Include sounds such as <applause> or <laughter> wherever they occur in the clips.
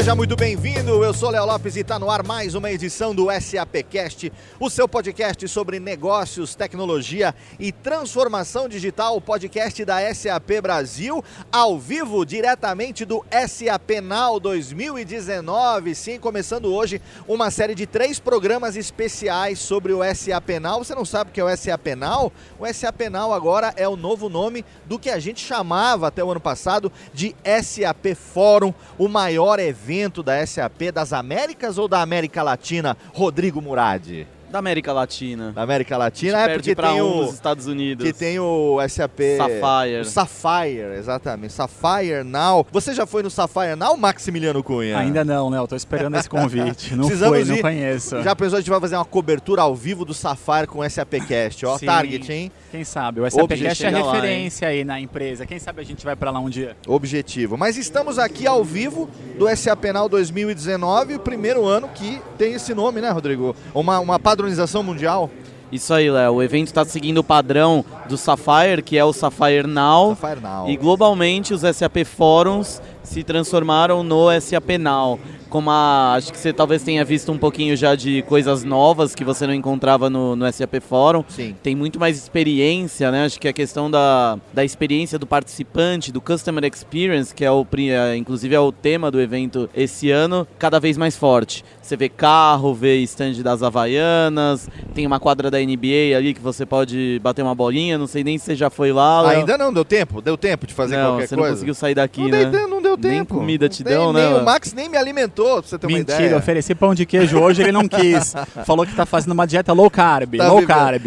Seja muito bem-vindo. Eu sou Léo Lopes e está no ar mais uma edição do SAPcast, o seu podcast sobre negócios, tecnologia e transformação digital, o podcast da SAP Brasil, ao vivo, diretamente do SAP Now 2019. Sim, começando hoje uma série de três programas especiais sobre o SAP Now. Você não sabe o que é o SAP Now? O SAP Now agora é o novo nome do que a gente chamava até o ano passado de SAP Fórum, o maior evento da SAP das Américas ou da América Latina, Rodrigo Murad? Da América Latina. Da América Latina é porque pra tem um o dos Estados Unidos. que tem o SAP Sapphire. o Sapphire, exatamente. Sapphire Now. Você já foi no Sapphire Now, Maximiliano Cunha? Ainda não, né? Eu tô esperando esse convite. <laughs> Não Precisamos foi, não ir. conheço. Já pensou a gente vai fazer uma cobertura ao vivo do Sapphire com o SAPcast, ó, Sim. Target, hein? Quem sabe? O SAPcast é chega lá, referência aí na empresa. Quem sabe a gente vai pra lá um dia. Objetivo. Mas estamos aqui ao vivo do SAP Now 2019, o primeiro ano que tem esse nome, né, Rodrigo? Uma, uma padronização mundial. Isso aí, Léo. O evento está seguindo o padrão do Sapphire, que é o Sapphire Now. Sapphire Now. E globalmente os SAP Fóruns se transformaram no SAP Now. Como a, acho que você talvez tenha visto um pouquinho já de coisas novas que você não encontrava no, no SAP Fórum. Sim. Tem muito mais experiência, né? Acho que a questão da, da experiência do participante, do Customer Experience, que é o, é, inclusive é o tema do evento esse ano, cada vez mais forte. Você vê carro, vê stand das Havaianas, tem uma quadra da NBA ali que você pode bater uma bolinha, não sei nem se você já foi lá. Ainda não, deu tempo? Deu tempo de fazer não, qualquer você não coisa? conseguiu sair daqui, não, né? dei- não deu tempo. Nem comida te Nem- dão, nem, né? O Max nem me alimentou, pra você ter uma Mentira, ideia. eu ofereci pão de queijo hoje, ele não quis. <laughs> Falou que tá fazendo uma dieta low carb. Tá low carb.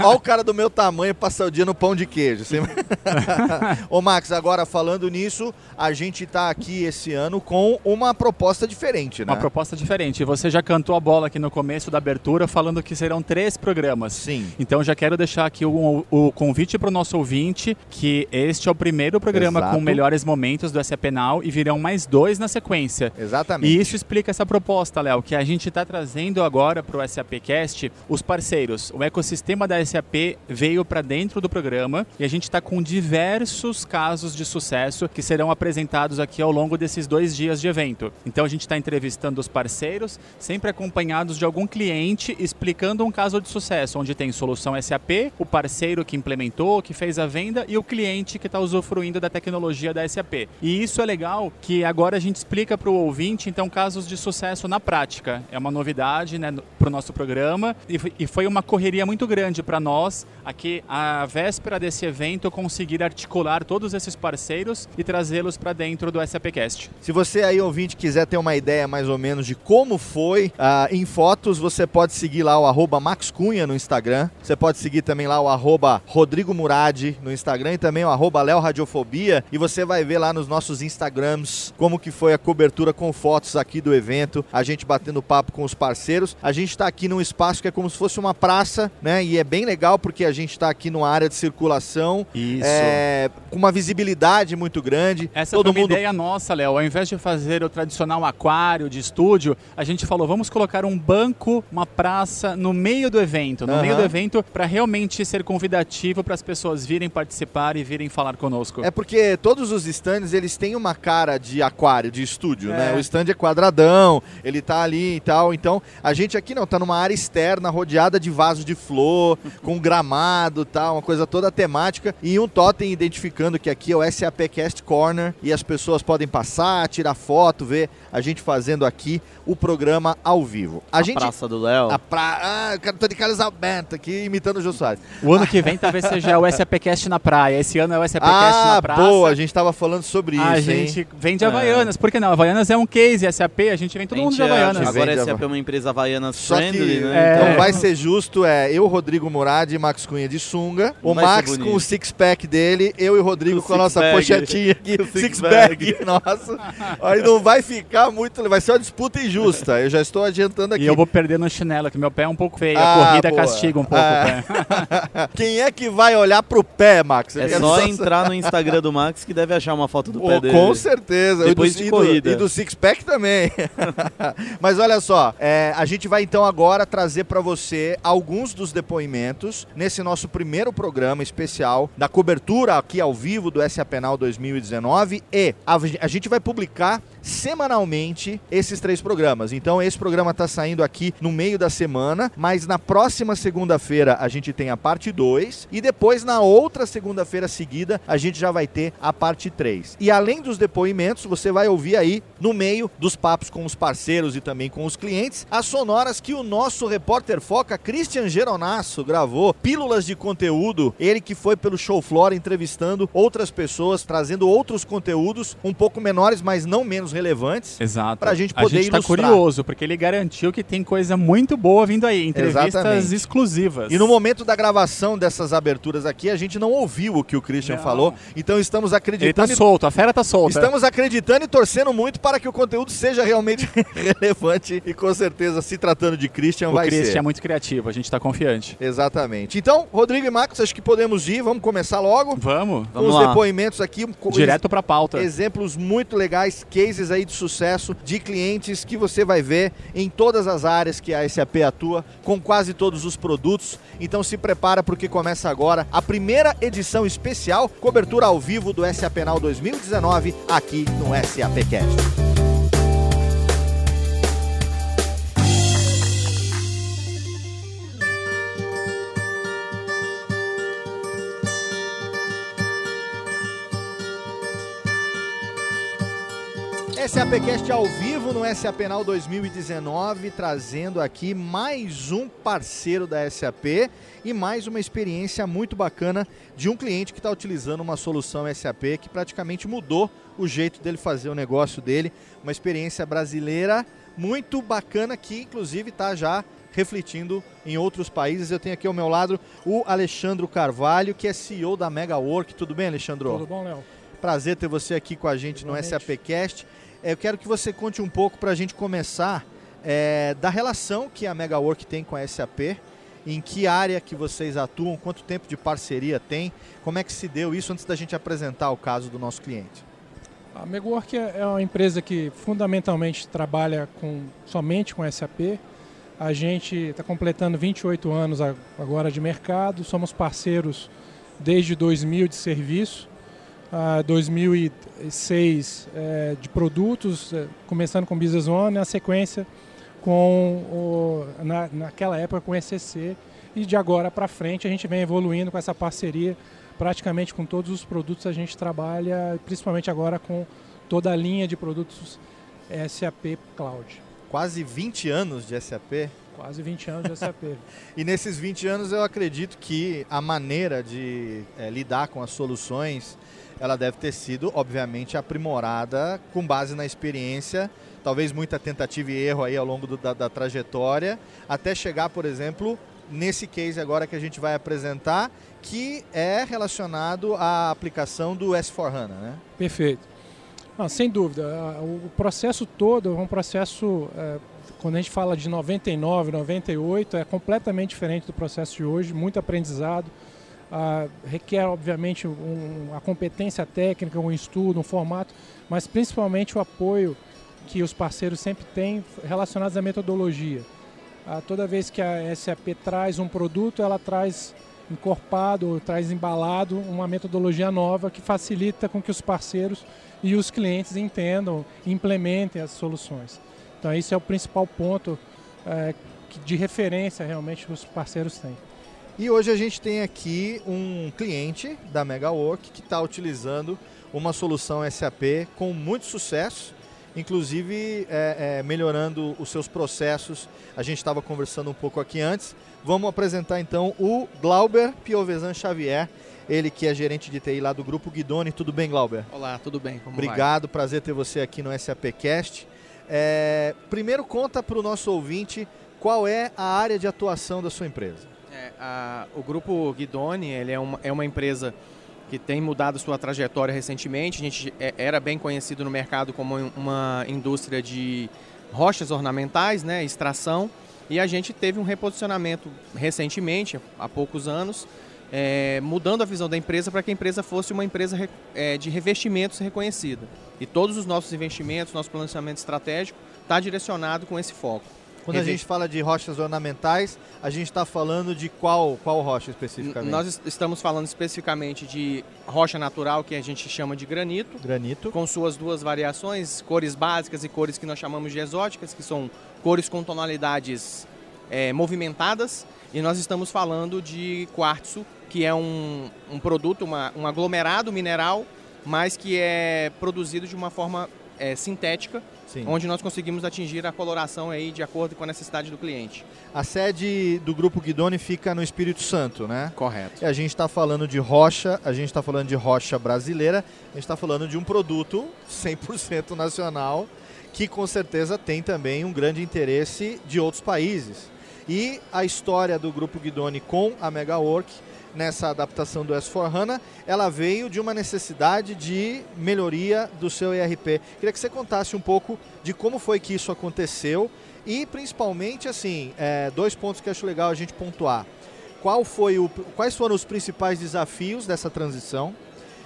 Olha o cara do meu tamanho passar o dia no pão de queijo. Você- <laughs> Ô Max, agora falando nisso, a gente tá aqui esse ano com uma proposta diferente, né? Uma proposta diferente. Você já cantou a bola aqui no começo da abertura falando que serão três programas. Sim. Então já quero deixar aqui o, o convite para o nosso ouvinte que este é o primeiro programa Exato. com melhores momentos do SAP Now e virão mais dois na sequência. Exatamente. E isso explica essa proposta, Léo, que a gente está trazendo agora para o SAPcast os parceiros. O ecossistema da SAP veio para dentro do programa e a gente está com diversos casos de sucesso que serão apresentados aqui ao longo desses dois dias de evento. Então a gente está entrevistando os parceiros, sempre acompanhados de algum cliente explicando um caso de sucesso, onde tem solução SAP, o parceiro que implementou, que fez a venda e o cliente que está usufruindo da tecnologia da SAP. E isso é legal que agora a gente explica para o ouvinte, então, casos de sucesso na prática. É uma novidade né, para o nosso programa e, foi uma correria muito grande para nós, aqui, à véspera desse evento, conseguir articular todos esses parceiros e trazê-los para dentro do SAPcast. Se você aí, ouvinte, quiser ter uma ideia mais ou menos de como foi ah, em fotos, você pode seguir lá o arroba Max Cunha no Instagram. Você pode seguir também lá o arroba Rodrigo Murad no Instagram e também o arroba Léo Radiofobia. E você vai ver lá nos nossos Instagrams como que foi a cobertura com fotos aqui do evento. A gente batendo papo com os parceiros. A gente está aqui num espaço que é como se fosse uma praça, né? E é bem legal porque a gente está aqui numa área de circulação. Isso. é, com uma visibilidade muito grande. Essa Todo foi uma mundo ideia nossa, Léo. Ao invés de fazer o tradicional aquário de estúdio, a gente falou, vamos colocar um banco, uma praça no meio do evento, no Aham. meio do evento, para realmente ser convidativo para as pessoas virem participar e virem falar conosco. É porque todos os stands, eles têm uma cara de aquário, de estúdio, É. né? O stand é quadradão, ele tá ali e tal. Então, a gente aqui não, tá numa área externa, rodeada de vasos de flor, <laughs> com gramado e tal, uma coisa toda temática. E um totem identificando que aqui é o SAPcast Corner e as pessoas podem passar, tirar foto, ver a gente fazendo aqui o programa ao vivo. A, A gente... Praça do Léo. A pra... Ah, eu tô de Carlos Alberto aqui, imitando o Jô Soares. O ano que vem talvez seja o SAPcast na praia. Esse ano é o SAPcast Ah, na praça. boa, a gente tava falando sobre A isso, hein? Gente vende Havaianas. Por que não? Havaianas é um case, SAP, a gente vem todo mundo de é, Havaianas. Agora Vende SAP é uma empresa Havaianas Só que friendly, né? é, então Então, vai ser justo, é eu, Rodrigo Murad e Max Cunha de sunga. O Vai Max com o six-pack dele, eu e o Rodrigo com, Com a nossa six-pack. pochetinha <laughs> aqui. O Six-pack, six-pack. nossa. Aí não vai ficar muito, vai ser uma disputa injusta. Eu já estou adiantando aqui. E eu vou perder no chinelo, que meu pé é um pouco feio. Ah, a corrida boa. castiga um pouco Ah. o pé. <laughs> Quem é que vai olhar pro pé, Max? É só- entrar no Instagram do Max que deve achar uma foto do Oh, pé dele. com certeza. Depois e do, de e do- corrida. E do six-pack também. <laughs> Mas olha só, é, a gente vai então agora trazer para você alguns dos depoimentos nesse nosso primeiro programa especial da cobertura aqui ao vivo do SA Penal 2019 e a, a gente vai publicar semanalmente esses três programas. Então esse programa está saindo aqui no meio da semana, mas na próxima segunda-feira a gente tem a parte 2 e depois na outra segunda-feira seguida a gente já vai ter a parte 3. E além dos depoimentos, você vai ouvir aí no meio dos papos com os parceiros e também com os clientes, as sonoras que o nosso repórter foca Christian Geronasso gravou, pílulas de conteúdo, ele que foi pelo show floor entrevistando outras pessoas, trazendo outros conteúdos um pouco menores, mas não menos relevantes. Exato. Pra gente a poder gente tá ilustrar. curioso, porque ele garantiu que tem coisa muito boa vindo aí. Entrevistas Exatamente. exclusivas. E no momento da gravação dessas aberturas aqui, a gente não ouviu o que o Christian Não. falou, então estamos Ele tá acreditando solto, a fera tá solta. Estamos acreditando e torcendo muito para que o conteúdo seja realmente <laughs> relevante e com certeza, se tratando de Christian, o vai Christian ser. é muito criativo, a gente tá confiante. Exatamente. Então, Rodrigo e Marcos, acho que podemos ir, vamos começar logo. Vamos? Vamos os lá. depoimentos aqui, Direto pra pauta. exemplos muito legais, cases aí de sucesso de clientes que você vai ver em todas as áreas que a SAP atua, com quase todos os produtos. Então se prepara porque começa agora a primeira edição especial, cobertura ao vivo do SAP Penal 2019 aqui no SAPcast. SAPcast ao vivo no SAP Penal 2019, trazendo aqui mais um parceiro da SAP e mais uma experiência muito bacana de um cliente que está utilizando uma solução SAP que praticamente mudou o jeito dele fazer o negócio dele. Uma experiência brasileira muito bacana que, inclusive, está já refletindo em outros países. Eu tenho aqui ao meu lado o Alexandro Carvalho, que é CEO da MegaWork. Tudo bem, Alexandro? Tudo bom, Léo? Prazer ter você aqui com a gente no Igualmente. SAPcast. É, Eu quero que você conte um pouco para a gente começar é, da relação que a MegaWork tem com a SAP, em que área que vocês atuam, quanto tempo de parceria tem, como é que se deu isso antes da gente apresentar o caso do nosso cliente. A Megwork é é uma empresa que fundamentalmente trabalha com, somente com SAP. A gente está completando 28 anos agora de mercado, somos parceiros desde 2000 de serviço, ah, 2006 eh, de produtos, eh, começando com Business One, na sequência com o, na, naquela época com ECC e de agora para frente a gente vem evoluindo com essa parceria praticamente com todos os produtos a gente trabalha, principalmente agora com toda a linha de produtos SAP Cloud. Quase 20 anos de SAP. Quase 20 anos de SAP. <laughs> E nesses 20 anos eu acredito que a maneira de eh, lidar com as soluções ela deve ter sido, obviamente, aprimorada com base na experiência, talvez muita tentativa e erro aí ao longo do- da, da trajetória, até chegar, por exemplo, nesse case agora que a gente vai apresentar, que é relacionado à aplicação do S4HANA, né? Perfeito. Ah, sem dúvida, o processo todo é um processo, eh, quando a gente fala de 99, 98, é completamente diferente do processo de hoje, muito aprendizado, ah, requer obviamente um- a competência técnica, um estudo, um formato, mas principalmente o apoio que os parceiros sempre têm relacionados à metodologia. Ah, toda vez que a SAP traz um produto, ela traz encorpado, traz embalado uma metodologia nova que facilita com que os parceiros e os clientes entendam implementem as soluções. Então, esse é o principal ponto que- de referência realmente que os parceiros têm. E hoje a gente tem aqui um cliente da MegaWork que está utilizando uma solução SAP com muito sucesso, inclusive é, é, melhorando os seus processos. A gente estava conversando um pouco aqui antes. Vamos apresentar então o Glauber Piovesan Xavier. ele que é gerente de TI lá do Grupo Guidoni. Tudo bem, Glauber? Olá, tudo bem? Obrigado, vai? prazer ter você aqui no SAPcast. É, primeiro conta para o nosso ouvinte qual é a área de atuação da sua empresa. É, a, o Grupo Guidoni ele é, uma, é uma empresa que tem mudado sua trajetória recentemente. A gente é, era bem conhecido no mercado como uma indústria de rochas ornamentais, né, extração, e a gente teve um reposicionamento recentemente, há poucos anos, é, mudando a visão da empresa para que a empresa fosse uma empresa é, de revestimentos reconhecida. E todos os nossos investimentos, nosso planejamento estratégico está direcionado com esse foco. Quando a gente fala de rochas ornamentais, a gente está falando de qual, qual rocha especificamente? Nós estamos falando especificamente de rocha natural, que a gente chama de granito. Granito. Com suas duas variações, cores básicas e cores que nós chamamos de exóticas, que são cores com tonalidades é, movimentadas. E nós estamos falando de quartzo, que é um, um produto, uma, um aglomerado mineral, mas que é produzido de uma forma é, sintética, Sim. onde nós conseguimos atingir a coloração aí de acordo com a necessidade do cliente. A sede do Grupo Guidoni fica no Espírito Santo, né? Correto. E a gente está falando de rocha, a gente está falando de rocha brasileira, a gente está falando de um produto 100% nacional, que com certeza tem também um grande interesse de outros países. E a história do Grupo Guidoni com a Megawork nessa adaptação do S4HANA, ela veio de uma necessidade de melhoria do seu ERP. Queria que você contasse um pouco de como foi que isso aconteceu e principalmente, assim, é, dois pontos que acho legal a gente pontuar. Qual foi o, quais foram os principais desafios dessa transição?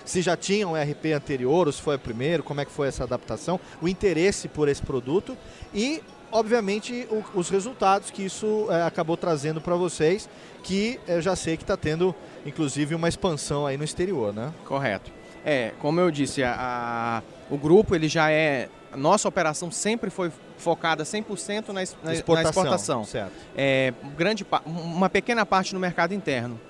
Se já tinha um ERP anterior, ou se foi o primeiro, como é que foi essa adaptação, o interesse por esse produto e obviamente, o, os resultados que isso é, acabou trazendo para vocês, que eu já sei que está tendo, inclusive, uma expansão aí no exterior, né? Correto. É, como eu disse, a, a o grupo ele já é. A nossa operação sempre foi focada 100% na, na, exportação, na exportação. Certo. É, grande, uma pequena parte no mercado interno.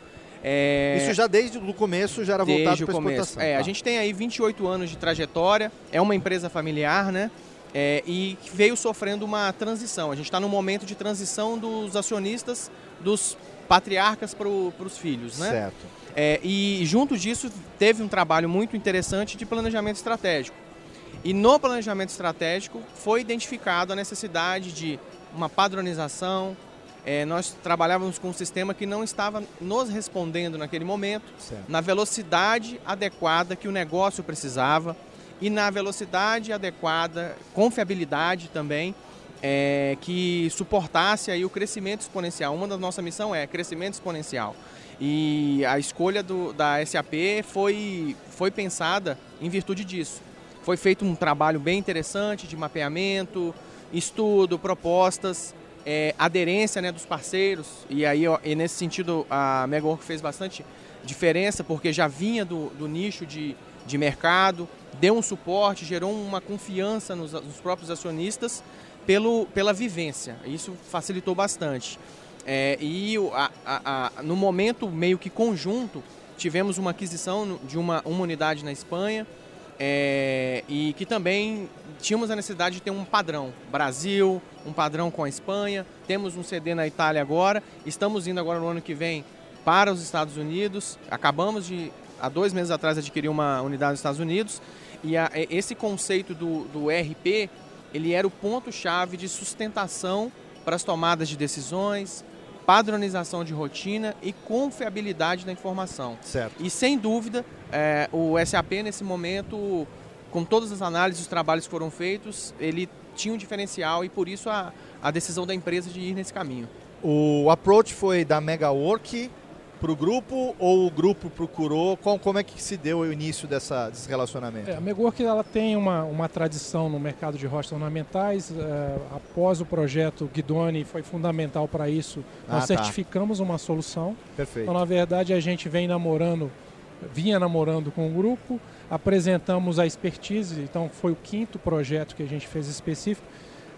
É... Isso já desde o começo já era voltado para exportação. É, tá. A gente tem aí 28 anos de trajetória, é uma empresa familiar, né? É, e veio sofrendo uma transição. A gente está no momento de transição dos acionistas, dos patriarcas para os filhos, né? Certo. É, e junto disso teve um trabalho muito interessante de planejamento estratégico. E no planejamento estratégico foi identificado a necessidade de uma padronização. É, nós trabalhávamos com um sistema que não estava nos respondendo naquele momento, certo. na velocidade adequada que o negócio precisava e na velocidade adequada, confiabilidade também, é, que suportasse aí o crescimento exponencial. Uma da nossa missão é crescimento exponencial. E a escolha do, da SAP foi, foi pensada em virtude disso. Foi feito um trabalho bem interessante de mapeamento, estudo, propostas, é, aderência né, dos parceiros. E aí, ó, e nesse sentido, a Megawork fez bastante diferença, porque já vinha do, do nicho de, de mercado, deu um suporte, gerou uma confiança nos, nos próprios acionistas pelo, pela vivência. Isso facilitou bastante. É, e a, a, a, no momento meio que conjunto, tivemos uma aquisição de uma, uma unidade na Espanha é, e que também tínhamos a necessidade de ter um padrão. Brasil, um padrão com a Espanha, temos um CD na Itália agora, estamos indo agora no ano que vem para os Estados Unidos, acabamos de, há dois meses atrás, adquirir uma unidade nos Estados Unidos e a, esse conceito do, do RP, ele era o ponto-chave de sustentação para as tomadas de decisões, padronização de rotina e confiabilidade da informação. Certo. E sem dúvida, é, o SAP nesse momento, com todas as análises, os trabalhos que foram feitos, ele tinha um diferencial e por isso a, a decisão da empresa de ir nesse caminho. O approach foi da Megawork para o grupo ou o grupo procurou? Como, como é que se deu o início dessa, desse relacionamento? É, a Megwork ela tem uma, uma tradição no mercado de rochas ornamentais. É, após o projeto Guidoni foi fundamental para isso. Ah, Nós tá. certificamos uma solução. Perfeito. Então, na verdade, a gente vem namorando, vinha namorando com o grupo, apresentamos a expertise, então foi o quinto projeto que a gente fez específico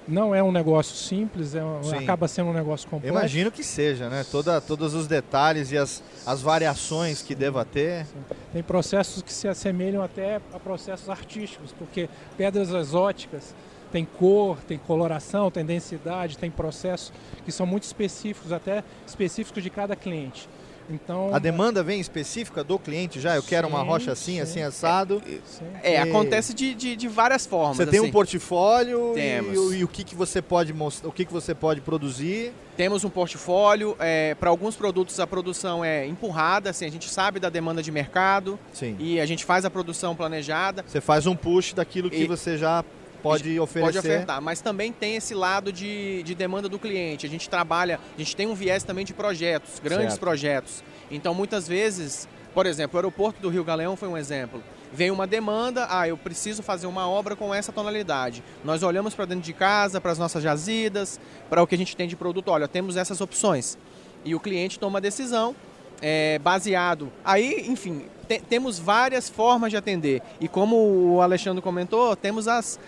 não é um negócio simples, é, acaba sendo um negócio complexo. imagino que seja, né? Toda, todos os detalhes e as, as variações que deva ter. Sim. Tem processos que se assemelham até a processos artísticos, porque pedras exóticas tem cor, tem coloração, tem densidade, tem processos que são muito específicos, até específicos de cada cliente. Então, A demanda vem específica do cliente já? Eu quero uma rocha assim, sim. assim, assado. sim. É, E- acontece de, de, de várias formas. Você tem um assim. portfólio e, e o que, que você pode mostrar, o que, que você pode produzir. Temos um portfólio, para alguns produtos a produção é empurrada, assim, a gente sabe da demanda de mercado Sim. e a gente faz a produção planejada, Você faz um push daquilo que E- você já pode oferecer. pode ofertar, mas também tem esse lado de, de demanda do cliente. A gente trabalha, a gente tem um viés também de projetos, grandes Certo. projetos. Então muitas vezes, por exemplo, o aeroporto do Rio Galeão foi um exemplo. Veio uma demanda, ah, eu preciso fazer uma obra com essa tonalidade. Nós olhamos para dentro de casa, para as nossas jazidas, para o que a gente tem de produto, olha, temos essas opções. E o cliente toma a decisão é, baseado. Aí, enfim, te- temos várias formas de atender. E como o Alexandre comentou, temos as.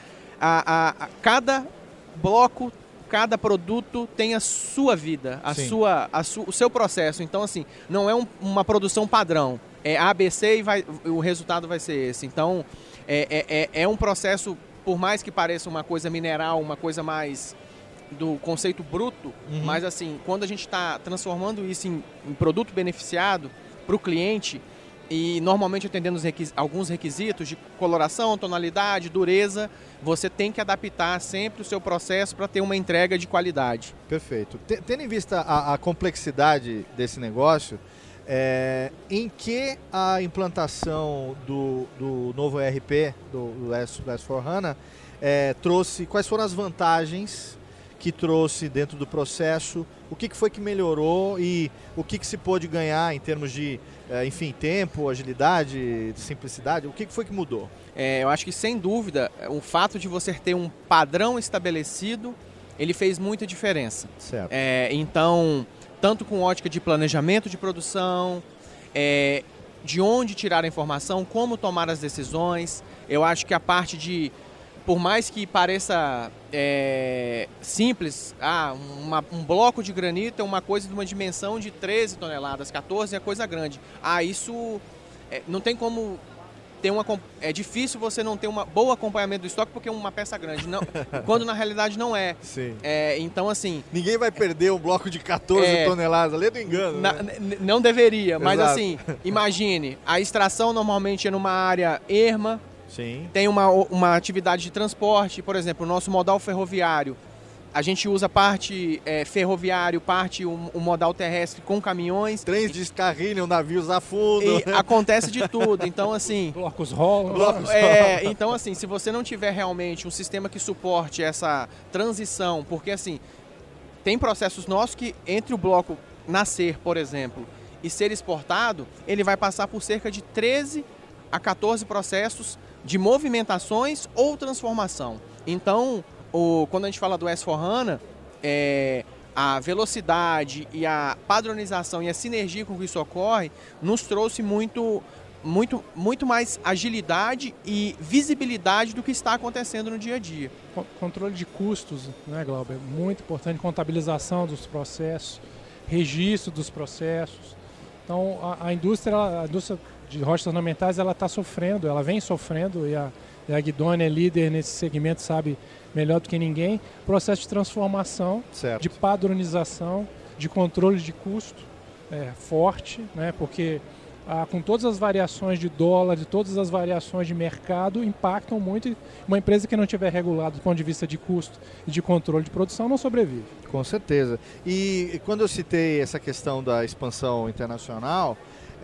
A, a- a- cada bloco, cada produto tem a sua vida, a Sim. sua, a su- o seu processo. Então, assim, não é um- uma produção padrão. É ABC e vai, o resultado vai ser esse. Então, é, é, é- é um processo, por mais que pareça uma coisa mineral, uma coisa mais do conceito bruto, Uhum. mas assim, quando a gente está transformando isso em, em produto beneficiado para o cliente e normalmente atendendo requis- alguns requisitos de coloração, tonalidade, dureza, você tem que adaptar sempre o seu processo para ter uma entrega de qualidade. Perfeito. Te- Tendo em vista a, a complexidade desse negócio, é, em que a implantação do, do novo ERP, do, do S4HANA, é, trouxe, quais foram as vantagens que trouxe dentro do processo, o que, que foi que melhorou e o que, que se pôde ganhar em termos de, é, enfim, tempo, agilidade, simplicidade, o que, que foi que mudou? É, eu acho que sem dúvida o fato de você ter um padrão estabelecido, ele fez muita diferença. Certo. É, então, tanto com ótica de planejamento de produção, é, de onde tirar a informação, como tomar as decisões. Eu acho que a parte de, por mais que pareça é, simples, ah, uma- um bloco de granito é uma coisa de uma dimensão de 13 toneladas, 14 é coisa grande. Ah, isso é, não tem como ter uma é difícil você não ter um bom acompanhamento do estoque porque é uma peça grande, não, <laughs> quando na realidade não é. Sim. É, então assim, Ninguém vai perder um bloco de 14 É. toneladas, lê do engano. Na- né? não deveria, mas Exato. assim, imagine, a extração normalmente é numa área erma, Sim. tem uma, uma atividade de transporte, por exemplo, o nosso modal ferroviário. A gente usa parte é, ferroviário, parte o, o modal terrestre com caminhões. Trens descarrilham, navios afundam. E acontece de tudo. Então, assim, <laughs> Blocos rolam. Blocos é, então, assim, se você não tiver realmente um sistema que suporte essa transição, porque assim, tem processos nossos que entre o bloco nascer, por exemplo, e ser exportado, ele vai passar por cerca de 13 a 14 processos de movimentações ou transformação. Então, o, quando a gente fala do S4HANA, é, a velocidade e a padronização e a sinergia com que isso ocorre nos trouxe muito, muito, muito mais agilidade e visibilidade do que está acontecendo no dia a dia. Co- Controle de custos, né, Glauber? Muito importante. Contabilização dos processos, registro dos processos. Então, a, a indústria, a indústria de rochas ornamentais, ela está sofrendo, ela vem sofrendo e a, e a é líder nesse segmento, sabe melhor do que ninguém. Processo de transformação, Certo. de padronização, de controle de custo é, forte, né? Porque ah, com todas as variações de dólar, de todas as variações de mercado, impactam muito. Uma empresa que não tiver regulado do ponto de vista de custo e de controle de produção não sobrevive. Com certeza. E e quando eu citei essa questão da expansão internacional,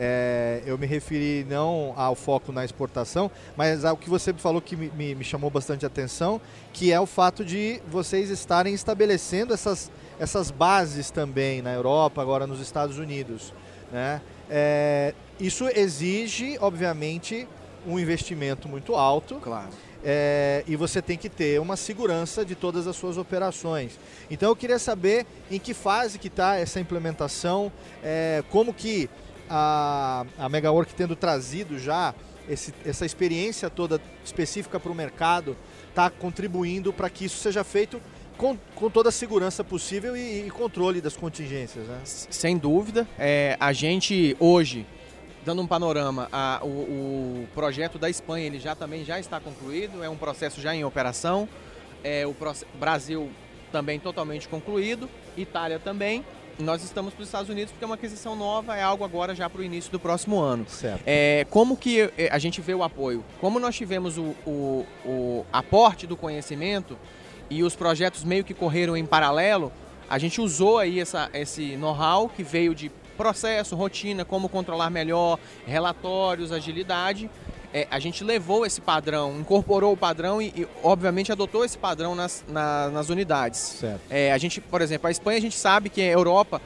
é, eu me referi não ao foco na exportação, mas ao que você falou que me, me- chamou bastante atenção, que é o fato de vocês estarem estabelecendo essas, essas bases também na Europa, agora nos Estados Unidos. Né? É, isso exige, obviamente, um investimento muito alto. Claro. É, e você tem que ter uma segurança de todas as suas operações. Então eu queria saber em que fase que está essa implementação, é, como que a, a MegaWork tendo trazido já esse- essa experiência toda específica para o mercado, está contribuindo para que isso seja feito com, com toda a segurança possível e, e controle das contingências. Né? Sem dúvida. É, a gente hoje, dando um panorama, a- o, o projeto da Espanha ele já também já está concluído, é um processo já em operação. É, o Brasil também totalmente concluído, Itália também. Nós estamos para os Estados Unidos porque é uma aquisição nova, é algo agora já para o início do próximo ano. Certo. É, como que é, a gente vê o apoio? Como nós tivemos o, o, o aporte do conhecimento e os projetos meio que correram em paralelo, a gente usou aí essa, esse know-how que veio de processo, rotina, como controlar melhor, relatórios, agilidade. É, a gente levou esse padrão, incorporou o padrão e, e obviamente, adotou esse padrão nas, na, nas unidades. Certo. É, a gente, por exemplo, a Espanha a gente sabe que a Europa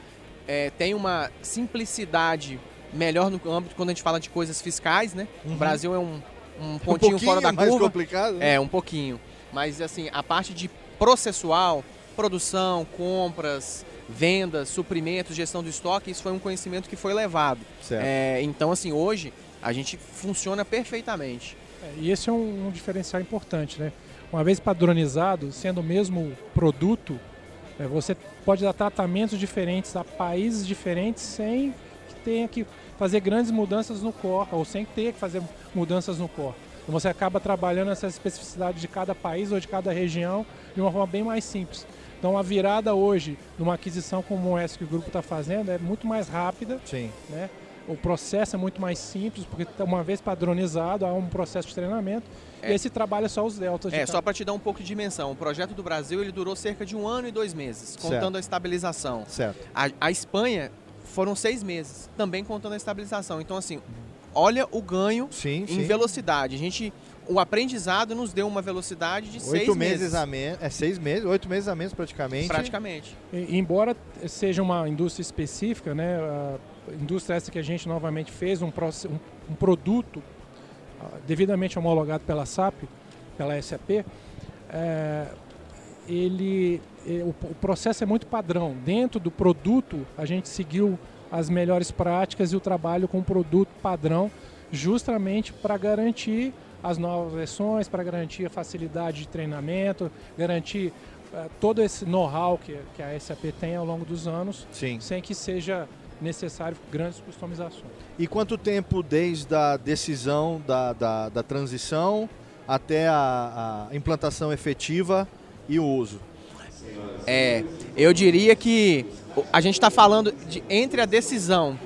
é, tem uma simplicidade melhor no âmbito quando a gente fala de coisas fiscais, né? O Brasil é um, um pontinho um fora da mais curva. complicado. né? É, um pouquinho. Mas assim, a parte de processual, produção, compras, vendas, suprimentos, gestão do estoque, isso foi um conhecimento que foi levado. Certo. É, então, assim, hoje a gente funciona perfeitamente. É, E esse é um, um diferencial importante, né? Uma vez padronizado, sendo o mesmo produto, é, você pode dar tratamentos diferentes a países diferentes sem que tenha que fazer grandes mudanças no core, ou sem ter que fazer mudanças no core. Então você acaba trabalhando essas especificidades de cada país ou de cada região de uma forma bem mais simples. Então a virada hoje, numa aquisição como essa que o grupo está fazendo, é muito mais rápida, Sim. né? O processo é muito mais simples, porque uma vez padronizado, há um processo de treinamento. É. E esse trabalha só os deltas. de É, só para te dar um pouco de dimensão, o projeto do Brasil ele durou cerca de um ano e dois meses, contando Certo. a estabilização. Certo. A, a Espanha foram seis meses, também contando a estabilização. Então, assim, olha o ganho Sim, em sim. velocidade. A gente, o aprendizado nos deu uma velocidade de seis Oito meses, meses. a menos. É seis meses, oito meses a menos praticamente. Praticamente. E- Embora seja uma indústria específica, né, a indústria essa que a gente novamente fez um, um- um produto ah, devidamente homologado pela SAP, pela SAP, é, ele, eh, o, o processo é muito padrão. Dentro do produto, a gente seguiu as melhores práticas e o trabalho com o produto padrão, justamente para garantir as novas versões, para garantir a facilidade de treinamento, garantir eh, todo esse know-how que, que a SAP tem ao longo dos anos, Sim. sem que seja necessário grandes customizações. E quanto tempo desde a decisão da, da, da transição até a, a implantação efetiva e o uso? É, eu diria que a gente está falando de entre a decisão,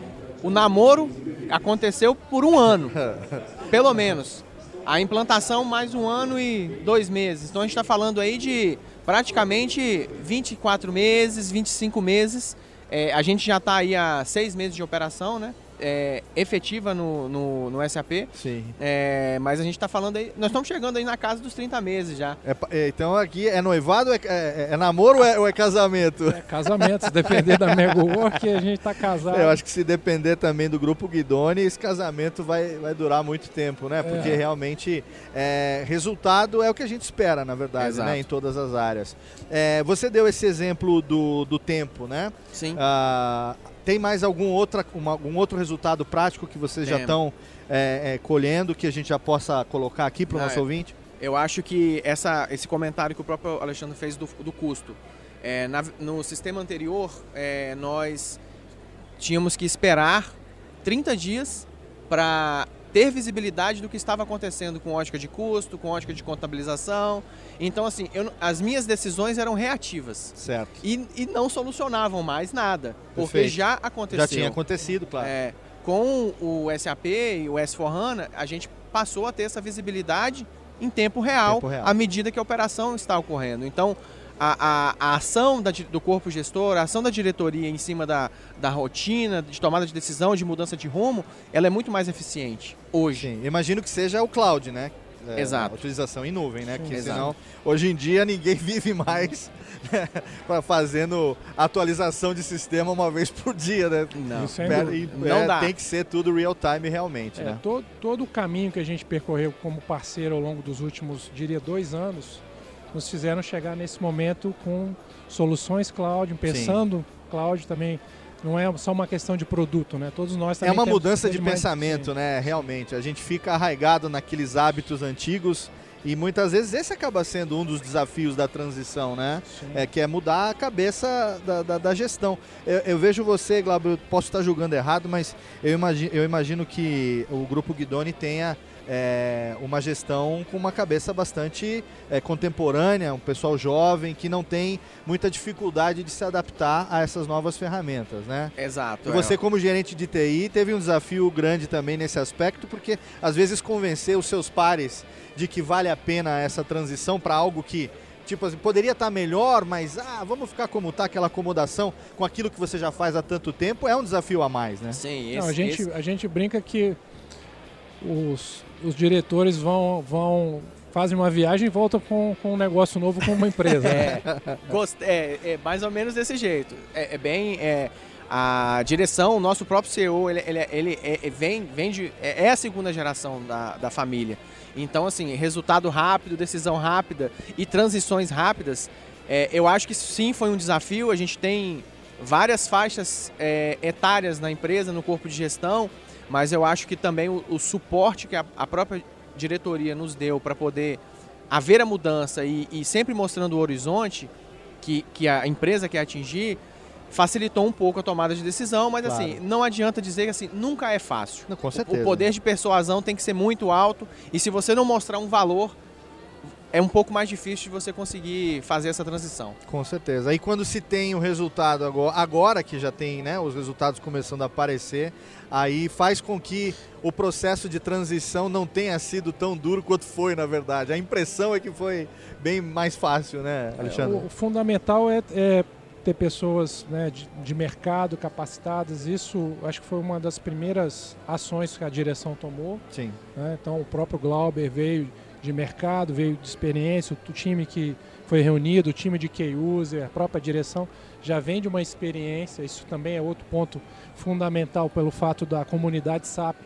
o namoro aconteceu por um ano, <laughs> pelo menos. A implantação mais um ano e dois meses. Então a gente está falando aí de praticamente 24 meses, 25 meses. É, a gente já está aí há seis meses de operação, né? É, efetiva no, no, no SAP. Sim. É, mas a gente está falando aí. Nós estamos chegando aí na casa dos 30 meses já. É é, então aqui é noivado, é, é- é namoro ou é, ou é casamento? É, casamentos, se depender da Mega Work, a gente está casado. Eu acho que se depender também do grupo Guidoni, esse casamento vai, vai durar muito tempo, né? Porque É. realmente é, resultado é o que a gente espera, na verdade, Exato. né? Em todas as áreas. É, você deu esse exemplo do, do tempo, né? Sim. Ah, tem mais algum, outra, uma- algum outro resultado prático que vocês já Temos. estão é, é, colhendo que a gente já possa colocar aqui para o Ah, nosso é. ouvinte? Eu acho que essa, esse comentário que o próprio Alexandre fez do, do custo. É, na- no sistema anterior, é, nós tínhamos que esperar 30 dias para ter visibilidade do que estava acontecendo com ótica de custo, com ótica de contabilização. Então, assim, eu as minhas decisões eram reativas Certo. e, e não solucionavam mais nada, porque Perfeito. já aconteceu. Já tinha acontecido, claro. É, com o SAP e o S4HANA, a gente passou a ter essa visibilidade em tempo real, Tempo real. à medida que a operação está ocorrendo. Então, a, a- a ação da do corpo gestor, a ação da diretoria em cima da, da rotina, de tomada de decisão, de mudança de rumo, ela é muito mais eficiente hoje. Sim, imagino que seja o cloud, né? É, Exato. a utilização em nuvem, né? Sim. Que Exato. senão, hoje em dia, ninguém <laughs> vive mais pra fazendo atualização de sistema uma vez por dia, né? Não. Isso é Pera- e, Não é, dá. Tem que ser tudo real time realmente, É, né? todo, todo o caminho que a gente percorreu como parceiro ao longo dos últimos, diria, dois anos, nos fizeram chegar nesse momento com soluções cloud, pensando cloud também. Não é só uma questão de produto, né? Todos nós É também uma temos mudança de mais- pensamento, sim. né? Realmente. A gente fica arraigado naqueles hábitos antigos e muitas vezes esse acaba sendo um dos desafios da transição, né? Sim. É, que é mudar a cabeça da, da- da gestão. Eu, eu vejo você, Glauber, eu posso estar julgando errado, mas eu imagino, eu imagino que o Grupo Guidoni tenha é, uma gestão com uma cabeça bastante é, contemporânea, um pessoal jovem que não tem muita dificuldade de se adaptar a essas novas ferramentas, né? Exato. E você, como gerente de TI, teve um desafio grande também nesse aspecto, porque às vezes convencer os seus pares de que vale a pena essa transição para algo que tipo assim, poderia estar tá melhor, mas ah, vamos ficar como está aquela acomodação com aquilo que você já faz há tanto tempo, é um desafio a mais, né? Sim, esse, Não, a, gente, esse... a gente brinca que os, os diretores vão, vão fazem uma viagem e voltam com, com um negócio novo com uma empresa. <laughs> é, é, é, mais ou menos desse jeito. É, é bem. É, a direção, o nosso próprio CEO, ele, ele, ele é, é, vem, vem de, é, a segunda geração da, da família. Então, assim, resultado rápido, decisão rápida e transições rápidas, eu acho que sim foi um desafio. A gente tem várias faixas etárias na empresa, no corpo de gestão, mas eu acho que também o, o suporte que a, a, própria diretoria nos deu para poder haver a mudança e, e, sempre mostrando o horizonte que, que a empresa quer atingir, facilitou um pouco a tomada de decisão, mas assim, claro. assim, não adianta dizer que assim, nunca é fácil. Não, com certeza. O, o poder de persuasão tem que ser muito alto e se você não mostrar um valor é um pouco mais difícil de você conseguir fazer essa transição. Com certeza. Aí quando se tem o resultado agora, agora que já tem né, os resultados começando a aparecer, aí faz com que o processo de transição não tenha sido tão duro quanto foi, na verdade. A impressão é que foi bem mais fácil, né, Alexandre? É, o fundamental é, é ter pessoas né, de, de, mercado capacitadas. Isso acho que foi uma das primeiras ações que a direção tomou. Sim. Né? Então o próprio Glauber veio de mercado, veio de experiência, o time que foi reunido, o time de key user, a própria direção já vem de uma experiência. Isso também é outro ponto fundamental pelo fato da comunidade SAP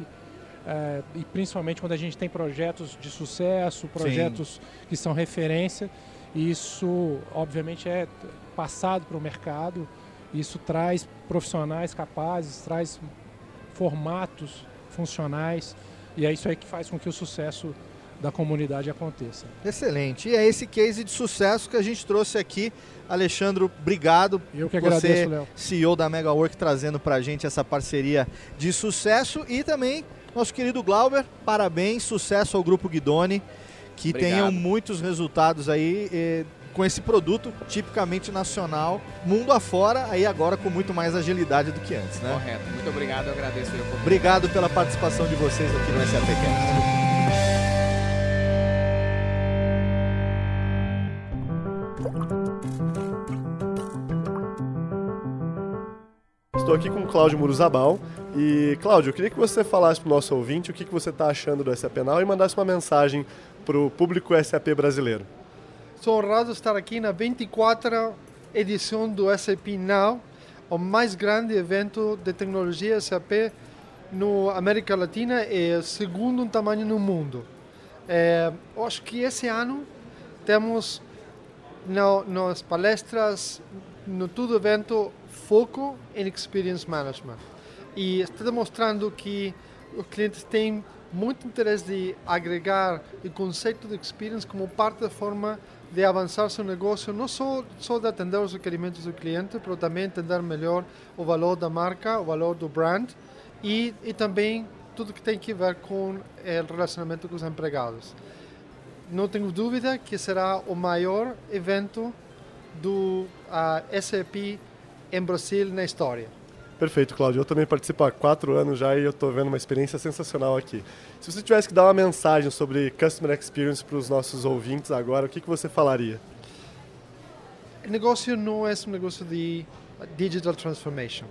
é, e principalmente quando a gente tem projetos de sucesso, projetos Sim. que são referência. Isso, obviamente, é passado para o mercado. Isso traz profissionais capazes, traz formatos funcionais e é isso aí que faz com que o sucesso da comunidade aconteça. Excelente. E é esse case de sucesso que a gente trouxe aqui. Alexandre, obrigado. Eu que agradeço, Você, Léo. CEO da MegaWork, trazendo para a gente essa parceria de sucesso. E também nosso querido Glauber, parabéns, sucesso ao Grupo Guidoni. Que obrigado. tenham muitos resultados aí eh, com esse produto tipicamente nacional, mundo afora, aí agora com muito mais agilidade do que antes, né? Correto. Muito obrigado, eu agradeço. Obrigado pela participação de vocês aqui no SAPcast. Estou aqui com o Cláudio Muruzabal. E, Cláudio, eu queria que você falasse para o nosso ouvinte o que, que você está achando do SAP Now e mandasse uma mensagem para o público SAP brasileiro. Sou honrado estar aqui na 24 edição do SAP Now, o mais grande evento de tecnologia SAP no América Latina e segundo em tamanho no mundo. É, eu acho que esse ano temos no, nas palestras, no todo evento, foco em Experience Management. E está demonstrando que os clientes têm muito interesse de agregar o conceito de Experience como parte da forma de avançar seu negócio, não só, só de atender os requerimentos do cliente, mas também entender melhor o valor da marca, o valor do brand e, e também tudo que tem que ver com o relacionamento com os empregados. Não tenho dúvida que será o maior evento do uh, SAP em Brasil na história. Perfeito, Cláudio. Eu também participo há quatro anos já e eu estou vendo uma experiência sensacional aqui. Se você tivesse que dar uma mensagem sobre Customer Experience para os nossos ouvintes agora, o que, que você falaria? O negócio não é um negócio de digital transformation.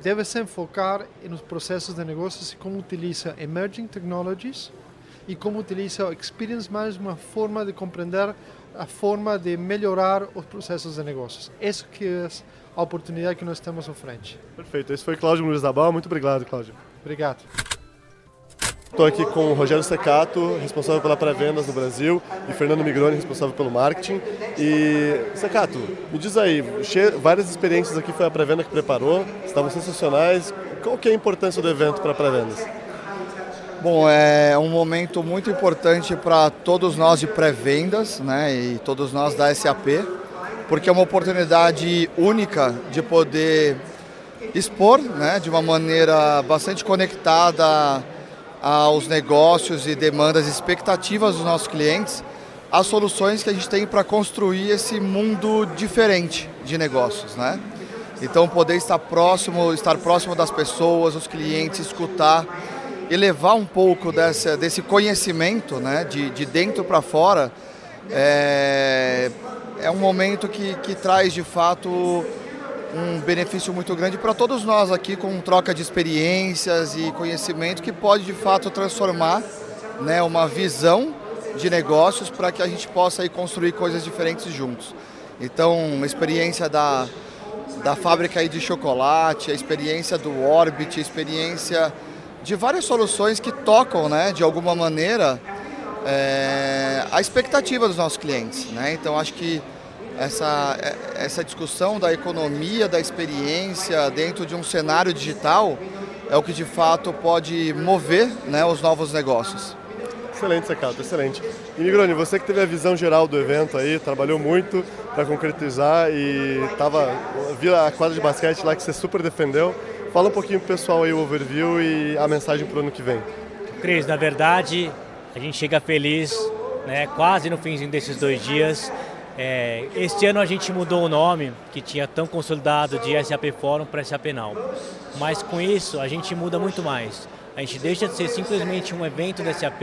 Deve se focar nos processos de negócios e como utiliza emerging technologies e como utiliza o experience management, uma forma de compreender a forma de melhorar os processos de negócios. Isso que é a oportunidade que nós temos à frente. Perfeito. Esse foi Cláudio Muniz da Bal. Muito obrigado, Cláudio. Obrigado. Estou aqui com o Rogério Secato, responsável pela pré-vendas no Brasil, e Fernando Migroni, responsável pelo marketing. E, Secato, me diz aí, várias experiências aqui foi a pré-venda que preparou, estavam sensacionais. Qual que é a importância do evento para pré-vendas? Bom, é um momento muito importante para todos nós de pré-vendas, né, e todos nós da SAP, porque é uma oportunidade única de poder expor, né, de uma maneira bastante conectada aos negócios e demandas e expectativas dos nossos clientes as soluções que a gente tem para construir esse mundo diferente de negócios, né? Então poder estar próximo, estar próximo das pessoas, dos clientes, escutar e levar um pouco desse, desse conhecimento, né, de, de dentro para fora, é um momento que, que traz de fato um benefício muito grande para todos nós aqui, com troca de experiências e conhecimento que pode de fato transformar né, uma visão de negócios para que a gente possa aí, construir coisas diferentes juntos. Então, uma experiência da, da fábrica aí de chocolate, a experiência do Orbit, a experiência de várias soluções que tocam, né, de alguma maneira, é, a expectativa dos nossos clientes. Né? Então, acho que essa, essa discussão da economia, da experiência dentro de um cenário digital é o que de fato pode mover né, os novos negócios. Excelente, Secato, excelente. E Migrone, você que teve a visão geral do evento aí, trabalhou muito para concretizar e tava, viu a quadra de basquete lá que você super defendeu. Fala um pouquinho pro pessoal aí o overview e a mensagem para o ano que vem. Cris, na verdade, a gente chega feliz, né, quase no fim desses dois dias. É, este ano a gente mudou o nome, que tinha tão consolidado de SAP Forum para SAP Now. Mas com isso a gente muda muito mais. A gente deixa de ser simplesmente um evento do SAP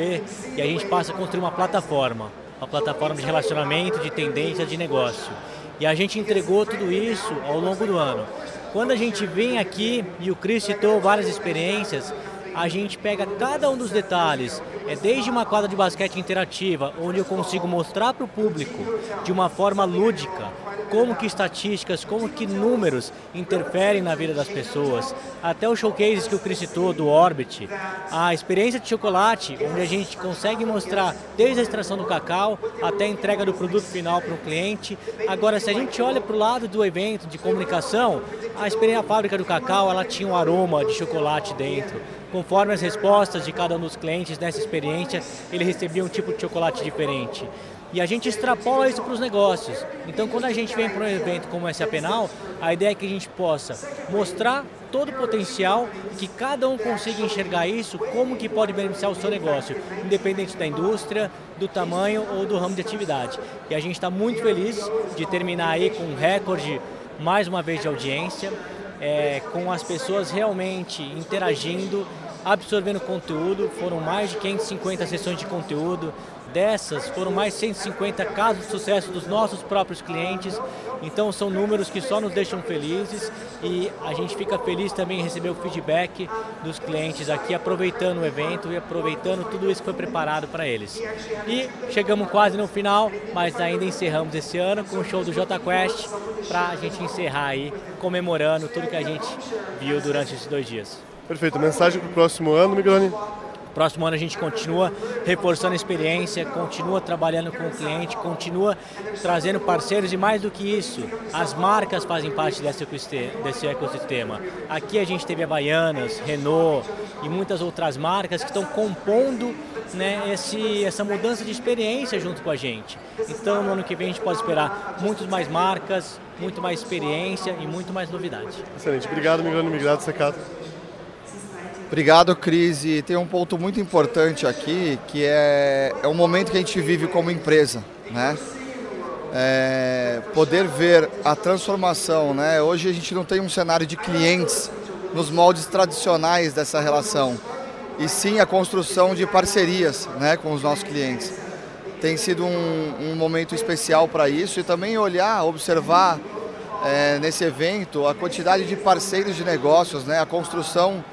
e a gente passa a construir uma plataforma. Uma plataforma de relacionamento, de tendência, de negócio. E a gente entregou tudo isso ao longo do ano. Quando a gente vem aqui, e o Cris citou várias experiências, a gente pega cada um dos detalhes, é desde uma quadra de basquete interativa, onde eu consigo mostrar para o público de uma forma lúdica como que estatísticas, como que números interferem na vida das pessoas, até os showcases que o Cris citou do Orbit, a experiência de chocolate, onde a gente consegue mostrar desde a extração do cacau até a entrega do produto final para o cliente. Agora, se a gente olha para o lado do evento de comunicação, a experiência a fábrica do cacau, ela tinha um aroma de chocolate dentro conforme as respostas de cada um dos clientes nessa experiência, ele recebia um tipo de chocolate diferente. E a gente extrapola isso para os negócios. Então, quando a gente vem para um evento como esse Apenal, a ideia é que a gente possa mostrar todo o potencial, que cada um consiga enxergar isso, como que pode beneficiar o seu negócio, independente da indústria, do tamanho ou do ramo de atividade. E a gente está muito feliz de terminar aí com um recorde, mais uma vez, de audiência, é, com as pessoas realmente interagindo absorvendo conteúdo. Foram mais de 550 sessões de conteúdo. Dessas, foram mais de 150 casos de sucesso dos nossos próprios clientes. Então, são números que só nos deixam felizes e a gente fica feliz também em receber o feedback dos clientes aqui, aproveitando o evento e aproveitando tudo isso que foi preparado para eles. E chegamos quase no final, mas ainda encerramos esse ano com o show do J Quest para a gente encerrar aí, comemorando tudo que a gente viu durante esses dois dias. Perfeito. Mensagem para o próximo ano, Migroni? Próximo ano a gente continua reforçando a experiência, continua trabalhando com o cliente, continua trazendo parceiros e mais do que isso, as marcas fazem parte desse ecossistema. Aqui a gente teve a Baianas, Renault e muitas outras marcas que estão compondo né, esse, essa mudança de experiência junto com a gente. Então no ano que vem a gente pode esperar muitas mais marcas, muito mais experiência e muito mais novidade. Excelente. Obrigado, Migrano. Obrigado, Secato. Obrigado, Cris. E tem um ponto muito importante aqui, que é, é o momento que a gente vive como empresa, né? É, poder ver a transformação, né? Hoje a gente não tem um cenário de clientes nos moldes tradicionais dessa relação, e sim a construção de parcerias, né, com os nossos clientes. Tem sido um, um momento especial para isso e também olhar, observar é, nesse evento a quantidade de parceiros de negócios, né, a construção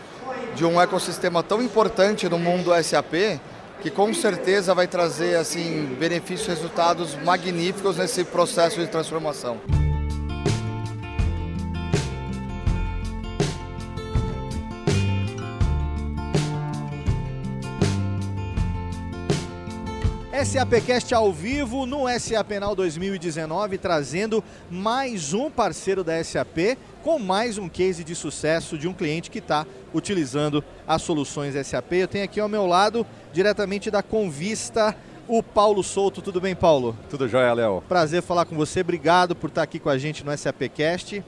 de um ecossistema tão importante no mundo SAP que com certeza vai trazer assim benefícios, resultados magníficos nesse processo de transformação. SAPcast ao vivo no SAP Now 2019, trazendo mais um parceiro da SAP com mais um case de sucesso de um cliente que está utilizando as soluções SAP. Eu tenho aqui ao meu lado, diretamente da Convista, o Paulo Souto. Tudo bem, Paulo? Tudo jóia, Léo. Prazer falar com você. Obrigado por estar aqui com a gente no SAPcast.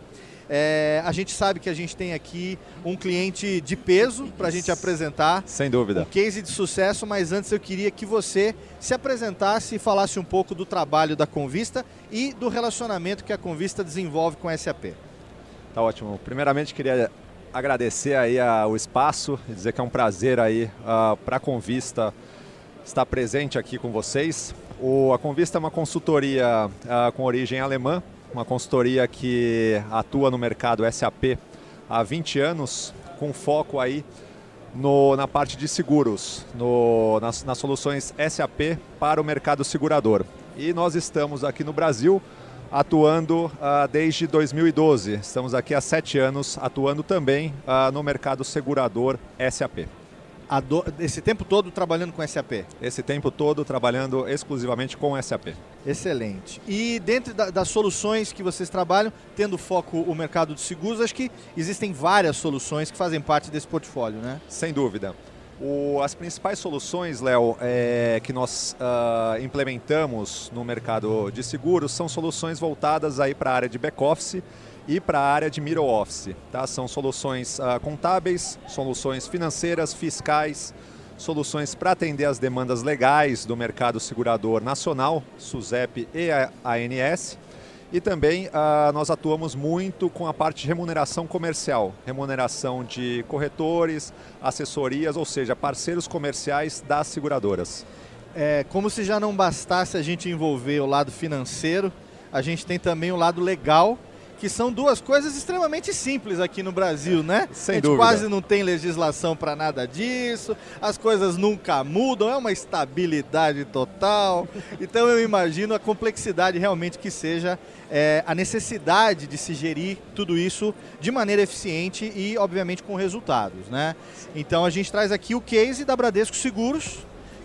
É, a gente sabe que a gente tem aqui um cliente de peso para a gente apresentar. Sem dúvida. Um case de sucesso, mas antes eu queria que você se apresentasse e falasse um pouco do trabalho da Convista e do relacionamento que a Convista desenvolve com a SAP. Tá ótimo. Primeiramente queria agradecer aí a, o espaço e dizer que é um prazer aí uh, para a Convista estar presente aqui com vocês. O, a Convista é uma consultoria uh, com origem alemã, uma consultoria que atua no mercado SAP há 20 anos, com foco aí no, na parte de seguros, no, nas, nas soluções SAP para o mercado segurador. E nós estamos aqui no Brasil atuando uh, desde 2012. Estamos aqui há sete anos atuando também uh, no mercado segurador SAP. Do... Esse tempo todo trabalhando com SAP? Esse tempo todo trabalhando exclusivamente com SAP. Excelente. E dentro da, das soluções que vocês trabalham, tendo foco o mercado de seguros, acho que existem várias soluções que fazem parte desse portfólio, né? Sem dúvida. O, as principais soluções, Léo, é, que nós uh, implementamos no mercado de seguros são soluções voltadas aí para a área de back-office e para a área de middle office. Tá? São soluções uh, contábeis, soluções financeiras, fiscais, soluções para atender as demandas legais do mercado segurador nacional, SUSEP e ANS e também uh, nós atuamos muito com a parte de remuneração comercial, remuneração de corretores, assessorias, ou seja, parceiros comerciais das seguradoras. É, como se já não bastasse a gente envolver o lado financeiro, a gente tem também o lado legal que são duas coisas extremamente simples aqui no Brasil, né? Sem a gente dúvida. quase não tem legislação para nada disso, as coisas nunca mudam, é uma estabilidade total. Então eu imagino a complexidade realmente que seja é, a necessidade de se gerir tudo isso de maneira eficiente e, obviamente, com resultados, né? Então a gente traz aqui o case da Bradesco Seguros,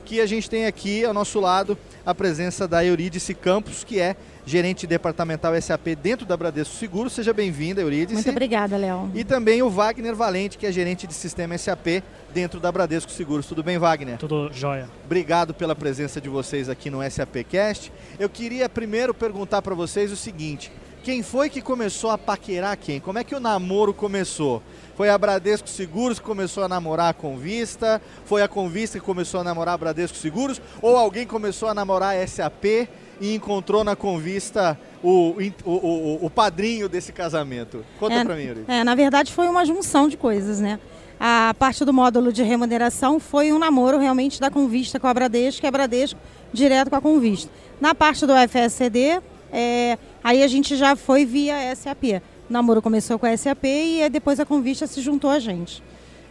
que a gente tem aqui ao nosso lado a presença da Eurídice Campos, que é gerente departamental SAP dentro da Bradesco Seguros. Seja bem-vinda, Eurídice. Muito obrigada, Léo. E também o Wagner Valente, que é gerente de sistema SAP dentro da Bradesco Seguros. Tudo bem, Wagner? Tudo jóia. Obrigado pela presença de vocês aqui no SAP Cast. Eu queria primeiro perguntar para vocês o seguinte: quem foi que começou a paquerar quem? Como é que o namoro começou? Foi a Bradesco Seguros que começou a namorar a Convista? Foi a Convista que começou a namorar a Bradesco Seguros? Ou alguém começou a namorar a SAP e encontrou na Convista o, o, o, o padrinho desse casamento? Conta é, para mim, Yuri. É, na verdade foi uma junção de coisas, né? A parte do módulo de remuneração foi um namoro realmente da Convista com a Bradesco, que é a Bradesco direto com a Convista. Na parte do FSCD, é, aí a gente já foi via SAP. O namoro começou com a SAP e depois a Convista se juntou a gente.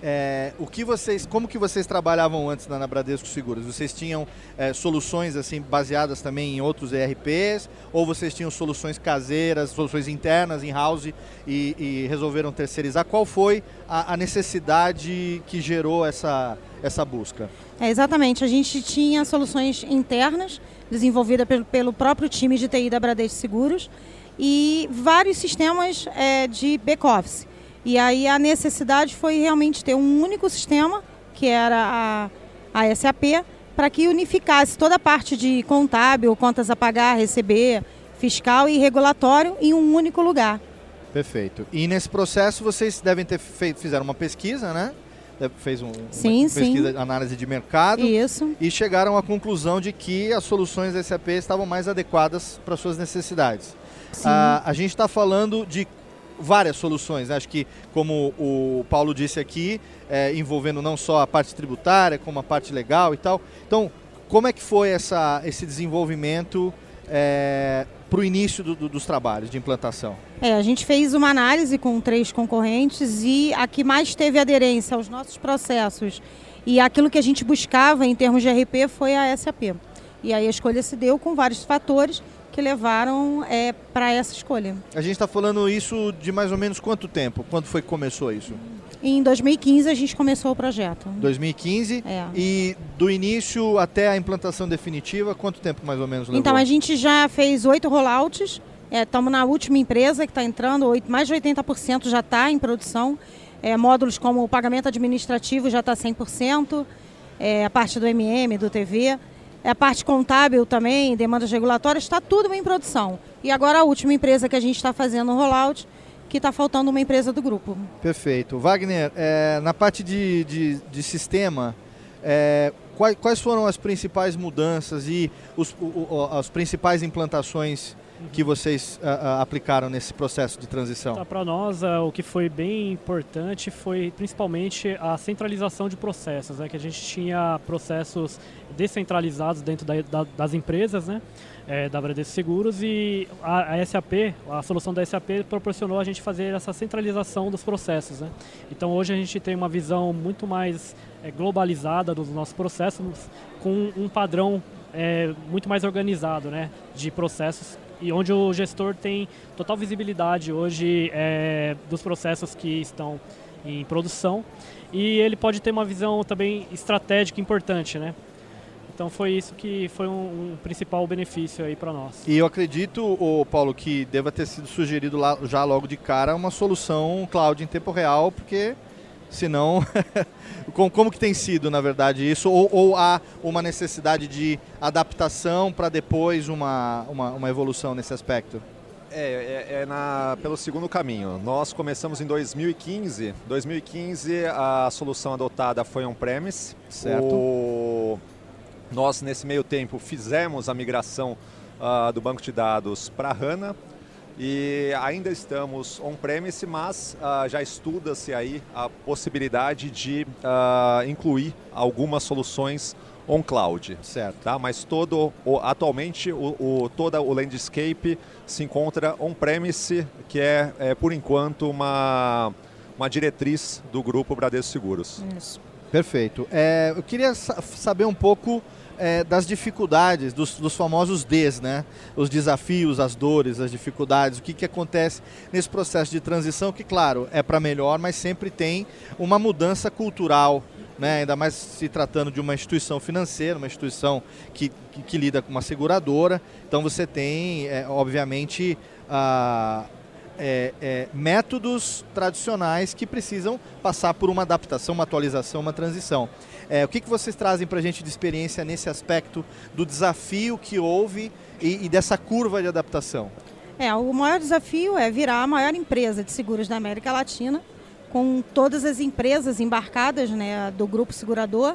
É, o que vocês, como que vocês trabalhavam antes na Bradesco Seguros? Vocês tinham é, soluções assim baseadas também em outros ERPs ou vocês tinham soluções caseiras, soluções internas em house e, e resolveram terceirizar? Qual foi a, a, necessidade que gerou essa essa busca? É, exatamente, a gente tinha soluções internas desenvolvidas pelo, pelo próprio time de TI da Bradesco Seguros e vários sistemas é, de back-office. E aí a necessidade foi realmente ter um único sistema, que era a, a SAP, para que unificasse toda a parte de contábil, contas a pagar, receber, fiscal e regulatório em um único lugar. Perfeito. E nesse processo vocês devem ter feito, fizeram uma pesquisa, né? Fez um, sim, uma pesquisa, sim. análise de mercado. Isso. E chegaram à conclusão de que as soluções SAP estavam mais adequadas para suas necessidades. Ah, a gente está falando de várias soluções. Né? Acho que, como o Paulo disse aqui, é, envolvendo não só a parte tributária, como a parte legal e tal. Então, como é que foi essa, esse desenvolvimento é, para o início do, do, dos trabalhos de implantação? É, a gente fez uma análise com três concorrentes e a que mais teve aderência aos nossos processos e aquilo que a gente buscava em termos de RP foi a SAP. E aí a escolha se deu com vários fatores que levaram é, para essa escolha. A gente está falando isso de mais ou menos quanto tempo? Quando foi que começou isso? Em 2015 a gente começou o projeto. 2015? É. E do início até a implantação definitiva, quanto tempo mais ou menos levou? Então a gente já fez oito rollouts. Estamos é, na última empresa que está entrando, 8, mais de 80% já está em produção. É, módulos como o pagamento administrativo já está 100%, é, a parte do MM, do TV. É a parte contábil também, demandas regulatórias, está tudo em produção. E agora a última empresa que a gente está fazendo o rollout, que está faltando uma empresa do grupo. Perfeito. Wagner, é, na parte de, de, de sistema, é, quais, quais, foram as principais mudanças e os, o, as principais implantações que vocês uh, uh, aplicaram nesse processo de transição? Tá, Para nós, uh, o que foi bem importante foi principalmente a centralização de processos, né? que a gente tinha processos descentralizados dentro da, da, das empresas, né? É, da Bradesco Seguros e a, a, SAP, a solução da SAP proporcionou a gente fazer essa centralização dos processos. Né? Então hoje a gente tem uma visão muito mais é, globalizada dos nossos processos, com um padrão é, muito mais organizado né, de processos e onde o gestor tem total visibilidade hoje é, dos processos que estão em produção e ele pode ter uma visão também estratégica importante, né? Então foi isso que foi um, um principal benefício aí para nós. E eu acredito, o Paulo, que deva ter sido sugerido lá, já logo de cara uma solução cloud em tempo real, porque senão <laughs> como, como que tem sido na verdade isso ou, ou há uma necessidade de adaptação para depois uma, uma, uma, evolução nesse aspecto? É, é, é na, pelo segundo caminho. Nós começamos em 2015. 2015 a solução adotada foi on-premise. Certo. O, nós nesse meio tempo fizemos a migração uh, do banco de dados para HANA e ainda estamos on-premise, mas uh, já estuda-se aí a possibilidade de uh, incluir algumas soluções on-cloud. Certo. Tá? Mas todo, o, atualmente o, o, toda o landscape se encontra on-premise, que é, é, por enquanto, uma, uma diretriz do grupo Bradesco Seguros. Isso. Perfeito. É, eu queria saber um pouco é, das dificuldades, dos, dos, famosos Ds, né? Os desafios, as dores, as dificuldades, o que, que acontece nesse processo de transição, que, claro, é para melhor, mas sempre tem uma mudança cultural, né? ainda mais se tratando de uma instituição financeira, uma instituição que, que, que lida com uma seguradora. Então você tem, é, obviamente, a é, é, métodos tradicionais que precisam passar por uma adaptação, uma atualização, uma transição. É, o que, que vocês trazem para a gente de experiência nesse aspecto do desafio que houve e, e dessa curva de adaptação? É, o maior desafio é virar a maior empresa de seguros da América Latina, com todas as empresas embarcadas né, do grupo segurador,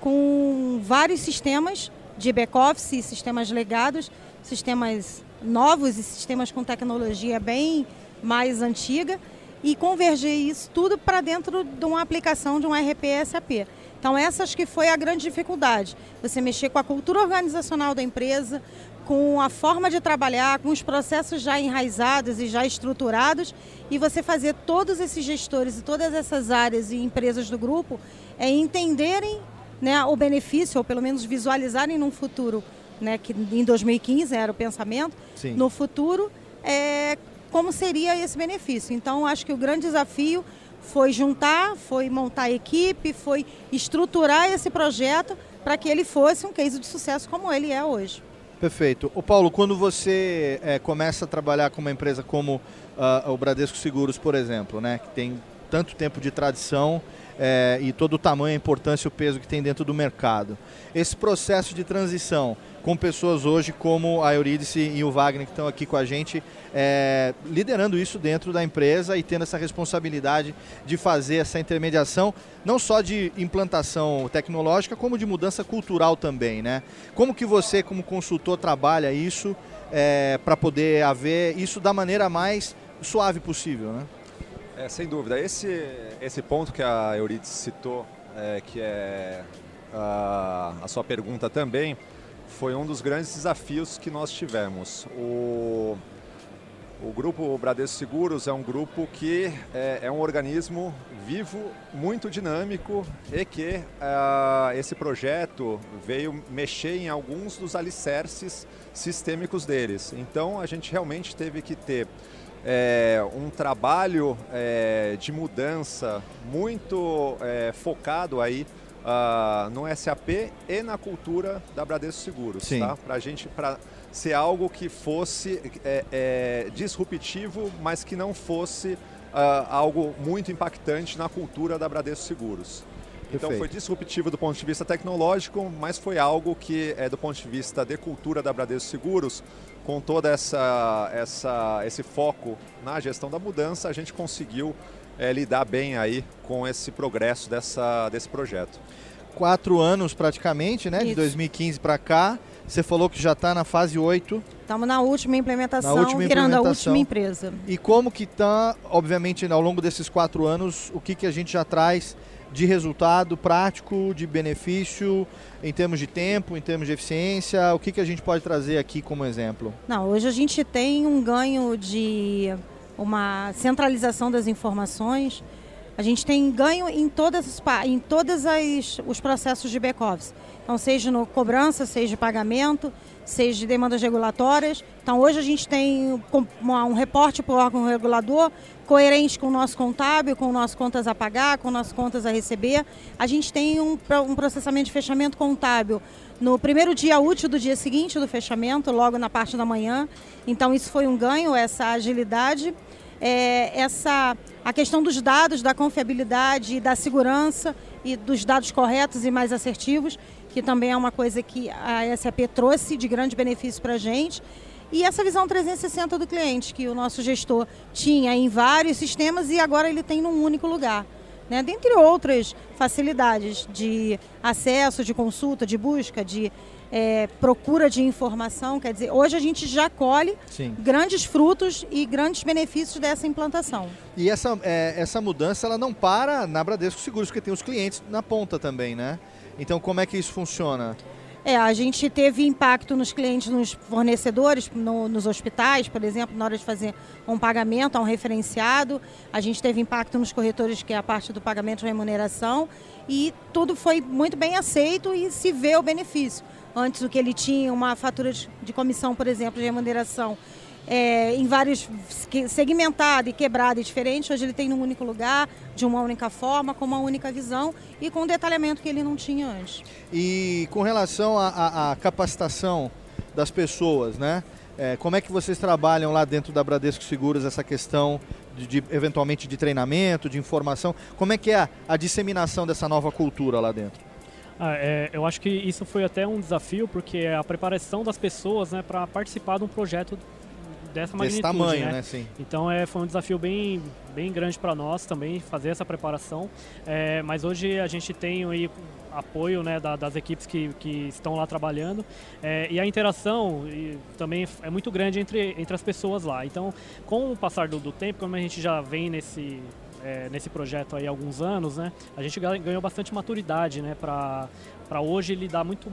com vários sistemas de back-office, sistemas legados, sistemas novos e sistemas com tecnologia bem mais antiga, e converger isso tudo para dentro de uma aplicação de um RP SAP. Então essa acho que foi a grande dificuldade. Você mexer com a cultura organizacional da empresa, com a forma de trabalhar, com os processos já enraizados e já estruturados, e você fazer todos esses gestores e todas essas áreas e empresas do grupo é, entenderem né, o benefício, ou pelo menos visualizarem num futuro, né, que em 2015 era o pensamento, Sim. no futuro, é, como seria esse benefício. Então, acho que o grande desafio foi juntar, foi montar a equipe, foi estruturar esse projeto para que ele fosse um case de sucesso como ele é hoje. Perfeito. O Paulo, quando você é, começa a trabalhar com uma empresa como uh, o Bradesco Seguros, por exemplo, né, que tem tanto tempo de tradição é, e todo o tamanho, a importância e o peso que tem dentro do mercado. Esse processo de transição com pessoas hoje como a Eurídice e o Wagner que estão aqui com a gente, é, liderando isso dentro da empresa e tendo essa responsabilidade de fazer essa intermediação, não só de implantação tecnológica, como de mudança cultural também, né? Como que você, como consultor, trabalha isso é, para poder haver isso da maneira mais suave possível, né? É, sem dúvida. Esse, esse ponto que a Euridice citou, é, que é a, a sua pergunta também, foi um dos grandes desafios que nós tivemos. O, o grupo Bradesco Seguros é um grupo que é, é um organismo vivo, muito dinâmico e que uh, esse projeto veio mexer em alguns dos alicerces sistêmicos deles. Então a gente realmente teve que ter é, um trabalho é, de mudança muito é, focado aí uh, no SAP e na cultura da Bradesco Seguros, Sim. tá? Para gente, para ser algo que fosse é, é, disruptivo, mas que não fosse uh, algo muito impactante na cultura da Bradesco Seguros. Então Perfeito. foi disruptivo do ponto de vista tecnológico, mas foi algo que, é, do ponto de vista de cultura da Bradesco Seguros, com toda essa, essa esse foco na gestão da mudança, a gente conseguiu é, lidar bem aí com esse progresso dessa, desse projeto. Quatro anos praticamente, né? De Isso. 2015 para cá. Você falou que já está na fase 8. Estamos na última implementação, Na última virando a implementação. última empresa. E como que está, obviamente, ao longo desses quatro anos, o que, que a gente já traz de resultado prático, de benefício, em termos de tempo, em termos de eficiência, o que, que a gente pode trazer aqui como exemplo? Não, hoje a gente tem um ganho de uma centralização das informações. A gente tem ganho em todas em todas as os processos de back office. Então, seja no cobrança, seja pagamento, seja de demandas regulatórias. Então, hoje a gente tem um reporte para o órgão regulador coerente com o nosso contábil, com o nosso contas a pagar, com nossas contas a receber. A gente tem um, um processamento de fechamento contábil no primeiro dia útil do dia seguinte do fechamento, logo na parte da manhã. Então, isso foi um ganho, essa agilidade. É, essa a questão dos dados, da confiabilidade e da segurança e dos dados corretos e mais assertivos, que também é uma coisa que a SAP trouxe de grande benefício para a gente. E essa visão 360 do cliente, que o nosso gestor tinha em vários sistemas e agora ele tem num único lugar. Né? Dentre outras facilidades de acesso, de consulta, de busca, de eh, procura de informação. Quer dizer, hoje a gente já colhe Sim. grandes frutos e grandes benefícios dessa implantação. E essa, é, essa mudança ela não para na Bradesco Seguros, porque tem os clientes na ponta também, né? Então como é que isso funciona? É, a gente teve impacto nos clientes, nos fornecedores, no- nos hospitais, por exemplo, na hora de fazer um pagamento a um referenciado. A gente teve impacto nos corretores, que é a parte do pagamento de remuneração. E tudo foi muito bem aceito e se vê o benefício. Antes, o que ele tinha, uma fatura de, comissão, por exemplo, de remuneração, é, em vários segmentado e quebrado e diferente. Hoje ele tem num único lugar, de uma única forma, com uma única visão e com um detalhamento que ele não tinha antes. E com relação à capacitação das pessoas, né? É, como é que vocês trabalham lá dentro da Bradesco Seguros essa questão de, de, eventualmente de treinamento, de informação? Como é que é a, a disseminação dessa nova cultura lá dentro? Ah, é, eu acho que isso foi até um desafio, porque a preparação das pessoas né, para participar de um projeto dessa Desse magnitude. tamanho, né? né? Sim. Então é, foi um desafio bem, bem grande para nós também fazer essa preparação. É, mas hoje a gente tem aí apoio né, da- das equipes que, que estão lá trabalhando É, e a interação e, também é muito grande entre, entre as pessoas lá. Então, com o passar do, do tempo, como a gente já vem nesse é, nesse projeto aí há alguns anos, né, a gente ga- ganhou bastante maturidade né, para hoje lidar muito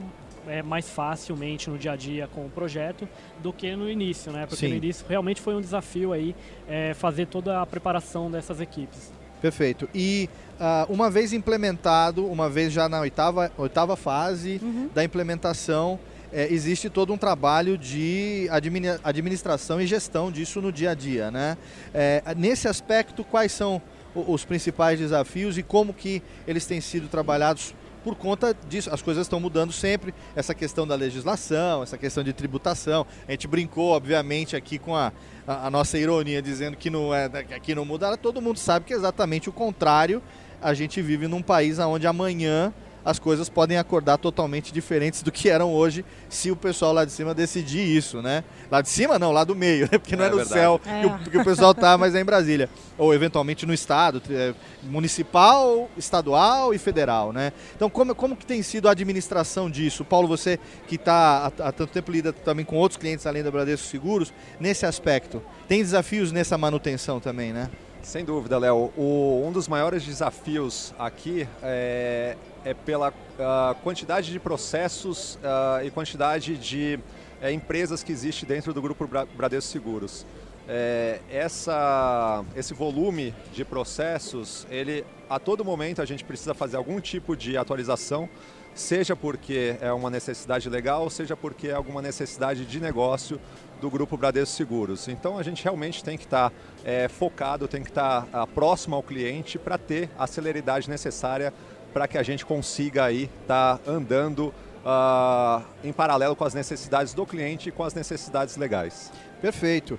é, mais facilmente no dia a dia com o projeto do que no início, né? Porque Sim. no início realmente foi um desafio aí é, fazer toda a preparação dessas equipes. Perfeito. E ah, uma vez implementado, uma vez já na oitava, oitava fase da implementação, eh, existe todo um trabalho de admini- administração e gestão disso no dia a dia, né? Eh, nesse aspecto, quais são os principais desafios e como que eles têm sido trabalhados por conta disso, as coisas estão mudando sempre. Essa questão da legislação, essa questão de tributação. A gente brincou, obviamente, aqui com a, a- a nossa ironia, dizendo que não é, que aqui não muda. Todo mundo sabe que é exatamente o contrário. A gente vive num país onde amanhã as coisas podem acordar totalmente diferentes do que eram hoje, se o pessoal lá de cima decidir isso, né? Lá de cima não, lá do meio, né? Porque não é, É no verdade. céu É. que, o, que o pessoal tá, mas é em Brasília. Ou eventualmente no estado, é, municipal, estadual e federal, né? Então como, como que tem sido a administração disso? Paulo, você que está há, há tanto tempo lida também com outros clientes além da Bradesco Seguros, nesse aspecto, tem desafios nessa manutenção também, né? Sem dúvida, Léo. Um dos maiores desafios aqui é, é pela ah, quantidade de processos ah, e quantidade de eh, empresas que existe dentro do grupo Bra- Bradesco Seguros. É, essa, esse volume de processos, ele a todo momento a gente precisa fazer algum tipo de atualização, seja porque é uma necessidade legal, seja porque é alguma necessidade de negócio do grupo Bradesco Seguros. Então a gente realmente tem que estar eh, focado, tem que estar ah, próximo ao cliente para ter a celeridade necessária para que a gente consiga aí estar andando ah, em paralelo com as necessidades do cliente e com as necessidades legais. Perfeito.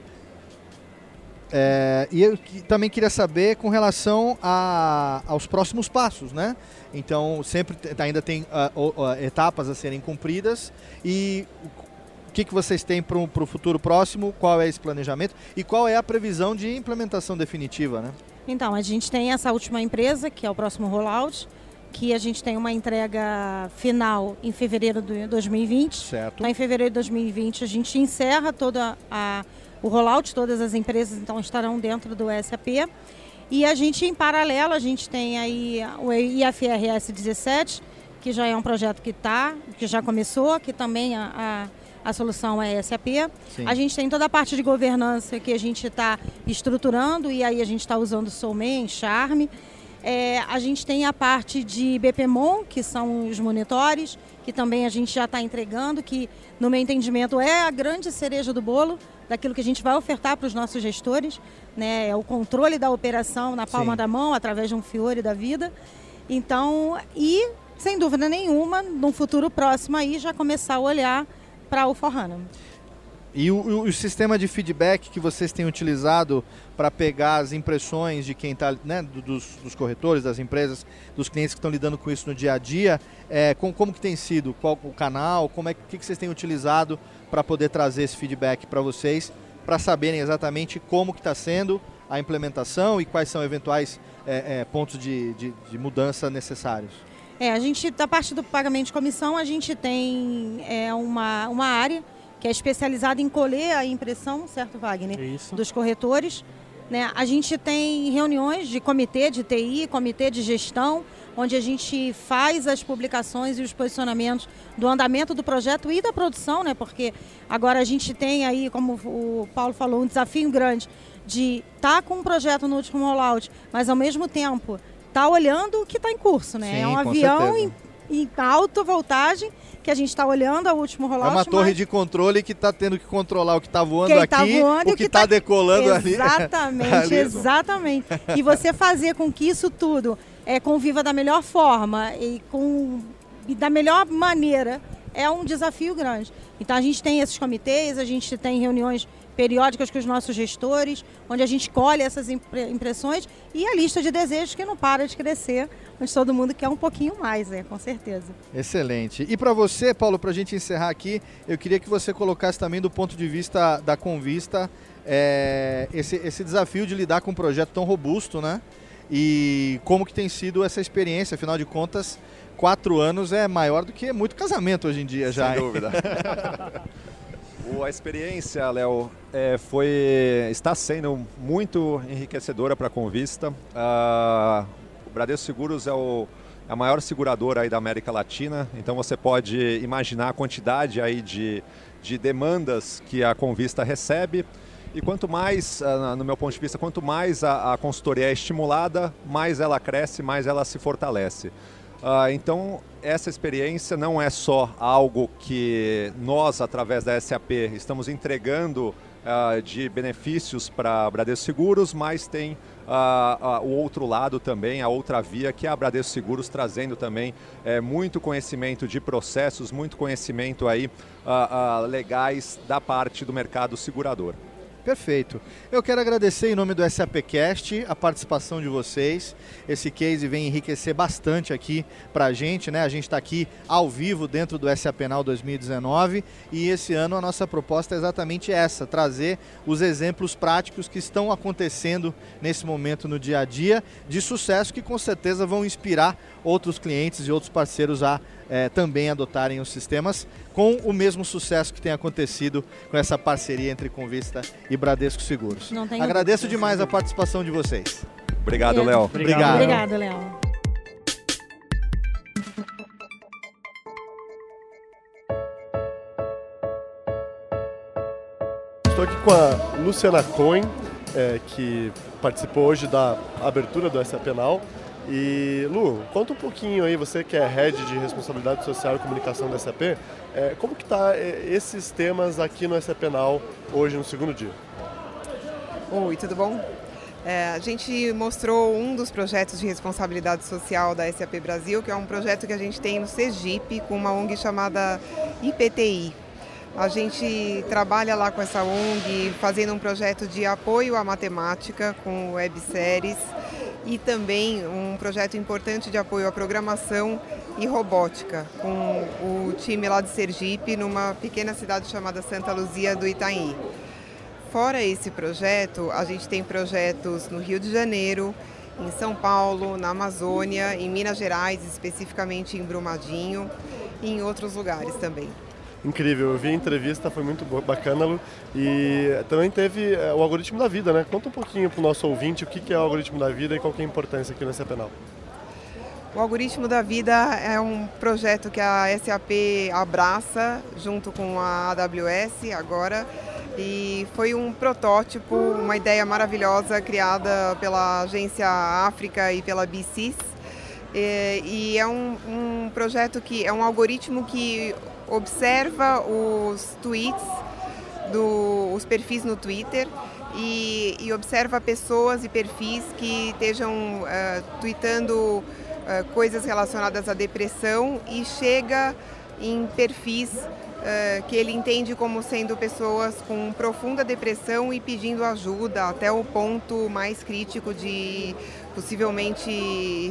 É, e eu também queria saber com relação a- aos próximos passos, né? Então, sempre ainda tem o- ah, etapas a serem cumpridas e o que, que vocês têm para o futuro próximo, qual é esse planejamento e qual é a previsão de implementação definitiva, né? Então, a gente tem essa última empresa, que é o próximo rollout, que a gente tem uma entrega final em fevereiro de 2020. Certo. Então, em fevereiro de 2020, a gente encerra toda a, o rollout, todas as empresas então estarão dentro do SAP. E a gente, em paralelo, a gente tem aí o IFRS 17, que já é um projeto que está, que já começou, que também a, a, a solução é SAP. Sim. A gente tem toda a parte de governança que a gente está estruturando e aí a gente está usando Soulman, Charme. É, a gente tem a parte de BPMON, que são os monitores, que também a gente já está entregando, que no meu entendimento é a grande cereja do bolo daquilo que a gente vai ofertar para os nossos gestores, né? É o controle da operação na palma Sim. da mão, através de um Fiore da vida. Então, e sem dúvida nenhuma, num futuro próximo aí já começar a olhar para o Forrana. E o, o- sistema de feedback que vocês têm utilizado para pegar as impressões de quem está, né, do- dos, dos corretores, das empresas, dos clientes que estão lidando com isso no dia a dia, é, com- como que tem sido? Qual o canal? Como é que que vocês têm utilizado para poder trazer esse feedback para vocês, para saberem exatamente como que está sendo a implementação e quais são eventuais é, é, pontos de, de- de mudança necessários? É, a gente, da parte do pagamento de comissão, a gente tem é, uma, uma área que é especializada em colher a impressão, certo, Wagner? Isso. Dos corretores. Né? A gente tem reuniões de comitê de TI, comitê de gestão, onde a gente faz as publicações e os posicionamentos do andamento do projeto e da produção, né? Porque agora a gente tem aí, como o Paulo falou, um desafio grande de estar com um projeto no último rollout, mas ao mesmo tempo estar olhando o que está em curso, né? Sim, é um avião em, em alta voltagem que a gente está olhando ao último rollout. É uma torre mas- de controle que está tendo que controlar o que está voando quem aqui, tá voando e o que está decolando ali. <laughs> Exatamente, ali. exatamente. E você fazer com que isso tudo é, conviva da melhor forma e, com, e da melhor maneira é um desafio grande. Então a gente tem esses comitês, a gente tem reuniões periódicas com os nossos gestores, onde a gente colhe essas impre- impressões e a lista de desejos que não para de crescer, onde todo mundo quer um pouquinho mais, né? Com certeza. Excelente. E para você, Paulo, para a gente encerrar aqui, eu queria que você colocasse também do ponto de vista da Convista é, esse, esse desafio de lidar com um projeto tão robusto, né? E como que tem sido essa experiência, afinal de contas, quatro anos é maior do que muito casamento hoje em dia já. Sem dúvida. <laughs> A experiência, Léo, é, foi, está sendo muito enriquecedora para a Convista. Ah, o Bradesco Seguros é, o, é a maior seguradora aí da América Latina, então você pode imaginar a quantidade aí de, de demandas que a Convista recebe. E quanto mais, ah, no meu ponto de vista, quanto mais a, a consultoria é estimulada, mais ela cresce, mais ela se fortalece. Ah, então, essa experiência não é só algo que nós, através da SAP, estamos entregando ah, de benefícios para Bradesco Seguros, mas tem ah, o outro lado também, a outra via, que é a Bradesco Seguros trazendo também eh, muito conhecimento de processos, muito conhecimento aí legais da parte do mercado segurador. Perfeito. Eu quero agradecer em nome do SAPcast a participação de vocês. Esse case vem enriquecer bastante aqui para a gente, né? A gente está aqui ao vivo dentro do SAP Now 2019 e esse ano a nossa proposta é exatamente essa: trazer os exemplos práticos que estão acontecendo nesse momento no dia a dia de sucesso que com certeza vão inspirar outros clientes e outros parceiros a eh, também adotarem os sistemas com o mesmo sucesso que tem acontecido com essa parceria entre Convista e Bradesco Seguros. Não tenho Agradeço dúvidas. demais a participação de vocês. Obrigado, Léo. Obrigado. Obrigado, Léo. Estou aqui com a Luciana Cohen, é, que participou hoje da abertura do SAP Now. E Lu, conta um pouquinho aí, você que é Head de Responsabilidade Social e Comunicação da SAP, é, como que tá é, esses temas aqui no SAP Now hoje no segundo dia? Oi, tudo bom? É, a gente mostrou um dos projetos de responsabilidade social da SAP Brasil, que é um projeto que a gente tem no Sergipe com uma ONG chamada IPTI. A gente trabalha lá com essa ONG fazendo um projeto de apoio à matemática com webséries e também um projeto importante de apoio à programação e robótica com o time lá de Sergipe numa pequena cidade chamada Santa Luzia do Itaim. Fora esse projeto, a gente tem projetos no Rio de Janeiro, em São Paulo, na Amazônia, em Minas Gerais, especificamente em Brumadinho e em outros lugares também. Incrível, eu vi a entrevista, foi muito bacana, Lu. E também teve é, o algoritmo da vida, né? Conta um pouquinho para o nosso ouvinte o que é o algoritmo da vida e qual é a importância aqui no Penal. O Algoritmo da Vida é um projeto que a SAP abraça junto com a AWS agora e foi um protótipo, uma ideia maravilhosa criada pela agência África e pela BCIS. E é um, um projeto que é um algoritmo que observa os tweets, do, os perfis no Twitter e, e observa pessoas e perfis que estejam uh, tweetando uh, coisas relacionadas à depressão e chega em perfis uh, que ele entende como sendo pessoas com profunda depressão e pedindo ajuda até o ponto mais crítico de possivelmente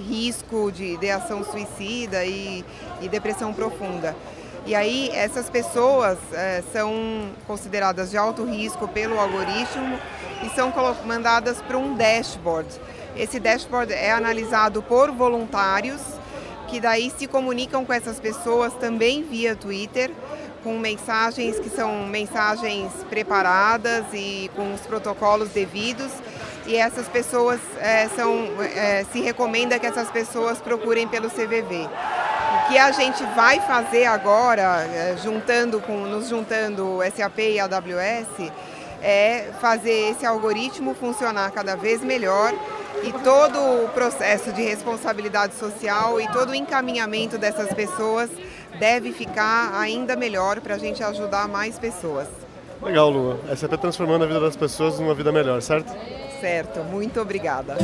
risco de ideação suicida e, e depressão profunda. E aí essas pessoas é, são consideradas de alto risco pelo algoritmo e são mandadas para um dashboard. Esse dashboard é analisado por voluntários que daí se comunicam com essas pessoas também via Twitter, com mensagens que são mensagens preparadas e com os protocolos devidos. E essas pessoas é, são, é, se recomenda que essas pessoas procurem pelo CVV. O que a gente vai fazer agora, é, juntando com, nos juntando SAP e AWS, é fazer esse algoritmo funcionar cada vez melhor e todo o processo de responsabilidade social e todo o encaminhamento dessas pessoas deve ficar ainda melhor para a gente ajudar mais pessoas. Legal, Lua. SAP transformando a vida das pessoas numa vida melhor, certo? Certo, muito obrigada.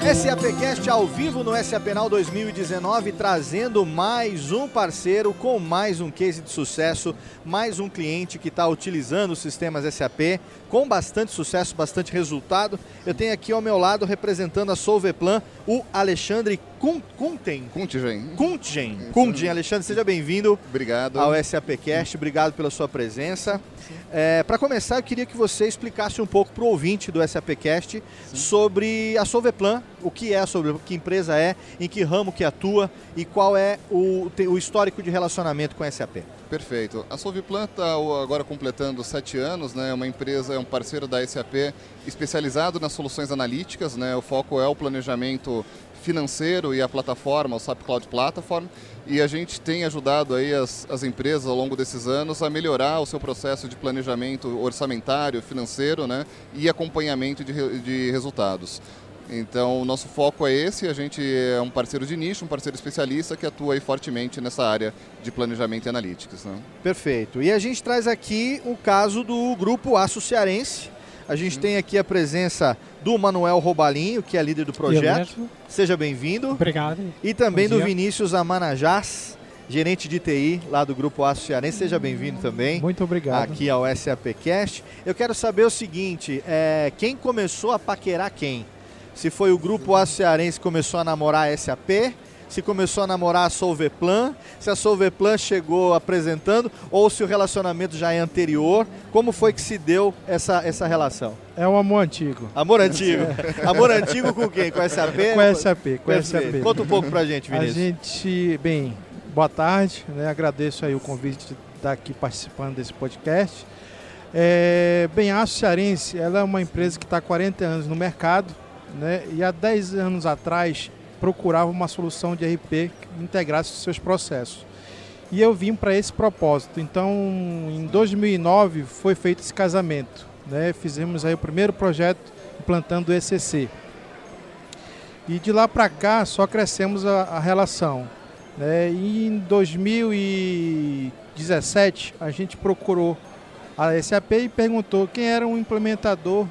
SAPcast ao vivo no SAPenal 2019, trazendo mais um parceiro com mais um case de sucesso, mais um cliente que está utilizando os sistemas SAP com bastante sucesso, bastante resultado. Eu tenho aqui ao meu lado, representando a Solveplan, o Alexandre Kunten. Kuntgen. Kuntgen. Kuntgen. Alexandre, seja bem-vindo. Obrigado. Ao SAPcast, obrigado pela sua presença. É, para começar, eu queria que você explicasse um pouco para o ouvinte do SAPcast Sim. sobre a Solveplan, o que é a Solveplan, que empresa é, em que ramo que atua e qual é o, o histórico de relacionamento com a SAP. Perfeito. A Solviplan está agora completando sete anos, né? É uma empresa, é um parceiro da SAP especializado nas soluções analíticas, né? O foco é o planejamento financeiro e a plataforma, o SAP Cloud Platform, e a gente tem ajudado aí as, as empresas ao longo desses anos a melhorar o seu processo de planejamento orçamentário, financeiro, né? E acompanhamento de, de resultados. Então, o nosso foco é esse, a gente é um parceiro de nicho, um parceiro especialista que atua aí fortemente nessa área de planejamento e analíticas. Né? Perfeito. E a gente traz aqui o caso do Grupo Aço Cearense. A gente Sim. tem aqui a presença do Manuel Robalinho, que é líder do projeto. Seja bem-vindo. Obrigado. E também do Vinícius Amanajás, gerente de TI lá do Grupo Aço Cearense. Seja bem-vindo também. Muito obrigado. Aqui ao SAPcast. Eu quero saber o seguinte, é, quem começou a paquerar quem? Se foi o grupo A Cearense que começou a namorar a SAP, se começou a namorar a Solveplan, se a Solveplan chegou apresentando ou se o relacionamento já é anterior. Como foi que se deu essa, essa relação? É um amor antigo. Amor antigo. <laughs> amor antigo com quem? Com a SAP? Com a SAP, com a SAP. Conta um pouco pra gente, Vinícius. A gente, bem, boa tarde, né? agradeço aí o convite de estar aqui participando desse podcast. É, bem, a Aço Cearense ela é uma empresa que está há 40 anos no mercado, né? e há 10 anos atrás procurava uma solução de RP que integrasse os seus processos. E eu vim para esse propósito. Então, em 2009 foi feito esse casamento. Né? Fizemos aí o primeiro projeto implantando o ECC. E de lá para cá só crescemos a, a relação. Né? E em 2017 a gente procurou a SAP e perguntou quem era um implementador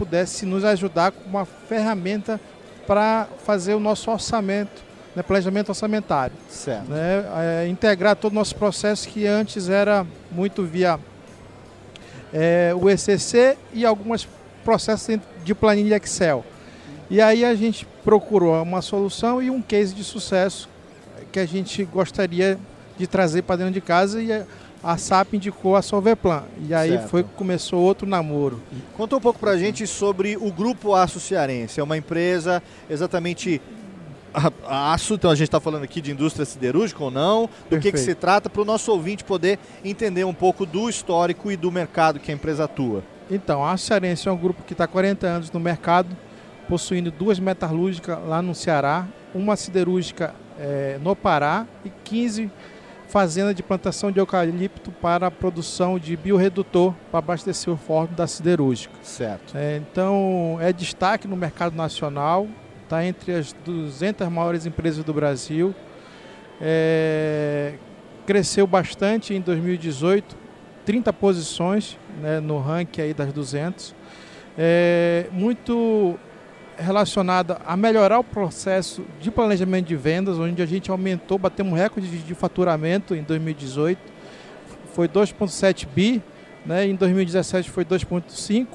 pudesse nos ajudar com uma ferramenta para fazer o nosso orçamento né, planejamento orçamentário. Certo. Né, é, integrar todo o nosso processo que antes era muito via é, o ECC e alguns processos de planilha Excel. E aí a gente procurou uma solução e um case de sucesso que a gente gostaria de trazer para dentro de casa e a SAP indicou a Solveplan. E aí Certo. foi começou outro namoro. Conta um pouco pra gente sobre o Grupo Aço Cearense. É uma empresa exatamente a- a aço, então a gente está falando aqui de indústria siderúrgica ou não, do que, que se trata, para o nosso ouvinte poder entender um pouco do histórico e do mercado que a empresa atua. Então, a Cearense é um grupo que está há 40 anos no mercado, possuindo duas metalúrgicas lá no Ceará, uma siderúrgica eh, no Pará e 15 fazendas de plantação de eucalipto para a produção de bioredutor para abastecer o forno da siderúrgica. Certo. É, então, é destaque no mercado nacional, está entre as 200 maiores empresas do Brasil. É, cresceu bastante em 2018, 30 posições né, no ranking aí das 200. É, muito relacionada a melhorar o processo de planejamento de vendas, onde a gente aumentou, batemos um recorde de, faturamento em 2018, foi 2,7 bi, né? em 2017 foi 2,5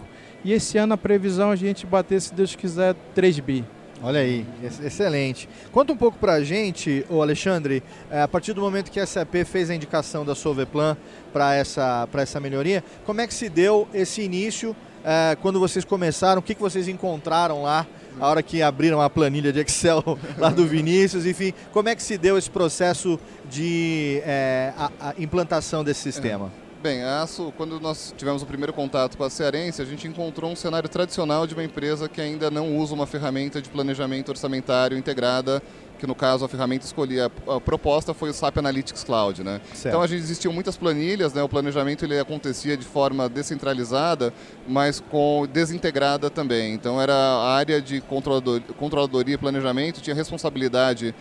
e esse ano a previsão é a gente bater, se Deus quiser, 3 bi. Olha aí, ex- excelente. Conta um pouco pra gente, ô Alexandre, eh, a partir do momento que a SAP fez a indicação da Solveplan para essa, essa melhoria, como é que se deu esse início, eh, quando vocês começaram, o que, que vocês encontraram lá, a hora que abriram a planilha de Excel <laughs> lá do Vinícius, enfim, como é que se deu esse processo de eh, a- a implantação desse sistema? Bem, a ASSO, quando nós tivemos o primeiro contato com a Cearense, a gente encontrou um cenário tradicional de uma empresa que ainda não usa uma ferramenta de planejamento orçamentário integrada, que no caso a ferramenta escolhida, a proposta foi o SAP Analytics Cloud, né? Certo. Então a gente existiam muitas planilhas, né? O planejamento ele acontecia de forma descentralizada, mas com desintegrada também. Então era a área de controlador, controladoria e planejamento tinha responsabilidade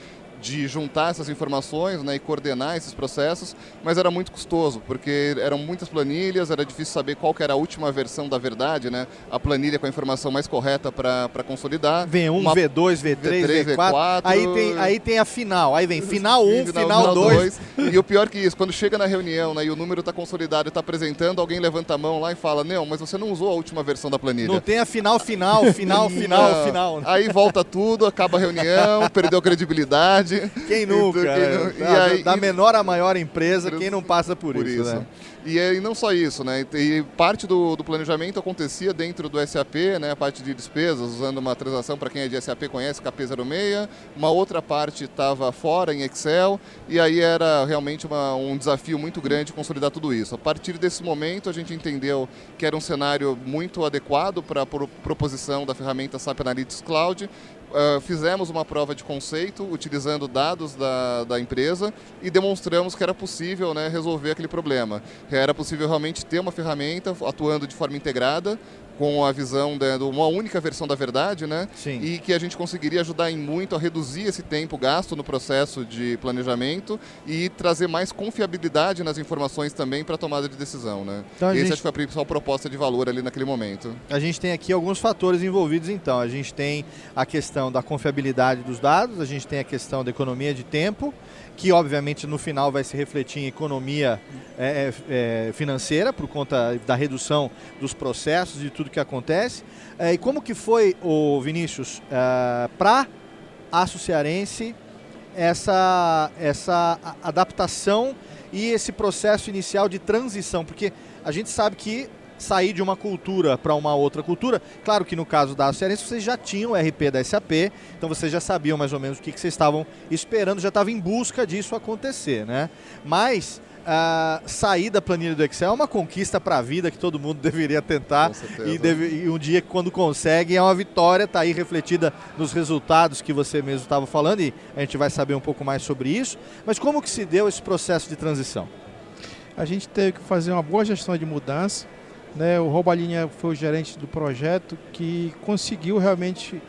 de juntar essas informações né, e coordenar esses processos, mas era muito custoso, porque eram muitas planilhas, era difícil saber qual era a última versão da verdade, né, a planilha com a informação mais correta para consolidar. V1, Uma- V2, V3, V4, aí tem, aí tem a final, aí vem final 1, <laughs> final 2. dois. E o pior que isso, quando chega na reunião né, e o número está consolidado e está apresentando, alguém levanta a mão lá e fala, não, mas você não usou a última versão da planilha. Não tem a final, final, final, <laughs> final, final. Aí volta tudo, acaba a reunião, perdeu a credibilidade. Quem <laughs> nunca? Então, né? quem nu- Da- e aí- da menor à maior empresa, quem não passa por, por isso, isso. né? E, é- e não só isso, né? E parte do, do planejamento acontecia dentro do SAP, né? A parte de despesas, usando uma transação, para quem é de SAP conhece, KP06. Uma outra parte estava fora em Excel. E aí era realmente uma- um desafio muito grande consolidar tudo isso. A partir desse momento, a gente entendeu que era um cenário muito adequado para a pro- proposição da ferramenta SAP Analytics Cloud. Uh, fizemos uma prova de conceito utilizando dados da, da empresa e demonstramos que era possível né, resolver aquele problema. Era possível realmente ter uma ferramenta atuando de forma integrada com a visão de, uma única versão da verdade, né? Sim. E que a gente conseguiria ajudar em muito a reduzir esse tempo gasto no processo de planejamento e trazer mais confiabilidade nas informações também para a tomada de decisão, né? Então a Esse gente- acho que foi a principal proposta de valor ali naquele momento. A gente tem aqui alguns fatores envolvidos, então. A gente tem a questão da confiabilidade dos dados, a gente tem a questão da economia de tempo, que obviamente no final vai se refletir em economia é, é, é, financeira, por conta da redução dos processos e tudo que acontece. É, e como que foi, o Vinícius, para Aço Cearense, essa, essa a- adaptação e esse processo inicial de transição? Porque a gente sabe que sair de uma cultura para uma outra cultura, claro que no caso da Cearense vocês já tinham o RP da SAP, então vocês já sabiam mais ou menos o que, que vocês estavam esperando, já estavam em busca disso acontecer, né? Mas ah, sair da planilha do Excel é uma conquista para a vida que todo mundo <laughs> deveria tentar e, deve- e um dia quando consegue é uma vitória, está aí refletida nos resultados que você mesmo estava falando e a gente vai saber um pouco mais sobre isso. Mas como que se deu esse processo de transição? A gente teve que fazer uma boa gestão de mudança. Né? O Roubalinha foi o gerente do projeto que conseguiu realmente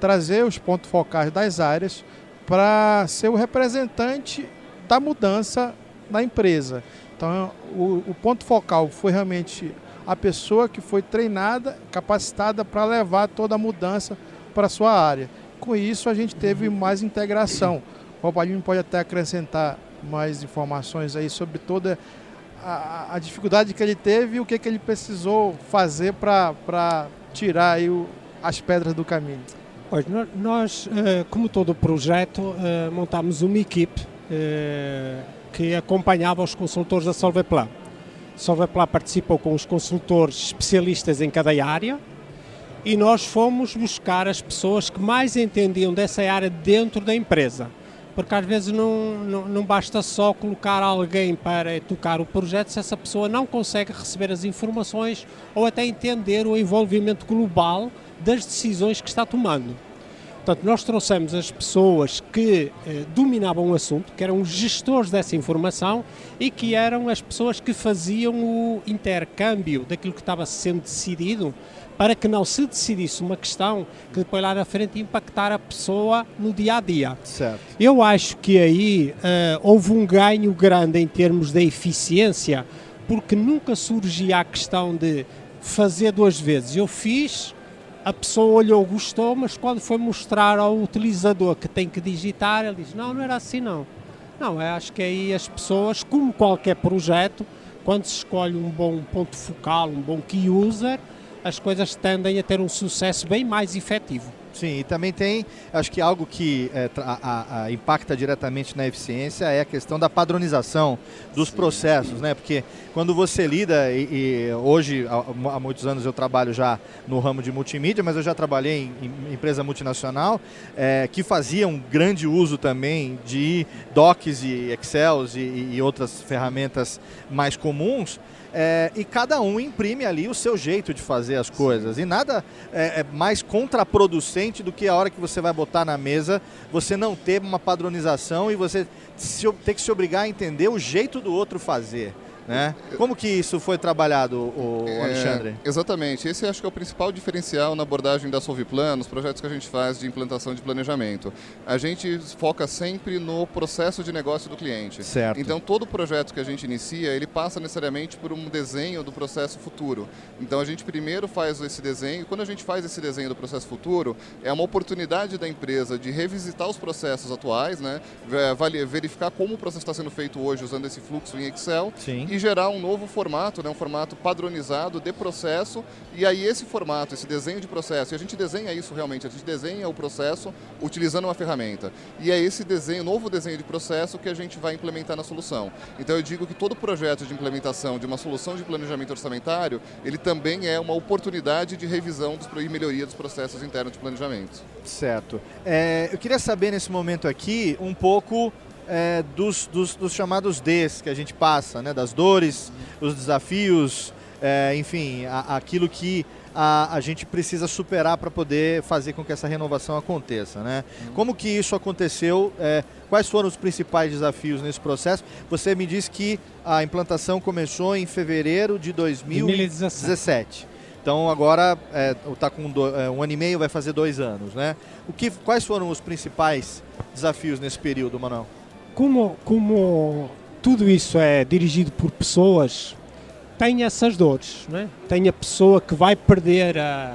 trazer os pontos focais das áreas para ser o representante da mudança na empresa. Então, o, o ponto focal foi realmente a pessoa que foi treinada, capacitada para levar toda a mudança para sua área. com isso a gente teve mais integração. O Robalino pode até acrescentar mais informações aí sobre toda a, a dificuldade que ele teve e o que, que ele precisou fazer para tirar aí o, as pedras do caminho. Pois, nós, eh, como todo o projeto, eh, montámos uma equipe eh, que acompanhava os consultores da Solveplan. Solveplan participou com os consultores especialistas em cada área e nós fomos buscar as pessoas que mais entendiam dessa área dentro da empresa. Porque às vezes não, não, não basta só colocar alguém para tocar o projeto se essa pessoa não consegue receber as informações ou até entender o envolvimento global das decisões que está tomando. Portanto, nós trouxemos as pessoas que eh, dominavam o assunto, que eram os gestores dessa informação e que eram as pessoas que faziam o intercâmbio daquilo que estava sendo decidido para que não se decidisse uma questão que depois lá na frente impactar a pessoa no dia a dia. Certo. Eu acho que aí uh, houve um ganho grande em termos da eficiência, porque nunca surgia a questão de fazer duas vezes. Eu fiz, a pessoa olhou, gostou, mas quando foi mostrar ao utilizador que tem que digitar, ele diz: Não, não era assim, não. Não, acho que aí as pessoas, como qualquer projeto, quando se escolhe um bom ponto focal, um bom key user, as coisas tendem a ter um sucesso bem mais efetivo. Sim, e também tem, acho que algo que é, a, a, impacta diretamente na eficiência é a questão da padronização dos Sim. processos, né? Porque quando você lida, e, e hoje, há, há, muitos anos eu trabalho já no ramo de multimídia, mas eu já trabalhei em, em empresa multinacional é, que fazia um grande uso também de docs e excels e, e outras ferramentas mais comuns. É, e cada um imprime ali o seu jeito de fazer as coisas. E nada é, é, mais contraproducente do que a hora que você vai botar na mesa, você não ter uma padronização e você ter que se obrigar a entender o jeito do outro fazer. Né? Como que isso foi trabalhado, o Alexandre? É, exatamente. Esse acho que é o principal diferencial na abordagem da Solviplan, nos projetos que a gente faz de implantação de planejamento. A gente foca sempre no processo de negócio do cliente. Certo. Então, todo projeto que a gente inicia, ele passa necessariamente por um desenho do processo futuro. Então, a gente primeiro faz esse desenho. Quando a gente faz esse desenho do processo futuro, é uma oportunidade da empresa de revisitar os processos atuais, né? verificar como o processo está sendo feito hoje usando esse fluxo em Excel Sim. e gerar um novo formato, né, um formato padronizado de processo. E aí esse formato, esse desenho de processo, e a gente desenha isso realmente, a gente desenha o processo utilizando uma ferramenta. E é esse desenho, novo desenho de processo que a gente vai implementar na solução. Então eu digo que todo projeto de implementação de uma solução de planejamento orçamentário, ele também é uma oportunidade de revisão dos, e melhoria dos processos internos de planejamento. Certo. É, eu queria saber nesse momento aqui um pouco é, dos, dos, dos, chamados Ds que a gente passa, né? das dores, os desafios, é, enfim, a, aquilo que a, a gente precisa superar para poder fazer com que essa renovação aconteça. Né? Como que isso aconteceu? É, quais foram os principais desafios nesse processo? Você me disse que a implantação começou em fevereiro de 2017. 2017. Então agora está é, com do, é, um ano e meio, vai fazer dois anos, né? O que, quais foram os principais desafios nesse período, Manuel? Como, como tudo isso é dirigido por pessoas, tem essas dores. Né? Tem a pessoa que vai perder a,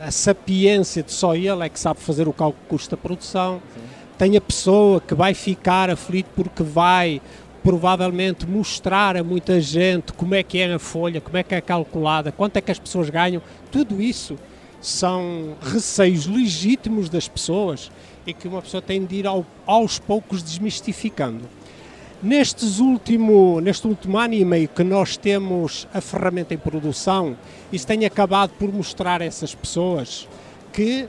a sapiência de só ele é que sabe fazer o cálculo custo da produção. Sim. Tem a pessoa que vai ficar aflito porque vai provavelmente mostrar a muita gente como é que é a folha, como é que é calculada, quanto é que as pessoas ganham. Tudo isso são receios legítimos das pessoas e que uma pessoa tem de ir ao, aos poucos desmistificando. Nestes último, neste último ano e meio que nós temos a ferramenta em produção, isso tem acabado por mostrar a essas pessoas que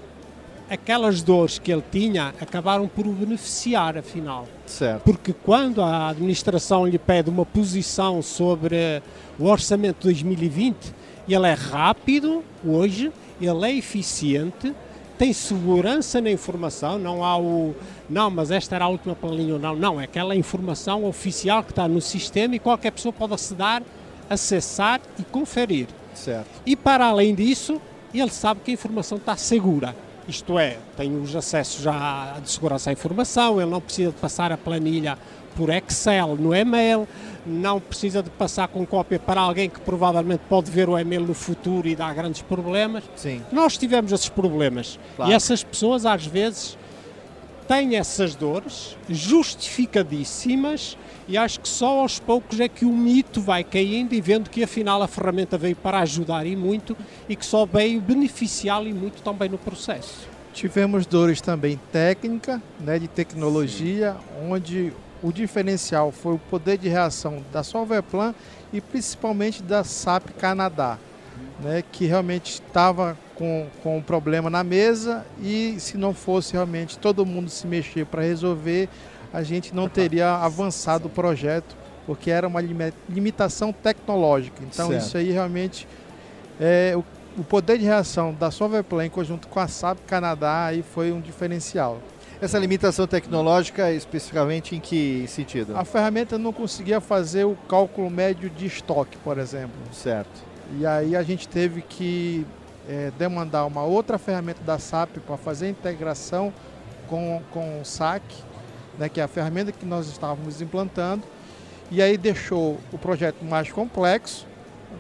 aquelas dores que ele tinha acabaram por o beneficiar, afinal. Certo. Porque quando a administração lhe pede uma posição sobre o orçamento de 2020, ele é rápido hoje, ele é eficiente, tem segurança na informação, não há o. Não, mas esta era a última planilha ou não. Não, é aquela informação oficial que está no sistema e qualquer pessoa pode aceder, acessar e conferir. Certo. E para além disso, ele sabe que a informação está segura. Isto é, tem os acessos já de segurança à informação, ele não precisa de passar a planilha por Excel no e-mail, não precisa de passar com cópia para alguém que provavelmente pode ver o e-mail no futuro e dar grandes problemas. Sim. Nós tivemos esses problemas Claro. e essas pessoas às vezes têm essas dores justificadíssimas e acho que só aos poucos é que o mito vai caindo e vendo que afinal a ferramenta veio para ajudar e muito e que só veio beneficiá-lo e muito também no processo. Tivemos dores também técnica, né, de tecnologia, onde o diferencial foi o poder de reação da Solverplan e principalmente da SAP Canadá, né, que realmente estava com, com um problema na mesa e se não fosse realmente todo mundo se mexer para resolver, a gente não teria avançado o projeto, porque era uma limi- limitação tecnológica. Então Certo. isso aí realmente é, o, o poder de reação da Solverplan em conjunto com a SAP Canadá aí foi um diferencial. Essa limitação tecnológica especificamente em que sentido? A ferramenta não conseguia fazer o cálculo médio de estoque, por exemplo. Certo. E aí a gente teve que eh, demandar uma outra ferramenta da SAP para fazer a integração com, com o SAC, né, que é a ferramenta que nós estávamos implantando. E aí deixou o projeto mais complexo,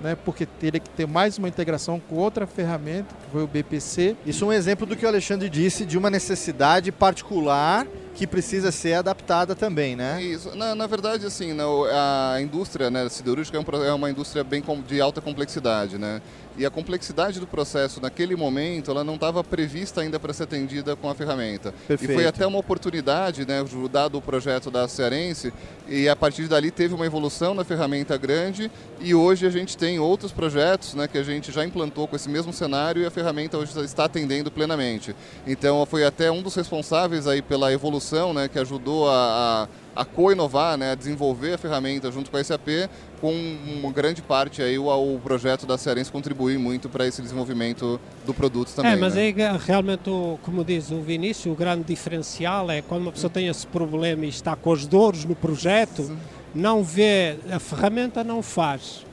né, porque teria que ter mais uma integração com outra ferramenta, que foi o BPC. Isso é um exemplo do que o Alexandre disse de uma necessidade particular que precisa ser adaptada também, né? Isso. Na, na verdade, assim, né, a indústria né, siderúrgica é, é uma indústria bem de alta complexidade, né? E a complexidade do processo naquele momento, ela não estava prevista ainda para ser atendida com a ferramenta. E Perfeito. foi até uma oportunidade, né, dado o projeto da Cearense, e a partir dali teve uma evolução na ferramenta grande, e hoje a gente tem outros projetos, né, que a gente já implantou com esse mesmo cenário e a ferramenta hoje está atendendo plenamente. Então foi até um dos responsáveis aí pela evolução, né, que ajudou a, a, a co-inovar, né, a desenvolver a ferramenta junto com a SAP, com uma grande parte aí o, o projeto da Cearense contribuir muito para esse desenvolvimento do produto também. é, mas né? aí realmente, como diz o Vinícius, o grande diferencial é quando uma pessoa tem esse problema e está com as dores no projeto, não vê, a ferramenta não faz.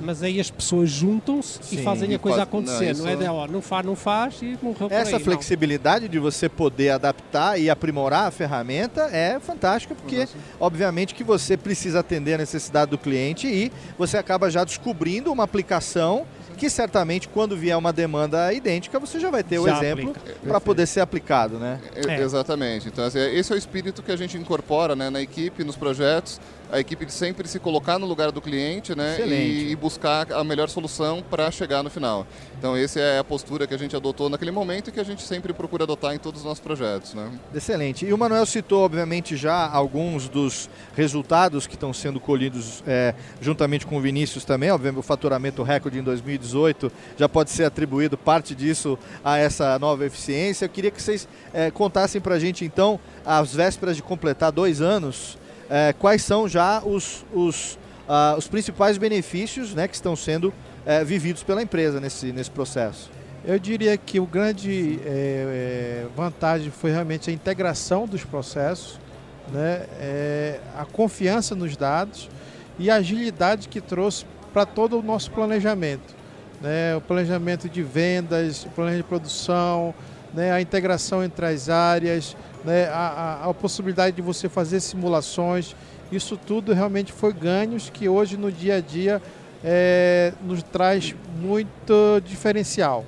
Mas aí as pessoas juntam-se e fazem e a coisa faz- acontecer. não, Não, é de, ó, não faz, não faz e morreu por Essa aí. não. flexibilidade de você poder adaptar e aprimorar a ferramenta é fantástica, porque obviamente que você precisa atender a necessidade do cliente e você acaba já descobrindo uma aplicação que certamente quando vier uma demanda idêntica você já vai ter o Já exemplo aplica. para poder ser aplicado, né? E- Exatamente. Então, assim, esse é o espírito que a gente incorpora né, na equipe, nos projetos. A equipe de sempre se colocar no lugar do cliente né, e, e buscar a melhor solução para chegar no final. Então, essa é a postura que a gente adotou naquele momento e que a gente sempre procura adotar em todos os nossos projetos. Né? Excelente. E o Manuel citou, obviamente, já alguns dos resultados que estão sendo colhidos é, juntamente com o Vinícius também. Obviamente, o faturamento recorde em 2018 já pode ser atribuído parte disso a essa nova eficiência. Eu queria que vocês é, contassem para a gente, então, às vésperas de completar dois anos, é, quais são já os, os, ah, os principais benefícios né, que estão sendo é, vividos pela empresa nesse, nesse processo. Eu diria que o grande é, é, vantagem foi realmente a integração dos processos, né, é, a confiança nos dados e a agilidade que trouxe para todo o nosso planejamento. Né, o planejamento de vendas, o planejamento de produção, né, a integração entre as áreas, né, a, a- a possibilidade de você fazer simulações. Isso tudo realmente foi ganhos que hoje no dia a dia é, nos traz muito diferencial.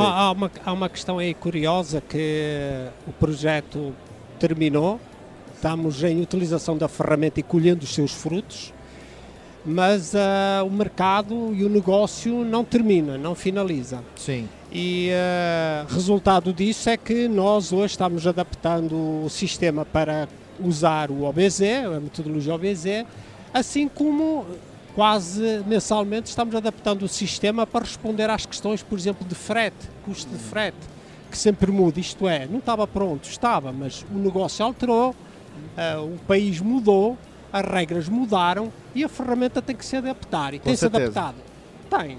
Há, há uma, há uma questão aí curiosa que o projeto terminou, estamos em utilização da ferramenta e colhendo os seus frutos, mas ah, o mercado e o negócio não termina, não finaliza. Sim. E ah, resultado disso é que nós hoje estamos adaptando o sistema para usar o OBZ, a metodologia OBZ, assim como quase mensalmente estamos adaptando o sistema para responder às questões, por exemplo, de frete, custo de frete, que sempre muda. Isto é, não estava pronto, estava, mas o negócio alterou, ah, o país mudou, as regras mudaram e a ferramenta tem que se adaptar. E Com tem-se adaptado. Tem.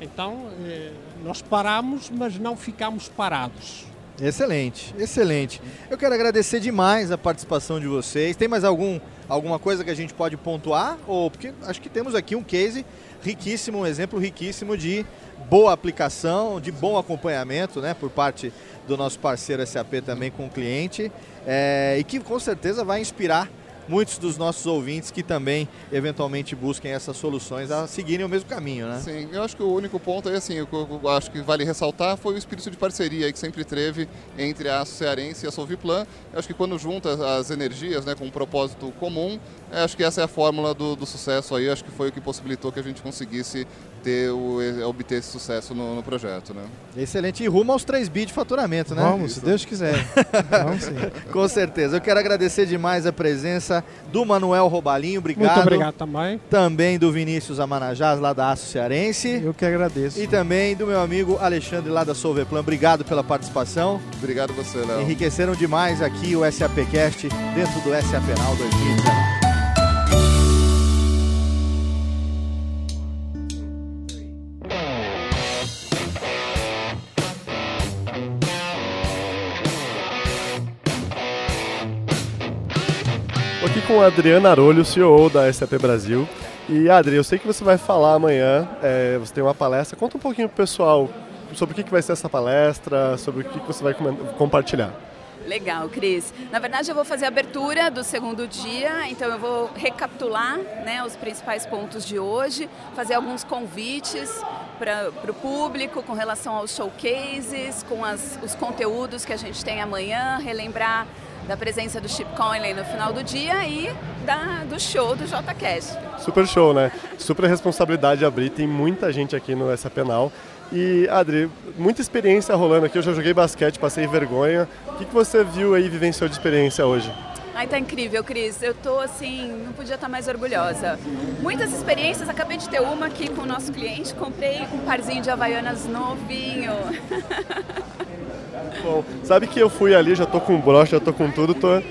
Então, eh, nós paramos, mas não ficamos parados. Excelente, excelente. Eu quero agradecer demais a participação de vocês. Tem mais algum, alguma coisa que a gente pode pontuar? Ou porque acho que temos aqui um case riquíssimo, um exemplo riquíssimo de boa aplicação, de bom acompanhamento, né, por parte do nosso parceiro SAP também com o cliente, é, e que com certeza vai inspirar muitos dos nossos ouvintes que também eventualmente busquem essas soluções a seguirem o mesmo caminho, né? Sim, eu acho que o único ponto aí, assim, eu, eu acho que vale ressaltar foi o espírito de parceria que sempre teve entre a Cearense e a Solviplan. Eu acho que quando junta as energias, né, com um propósito comum, acho que essa é a fórmula do, do sucesso aí, acho que foi o que possibilitou que a gente conseguisse ter o, obter esse sucesso no, no, projeto, né? Excelente. E rumo aos 3 bi de faturamento, né? Vamos, Isso. se Deus quiser. <laughs> Vamos sim. Com certeza. Eu quero agradecer demais a presença do Manuel Robalinho, obrigado. Muito obrigado também. Também do Vinícius Amanajás, lá da Aço Cearense. Eu que agradeço. E também do meu amigo Alexandre, lá da Solveplan. Obrigado pela participação. Obrigado você, Léo. Enriqueceram demais aqui o SAPcast dentro do SAP Now 2019. Com Adriana Arolho, CEO da SAP Brasil. E Adri, eu sei que você vai falar amanhã, é, você tem uma palestra. Conta um pouquinho pro pessoal sobre o que vai ser essa palestra, sobre o que você vai compartilhar. Legal, Cris. Na verdade, eu vou fazer a abertura do segundo dia, então eu vou recapitular né, os principais pontos de hoje, fazer alguns convites para o público com relação aos showcases, com as, os conteúdos que a gente tem amanhã, relembrar da presença do Chip Conley no final do dia e da, do show do JCast. Super show, né? Super responsabilidade abrir, tem muita gente aqui no essa penal. E Adri, muita experiência rolando aqui, eu já joguei basquete, passei vergonha. O que, que você viu aí, vivenciou de experiência hoje? Ai, tá incrível, Cris. Eu tô assim, não podia estar mais orgulhosa. Muitas experiências, acabei de ter uma aqui com o nosso cliente, comprei um parzinho de Havaianas novinho. <laughs> Bom, sabe que eu fui ali, já tô com broche, já tô com tudo, tô...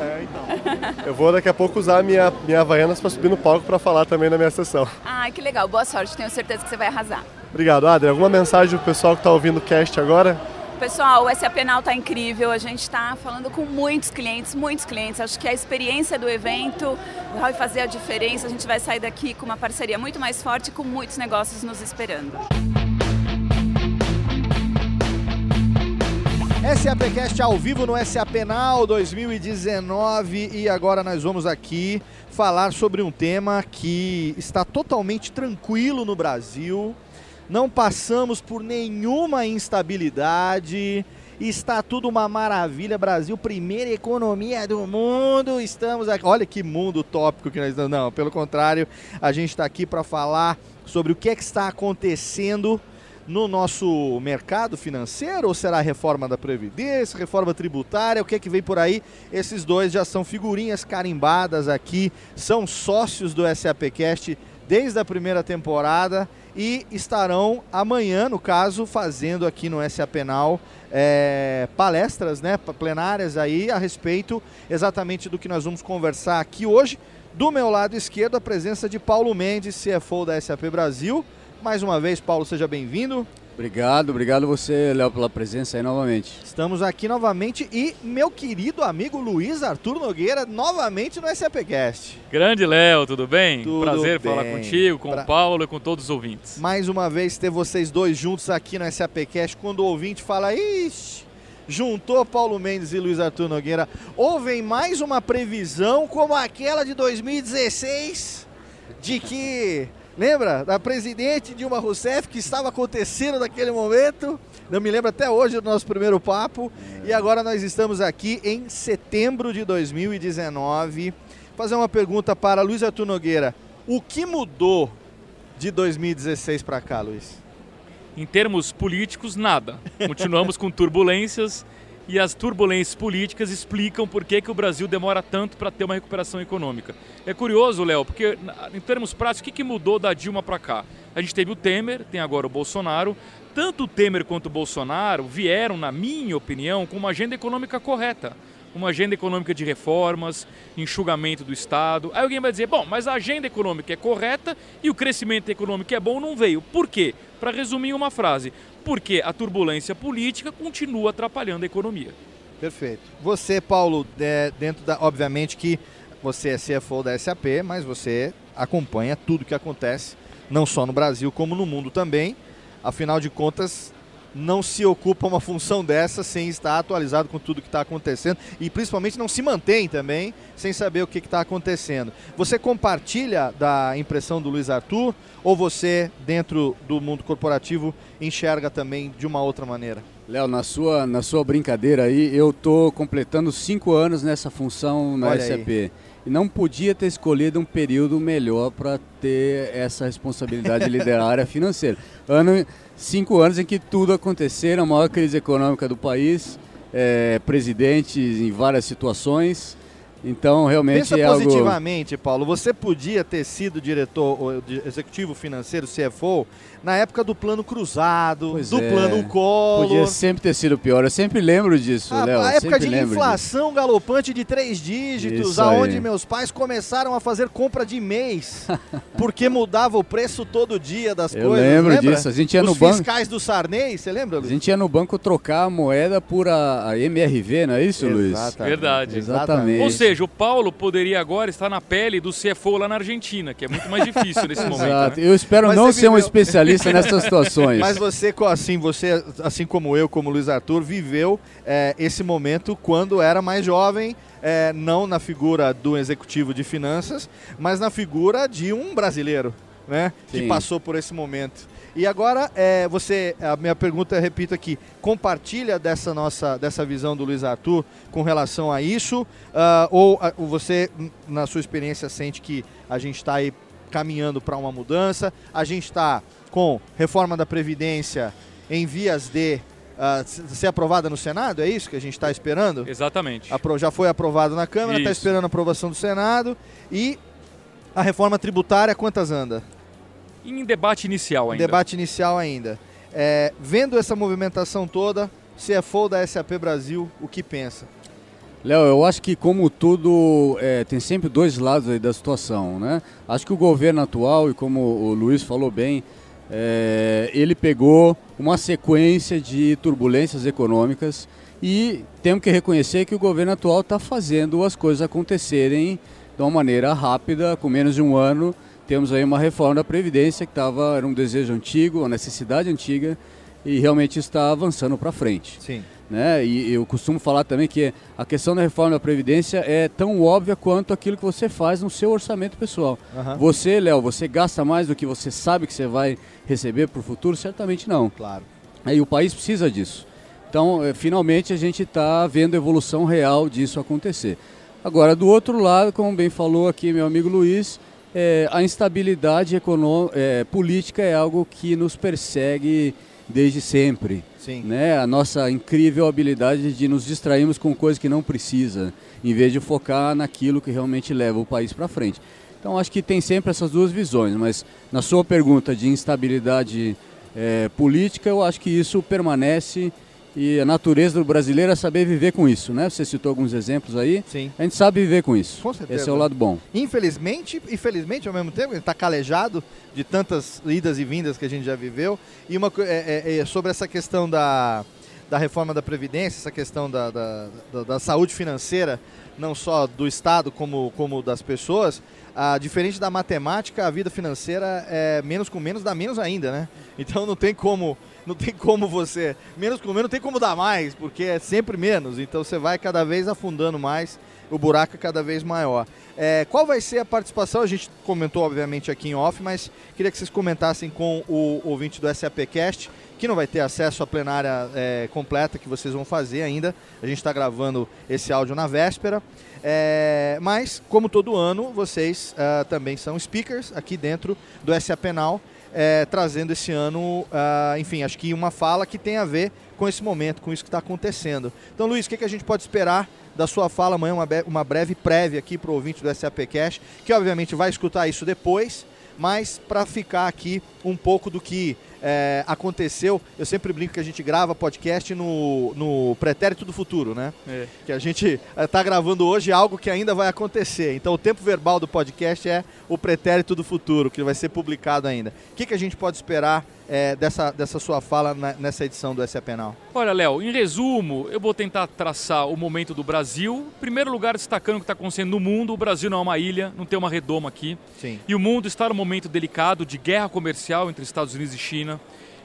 É, então. Eu vou daqui a pouco usar minha, minha Havaianas para subir no palco para falar também na minha sessão. Ai, que legal. Boa sorte. Tenho certeza que você vai arrasar. Obrigado, Adri. Alguma mensagem pro pessoal que está ouvindo o cast agora? Pessoal, o SAP Now está incrível. A gente está falando com muitos clientes, muitos clientes. Acho que a experiência do evento vai fazer a diferença. A gente vai sair daqui com uma parceria muito mais forte, com muitos negócios nos esperando. SAPcast ao vivo no SAP Now 2019 e agora nós vamos aqui falar sobre um tema que está totalmente tranquilo no Brasil. Não passamos por nenhuma instabilidade. Está tudo uma maravilha. Brasil, primeira economia do mundo. Estamos aqui. Olha que mundo tópico que nós estamos. Não, pelo contrário, a gente está aqui para falar sobre o que, é que está acontecendo no nosso mercado financeiro ou será reforma da Previdência, reforma tributária? O que é que vem por aí? Esses dois já são figurinhas carimbadas aqui, são sócios do SAPcast desde a primeira temporada e estarão amanhã, no caso, fazendo aqui no SA Penal é, palestras né, plenárias aí a respeito exatamente do que nós vamos conversar aqui hoje. Do meu lado esquerdo, a presença de Paulo Mendes, CFO da SAP Brasil. Mais uma vez, Paulo, seja bem-vindo. Obrigado, obrigado você, Léo, pela presença aí novamente. Estamos aqui novamente e meu querido amigo Luiz Arthur Nogueira novamente no SAPcast. Grande Léo, tudo bem? Tudo Prazer bem. falar contigo, com pra... o Paulo e com todos os ouvintes. Mais uma vez ter vocês dois juntos aqui no SAPcast quando o ouvinte fala, ixi, juntou Paulo Mendes e Luiz Arthur Nogueira. Houve mais uma previsão como aquela de 2016 de que Lembra da presidente Dilma Rousseff que estava acontecendo naquele momento? Não me lembro até hoje do nosso primeiro papo. E agora nós estamos aqui em setembro de 2019. Fazer uma pergunta para Luiz Arthur Nogueira. O que mudou de 2016 para cá, Luiz? Em termos políticos, nada. Continuamos com turbulências e as turbulências políticas explicam por que, que o Brasil demora tanto para ter uma recuperação econômica. É curioso, Léo, porque em termos práticos, o que, que mudou da Dilma para cá? A gente teve o Temer, tem agora o Bolsonaro. Tanto o Temer quanto o Bolsonaro vieram, na minha opinião, com uma agenda econômica correta uma agenda econômica de reformas, enxugamento do Estado. Aí alguém vai dizer, bom, mas a agenda econômica é correta e o crescimento econômico é bom, não veio. Por quê? Para resumir uma frase, porque a turbulência política continua atrapalhando a economia. Perfeito. Você, Paulo, é, dentro da. Obviamente que você é CFO da SAP, mas você acompanha tudo que acontece, não só no Brasil, como no mundo também. Afinal de contas, não se ocupa uma função dessa sem estar atualizado com tudo que está acontecendo e principalmente não se mantém também sem saber o que está acontecendo. Você compartilha da impressão do Luiz Arthur ou você, dentro do mundo corporativo, enxerga também de uma outra maneira? Léo, na sua, na sua brincadeira aí, eu estou completando cinco anos nessa função na Olha SAP. aí. E não podia ter escolhido um período melhor para ter essa responsabilidade de liderar a área financeira. Ano, cinco anos em que tudo aconteceram, a maior crise econômica do país, é, presidentes em várias situações. Então, realmente Pensa é algo... positivamente, Paulo. Você podia ter sido diretor executivo financeiro, CFO, na época do plano cruzado, Pois do é. plano Collor. Podia sempre ter sido pior. Eu sempre lembro disso, A, Léo. a época sempre de lembro disso. inflação galopante de três dígitos, Isso aonde aí. meus pais começaram a fazer compra de mês, <laughs> porque mudava o preço todo dia das Eu coisas. lembro lembra? disso. A gente ia Os no banco- fiscais do Sarney, você lembra, A Luiz? gente ia no banco trocar a moeda por a, a MRV, não é isso, Luiz? Verdade. Exatamente. Ou seja, o Paulo poderia agora estar na pele do CFO lá na Argentina, que é muito mais difícil nesse <laughs> momento. Exato. Né? Eu espero Mas não ser um viveu- especialista nessas situações. Mas você, assim, você, assim como eu, como Luiz Arthur, viveu é, esse momento quando era mais jovem, é, não na figura do executivo de finanças, mas na figura de um brasileiro, né? Que Sim. passou por esse momento. E agora, é, você, a minha pergunta, repito aqui, compartilha dessa nossa, dessa visão do Luiz Arthur com relação a isso? ah, ou ou você, n- na sua experiência, sente que a gente está aí caminhando para uma mudança? A gente está com reforma da Previdência em vias de s- ser aprovada no Senado? É isso que a gente está esperando? Exatamente. Apro- já foi aprovado na Câmara, está esperando a aprovação do Senado. E a reforma tributária, quantas anda? Em debate inicial ainda. Debate inicial ainda. É, vendo essa movimentação toda, CFO da SAP Brasil, o que pensa? Léo, eu acho que como tudo, é, tem sempre dois lados aí da situação, né? Acho que o governo atual, e como o Luiz falou bem, é, ele pegou uma sequência de turbulências econômicas e temos que reconhecer que o governo atual está fazendo as coisas acontecerem de uma maneira rápida, com menos de um ano, temos aí uma reforma da Previdência que tava, era um desejo antigo, uma necessidade antiga e realmente está avançando para frente. Sim. Né? E eu costumo falar também que a questão da reforma da Previdência é tão óbvia quanto aquilo que você faz no seu orçamento pessoal. Aham. Você, Léo, você gasta mais do que você sabe que você vai receber para o futuro? Certamente não. Claro. Aí o país precisa disso. Então, eh, finalmente a gente está vendo a evolução real disso acontecer. Agora, do outro lado, como bem falou aqui meu amigo Luiz, eh, a instabilidade econô- eh, política é algo que nos persegue desde sempre. Sim. Né? A nossa incrível habilidade de nos distrairmos com coisas que não precisa, em vez de focar naquilo que realmente leva o país para frente. Então, acho que tem sempre essas duas visões, mas na sua pergunta de instabilidade eh, política, eu acho que isso permanece e a natureza do brasileiro é saber viver com isso, né? Você citou alguns exemplos aí. Sim. A gente sabe viver com isso. Com certeza. Esse é o lado bom. Infelizmente, e felizmente ao mesmo tempo, ele está calejado de tantas idas e vindas que a gente já viveu. E uma, é- é- é sobre essa questão da, da reforma da Previdência, essa questão da, da, da- da saúde financeira, não só do Estado como, como das pessoas, ah, diferente da matemática, a vida financeira é menos com menos dá menos ainda, né? Então não tem como. Não tem como você. Menos com menos não tem como dar mais, porque é sempre menos. Então você vai cada vez afundando mais, o buraco é cada vez maior. É, qual vai ser a participação? A gente comentou, obviamente, aqui em off, mas queria que vocês comentassem com o ouvinte do SAPcast, que não vai ter acesso à plenária é, completa que vocês vão fazer ainda. A gente está gravando esse áudio na véspera. É, mas, como todo ano, vocês ah, também são speakers aqui dentro do SAP Now, é, trazendo esse ano, ah, enfim, acho que uma fala que tem a ver com esse momento, com isso que está acontecendo. Então, Luiz, o que, que a gente pode esperar da sua fala amanhã, uma, uma breve prévia aqui para o ouvinte do SAP Cash, que obviamente vai escutar isso depois, mas para ficar aqui um pouco do que é, aconteceu. Eu sempre brinco que a gente grava podcast no, no pretérito do futuro, né? É. Que a gente está gravando hoje algo que ainda vai acontecer. Então o tempo verbal do podcast é o pretérito do futuro, que vai ser publicado ainda. O que, que a gente pode esperar é, dessa, dessa sua fala na- nessa edição do SAP Penal? Olha, Léo, em resumo, eu vou tentar traçar o momento do Brasil. Em primeiro lugar, destacando o que está acontecendo no mundo. O Brasil não é uma ilha, não tem uma redoma aqui. Sim. E o mundo está num momento delicado de guerra comercial entre Estados Unidos e China.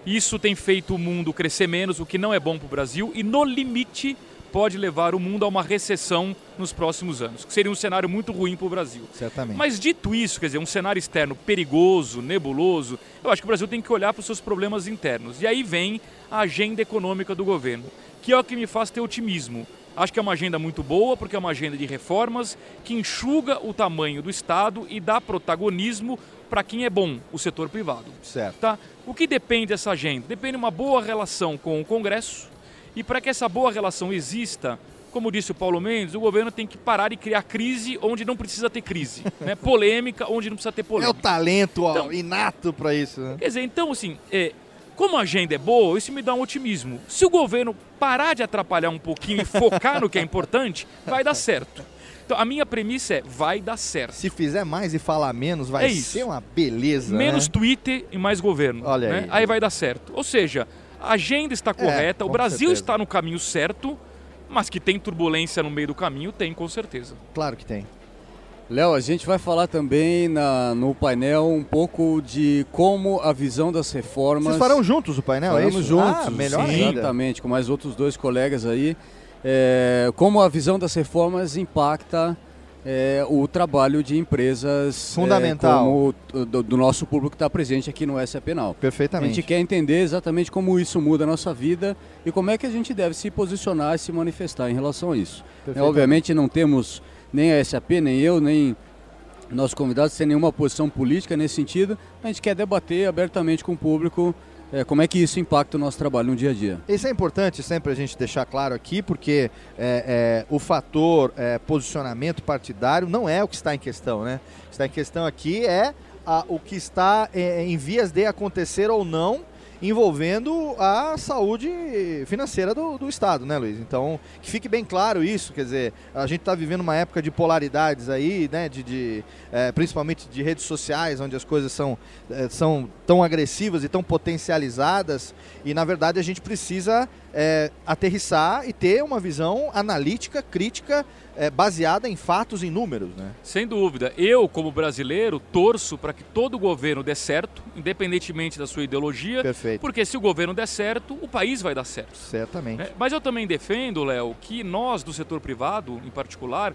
Isso tem feito o mundo crescer menos, o que não é bom para o Brasil. E no limite, pode levar o mundo a uma recessão nos próximos anos, que seria um cenário muito ruim para o Brasil. Certamente. Mas dito isso, quer dizer, um cenário externo perigoso, nebuloso, eu acho que o Brasil tem que olhar para os seus problemas internos. E aí vem a agenda econômica do governo, que é o que me faz ter otimismo. Acho que é uma agenda muito boa, porque é uma agenda de reformas que enxuga o tamanho do Estado e dá protagonismo para quem é bom, o setor privado. Certo. Tá? O que depende dessa agenda? Depende de uma boa relação com o Congresso e para que essa boa relação exista, como disse o Paulo Mendes, o governo tem que parar de criar crise onde não precisa ter crise, <laughs> né? polêmica onde não precisa ter É o polêmica. talento ó, Então- inato para isso, né? Quer dizer, então assim, é, como a agenda é boa, isso me dá um otimismo. Se o governo parar de atrapalhar um pouquinho e focar no que é importante, vai dar certo. Então a minha premissa é, vai dar certo. Se fizer mais e falar menos, vai É isso. ser uma beleza. Menos né? Twitter e mais governo. Olha né? aí. vai dar certo. Ou seja, a agenda está correta, o com Brasil certeza. está no caminho certo, mas que tem turbulência no meio do caminho, tem com certeza. Claro que tem. Léo, a gente vai falar também na- no painel um pouco de como a visão das reformas. Vocês farão juntos o painel, é Faremos isso? juntos. Ah, melhor sim, ainda. Exatamente, com mais outros dois colegas aí. É, como a visão das reformas impacta é, o trabalho de empresas é, Fundamental. como o- do, do nosso público que está presente aqui no SA Penal. Perfeitamente. A gente quer entender exatamente como isso muda a nossa vida e como é que a gente deve se posicionar e se manifestar em relação a isso. É, obviamente não temos nem a SAP, nem eu, nem nossos convidados sem nenhuma posição política nesse sentido. A gente quer debater abertamente com o público é, como é que isso impacta o nosso trabalho no dia a dia. Isso é importante sempre a gente deixar claro aqui, porque é, é, o fator é, posicionamento partidário não é o que está em questão, né? O que está em questão aqui é a- o que está é, em vias de acontecer ou não envolvendo a saúde financeira do, do Estado, né, Luiz? Então, que fique bem claro isso, quer dizer, a gente está vivendo uma época de polaridades aí, né, de, de, é, principalmente de redes sociais, onde as coisas são, é, são tão agressivas e tão potencializadas, e na verdade a gente precisa é, aterrissar e ter uma visão analítica, crítica, é, baseada em fatos e números, né? Sem dúvida. Eu, como brasileiro, torço para que todo governo dê certo, independentemente da sua ideologia. Perfeito. Porque se o governo der certo, o país vai dar certo. Certamente. É, Mas eu também defendo, Léo, que nós do setor privado, em particular,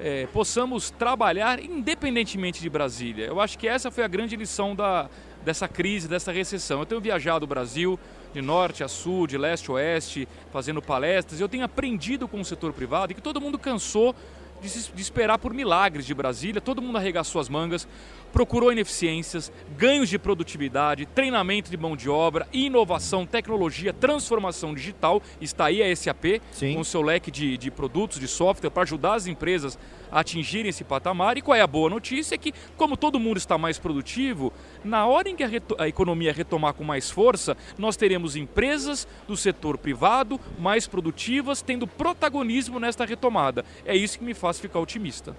é, possamos trabalhar independentemente de Brasília. Eu acho que essa foi a grande lição da, dessa crise, dessa recessão. Eu tenho viajado o Brasil de norte a sul, de leste a oeste, fazendo palestras, eu tenho aprendido com o setor privado e que todo mundo cansou de, se- de esperar por milagres de Brasília, todo mundo arregaçou as mangas, procurou ineficiências, ganhos de produtividade, treinamento de mão de obra, inovação, tecnologia, transformação digital. Está aí a SAP com seu leque de, de produtos, de software para ajudar as empresas a atingirem esse patamar. E qual é a boa notícia? É que, como todo mundo está mais produtivo, na hora em que a, a economia retomar com mais força, nós teremos empresas do setor privado mais produtivas, tendo protagonismo nesta retomada. É isso que me faz ficar otimista.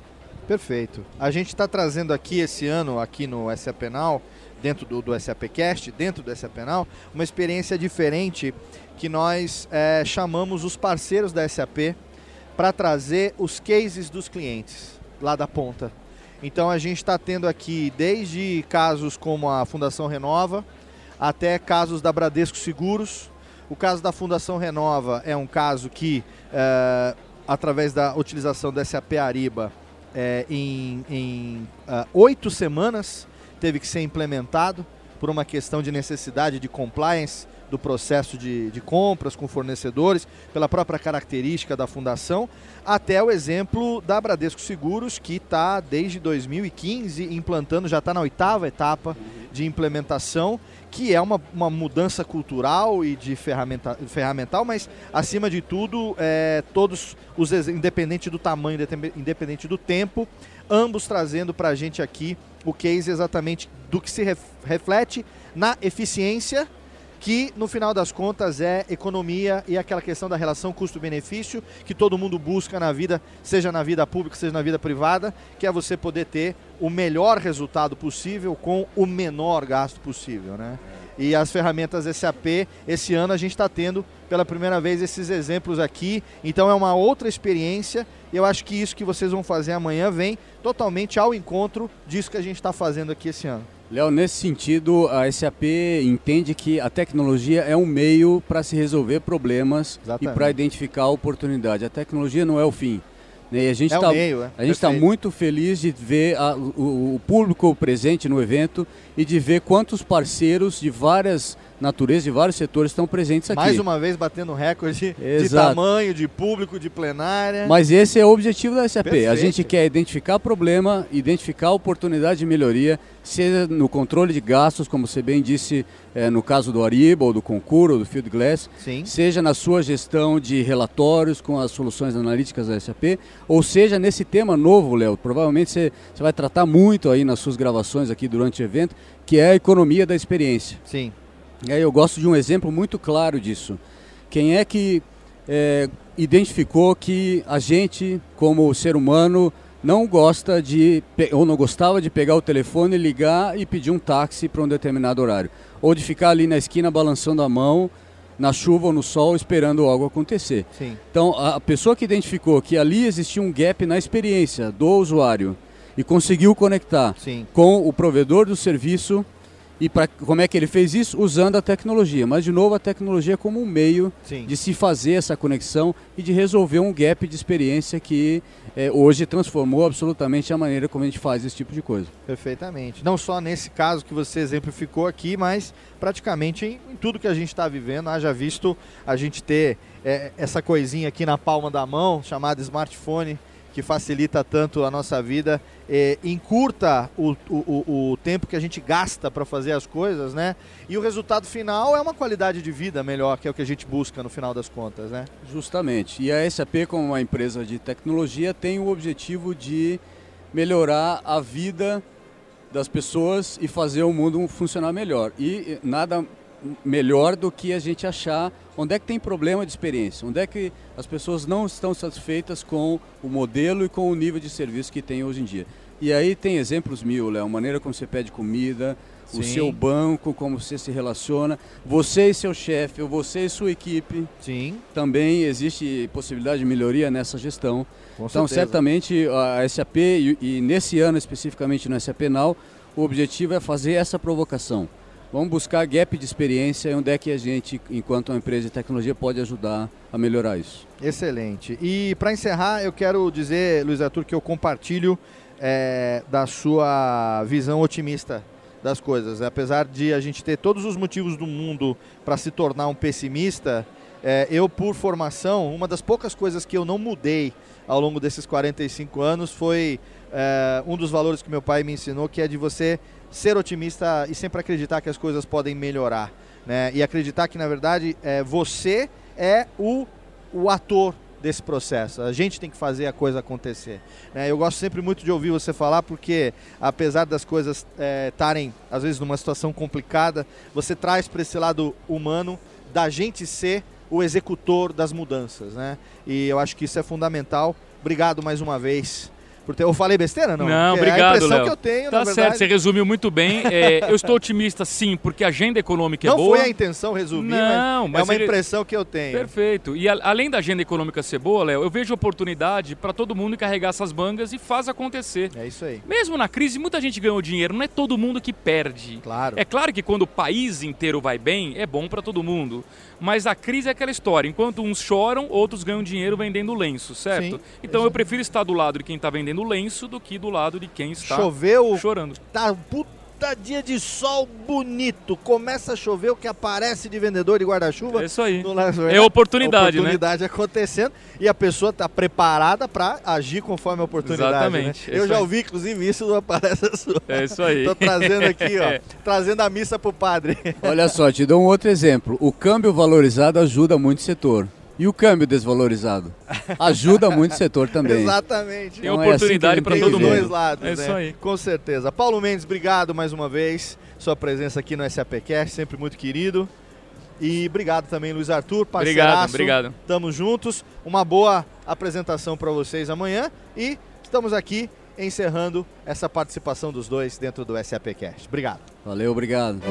Perfeito. A gente está trazendo aqui esse ano, aqui no SA Penal, dentro do, do SAPcast, dentro do SA Penal, uma experiência diferente que nós eh, chamamos os parceiros da SAP para trazer os cases dos clientes lá da ponta. Então a gente está tendo aqui desde casos como a Fundação Renova até casos da Bradesco Seguros. O caso da Fundação Renova é um caso que, eh, através da utilização da SAP Ariba, eh, em, em ah, oito semanas teve que ser implementado por uma questão de necessidade de compliance do processo de, de compras com fornecedores, pela própria característica da fundação, até o exemplo da Bradesco Seguros, que está desde 2015 implantando, já está na oitava etapa de implementação, que é uma, uma mudança cultural e de ferramenta, ferramental, mas acima de tudo, é, todos os independente do tamanho, independente- do tempo, ambos trazendo para a gente aqui o case exatamente do que se ref- reflete na eficiência que no final das contas é economia e aquela questão da relação custo-benefício que todo mundo busca na vida, seja na vida pública, seja na vida privada, que é você poder ter o melhor resultado possível com o menor gasto possível, né? E as ferramentas SAP, esse ano a gente está tendo pela primeira vez esses exemplos aqui, então é uma outra experiência. E eu acho que isso que vocês vão fazer amanhã vem totalmente ao encontro disso que a gente está fazendo aqui esse ano. Léo, nesse sentido, a SAP entende que a tecnologia é um meio para se resolver problemas Exatamente. e para identificar oportunidade. A tecnologia não é o fim. Né? E a gente É está é. tá muito feliz de ver a- o, o público presente no evento e de ver quantos parceiros de várias naturezas, de vários setores estão presentes aqui. Mais uma vez batendo recorde de tamanho, de público, de plenária. Mas esse é o objetivo da SAP. A Perfeito. gente quer identificar problema, identificar oportunidade de melhoria, seja no controle de gastos, como você bem disse, eh, no caso do Ariba, ou do Concur, ou do Field Glass, Sim. seja na sua gestão de relatórios com as soluções analíticas da SAP, ou seja nesse tema novo, Léo, provavelmente você, você vai tratar muito aí nas suas gravações aqui durante o evento, que é a economia da experiência. Sim. E aí eu gosto de um exemplo muito claro disso. Quem é que é, identificou que a gente, como ser humano, não gosta de, ou não gostava de pegar o telefone, ligar e pedir um táxi para um determinado horário? Ou de ficar ali na esquina balançando a mão, na chuva ou no sol, esperando algo acontecer? Sim. Então, a a pessoa que identificou que ali existia um gap na experiência do usuário e conseguiu conectar Sim. com o provedor do serviço e pra, como é que ele fez isso? Usando a tecnologia. Mas, de novo, a tecnologia como um meio Sim. de se fazer essa conexão e de resolver um gap de experiência que eh, hoje transformou absolutamente a maneira como a gente faz esse tipo de coisa. Perfeitamente. Não só nesse caso que você exemplificou aqui, mas praticamente em, em tudo que a gente está vivendo. Haja visto a gente ter é, essa coisinha aqui na palma da mão, chamada smartphone, que facilita tanto a nossa vida, é, encurta o, o, o- tempo que a gente gasta para fazer as coisas, né? E o resultado final é uma qualidade de vida melhor, que é o que a gente busca no final das contas, né? Justamente. E a SAP, como uma empresa de tecnologia, tem o objetivo de melhorar a vida das pessoas e fazer o mundo funcionar melhor. E nada melhor do que a gente achar onde é que tem problema de experiência, onde é que as pessoas não estão satisfeitas com o modelo e com o nível de serviço que tem hoje em dia. E aí tem exemplos mil, Léo, a maneira como você pede comida, o Sim. seu banco, como você se relaciona, você e seu chefe, ou você e sua equipe. Sim. Também existe possibilidade de melhoria nessa gestão. Com então, certeza. certamente a SAP e, e nesse ano especificamente no SAP Now, o objetivo é fazer essa provocação. Vamos buscar gap de experiência e onde é que a gente, enquanto uma empresa de tecnologia, pode ajudar a melhorar isso. Excelente. E para encerrar, eu quero dizer, Luiz Arthur, que eu compartilho é, da sua visão otimista das coisas. Apesar de a gente ter todos os motivos do mundo para se tornar um pessimista, é, eu, por formação, uma das poucas coisas que eu não mudei ao longo desses 45 anos foi é, um dos valores que meu pai me ensinou, que é de você ser otimista e sempre acreditar que as coisas podem melhorar. Né? E acreditar que, na verdade, é, você é o, o ator desse processo. A gente tem que fazer a coisa acontecer. né? Eu gosto sempre muito de ouvir você falar, porque apesar das coisas estarem, às vezes, numa situação complicada, você traz para esse lado humano da gente ser o executor das mudanças. Né? E eu acho que isso é fundamental. Obrigado mais uma vez. Por ter... Eu falei besteira? Não, Não, Porque é a obrigado, impressão Léo. que eu tenho, tá certo, verdade. você resumiu muito bem. É, eu estou otimista, sim, porque a agenda econômica Não é boa. foi a intenção resumir, Não, mas, mas é uma ele- impressão que eu tenho. Perfeito. E a- além da agenda econômica ser boa, Léo, eu vejo oportunidade para todo mundo carregar essas mangas e faz acontecer. É isso aí. Mesmo na crise, muita gente ganhou dinheiro, não é todo mundo que perde. Claro. É claro que quando o país inteiro vai bem, é bom para todo mundo. Mas a crise é aquela história. Enquanto uns choram, outros ganham dinheiro vendendo lenço, certo? Sim, então eu prefiro estar do lado de quem está vendendo lenço do que do lado de quem está Choveu, chorando. Tá puta dia de sol bonito. Começa a chover o que aparece de vendedor de guarda-chuva. É isso aí. no Las Vegas. É oportunidade, né? oportunidade acontecendo e a pessoa tá preparada para agir conforme a oportunidade. Exatamente, né? é Eu já aí. ouvi, inclusive, isso não aparece a sua. É isso aí. Tô trazendo aqui, ó. <laughs> É. Trazendo a missa pro padre. Olha só, te dou um outro exemplo. O câmbio valorizado ajuda muito o setor. E o câmbio desvalorizado? Ajuda muito o setor <laughs> também. Exatamente. Tem Então é assim que oportunidade a gente pra tem Tem que os todo ver. dois lados, É né? isso aí. Com certeza. Paulo Mendes, obrigado mais uma vez. Sua presença aqui no SAPcast, sempre muito querido. E obrigado também, Luiz Arthur, Obrigado, parceiraço. obrigado. Tamo juntos. Uma boa apresentação para vocês amanhã e estamos aqui encerrando essa participação dos dois dentro do SAPcast. Obrigado. Valeu, obrigado.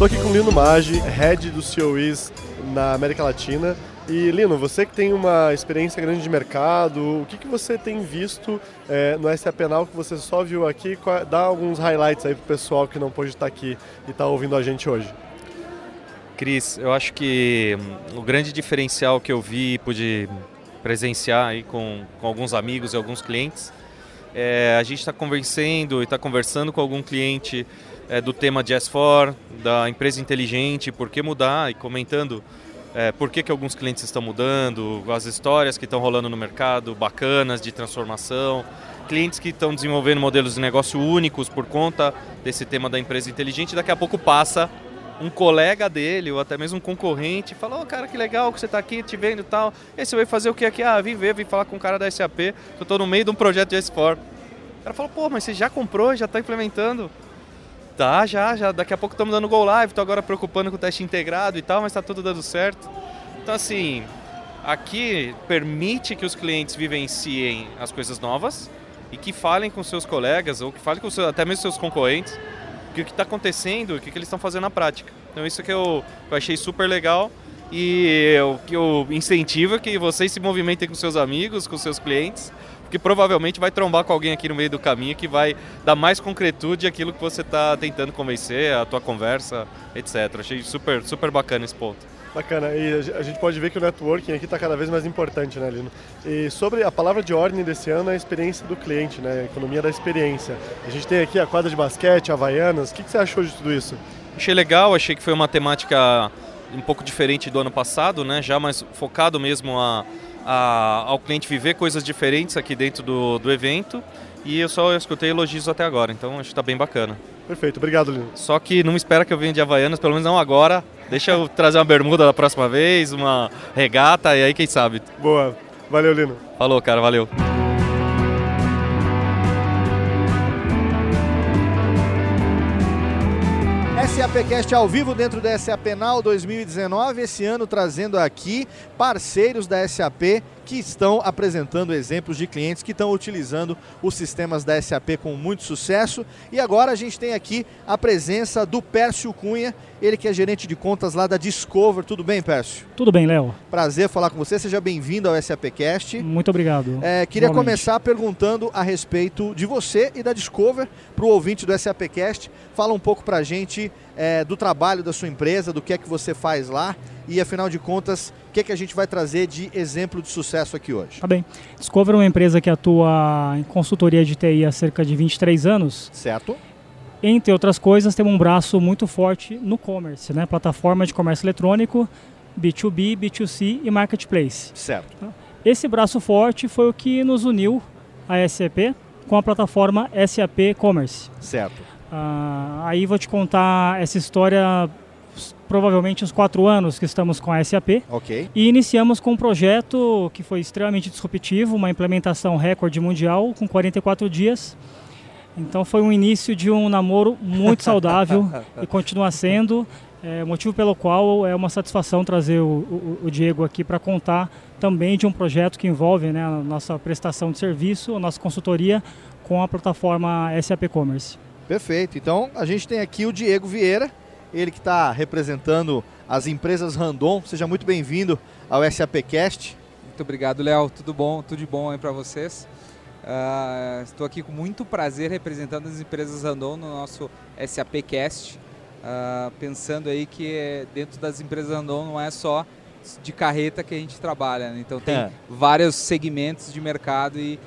Estou aqui com o Lino Maggi, head do COEs na América Latina. E Lino, você que tem uma experiência grande de mercado, o que, que você tem visto é, no SAP Now que você só viu aqui? Dá alguns highlights aí pro pessoal que não pôde estar aqui e está ouvindo a gente hoje. Cris, eu acho que hum, o grande diferencial que eu vi e pude presenciar aí com, com alguns amigos e alguns clientes é a gente está conversando e está conversando com algum cliente é, do tema de S4, da empresa inteligente, por que mudar e comentando é, por que, que alguns clientes estão mudando, as histórias que estão rolando no mercado, bacanas de transformação, clientes que estão desenvolvendo modelos de negócio únicos por conta desse tema da empresa inteligente, daqui a pouco passa um colega dele ou até mesmo um concorrente fala, ô cara, que legal que você está aqui, te vendo e tal. E aí você fazer o que aqui? Ah, vim ver, vim falar com o cara da SAP, eu estou no meio de um projeto de S4. O cara falou, pô, mas você já comprou, já está implementando? Tá, já, já. Daqui a pouco estamos dando go live, tô agora preocupando com o teste integrado e tal, mas está tudo dando certo. Então assim, aqui permite que os clientes vivenciem as coisas novas e que falem com seus colegas ou que falem com seus, até mesmo seus concorrentes que o que está acontecendo, o que, que eles estão fazendo na prática. Então isso que eu, eu achei super legal e o que eu incentivo é que vocês se movimentem com seus amigos, com seus clientes, porque provavelmente vai trombar com alguém aqui no meio do caminho que vai dar mais concretude àquilo que você está tentando convencer, a tua conversa, etc. Achei super, super bacana esse ponto. Bacana, e a ge- a gente pode ver que o networking aqui está cada vez mais importante, né, Lino? E sobre a palavra de ordem desse ano é a experiência do cliente, né? A economia da experiência. A gente tem aqui a quadra de basquete, Havaianas. O que, que você achou de tudo isso? Achei legal, achei que foi uma temática um pouco diferente do ano passado, né? Já mais focado mesmo a, a- ao cliente viver coisas diferentes aqui dentro do, do evento. E eu só escutei elogios até agora, então acho que está bem bacana. Perfeito, obrigado, Lino. Só que não me espera que eu venha de Havaianas, pelo menos não agora. Deixa eu trazer uma bermuda da próxima vez, uma regata, e aí quem sabe. Boa, valeu, Lino. Falou, cara, valeu. SAPcast ao vivo dentro da SAP Now 2019, esse ano trazendo aqui parceiros da SAP que estão apresentando exemplos de clientes que estão utilizando os sistemas da SAP com muito sucesso. E agora a gente tem aqui a presença do Pércio Cunha, ele que é gerente de contas lá da Discover. Tudo bem, Pércio? Tudo bem, Léo. Prazer falar com você, seja bem-vindo ao SAPcast. Muito obrigado. É, queria Igualmente. começar perguntando a respeito de você e da Discover para o ouvinte do SAPcast. Fala um pouco para a gente é, do trabalho da sua empresa, do que é que você faz lá e, afinal de contas, o que é que a gente vai trazer de exemplo de sucesso aqui hoje. Tá bem. Discover é uma empresa que atua em consultoria de TI há cerca de 23 anos. Certo. Entre outras coisas, temos um braço muito forte no commerce, né? Plataforma de comércio eletrônico, B2B, B2C e marketplace. Certo. Esse braço forte foi o que nos uniu à SAP com a plataforma SAP Commerce. Certo. Ah, aí vou te contar essa história provavelmente uns quatro anos que estamos com a SAP. Ok. E iniciamos com um projeto que foi extremamente disruptivo, uma implementação recorde mundial com 44 dias. Então foi um início de um namoro muito saudável <laughs> e continua sendo, é, motivo pelo qual é uma satisfação trazer o, o- o Diego aqui para contar também de um projeto que envolve né, a nossa prestação de serviço, a nossa consultoria com a plataforma SAP Commerce. Perfeito. Então a gente tem aqui o Diego Vieira, ele que está representando as empresas Randon. Seja muito bem-vindo ao SAPcast. Muito obrigado, Léo. Tudo bom? Tudo de bom aí para vocês. Ah, estou aqui com muito prazer representando as empresas Randon no nosso SAPcast. Ah, pensando aí que eh, dentro das empresas Randon não é só de carreta que a gente trabalha, né? então tem É. vários segmentos de mercado e,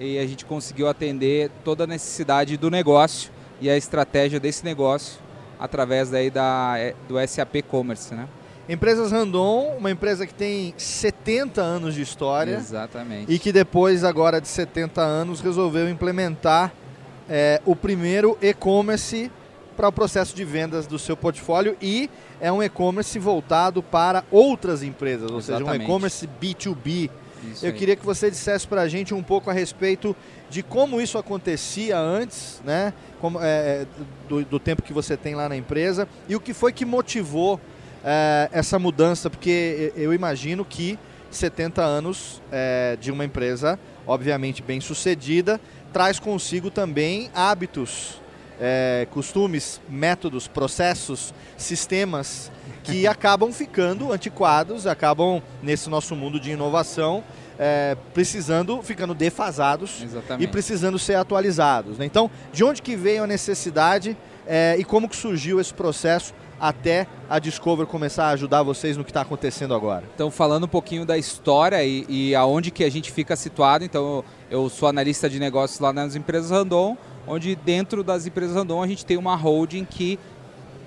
e a gente conseguiu atender toda a necessidade do negócio e a estratégia desse negócio através daí da, eh, do SAP Commerce, né? Empresas Randon, uma empresa que tem 70 anos de história. Exatamente. E que depois, agora de 70 anos, resolveu implementar é, o primeiro e-commerce para o processo de vendas do seu portfólio e é um e-commerce voltado para outras empresas, ou seja, um Exatamente. e-commerce B2B. Isso Eu aí. queria que você dissesse para a gente um pouco a respeito de como isso acontecia antes, né? Como, é, do, do tempo que você tem lá na empresa e o que foi que motivou é, essa mudança, porque eu imagino que 70 anos é, de uma empresa, obviamente bem sucedida, traz consigo também hábitos, é, costumes, métodos, processos, sistemas que <laughs> acabam ficando antiquados, acabam nesse nosso mundo de inovação é, precisando, ficando defasados Exatamente. e precisando ser atualizados. né? Então, de onde que veio a necessidade é, e como que surgiu esse processo até a Discover começar a ajudar vocês no que está acontecendo agora? Então, falando um pouquinho da história e, e aonde que a gente fica situado, então eu sou analista de negócios lá nas empresas Randon, onde dentro das empresas Randon a gente tem uma holding que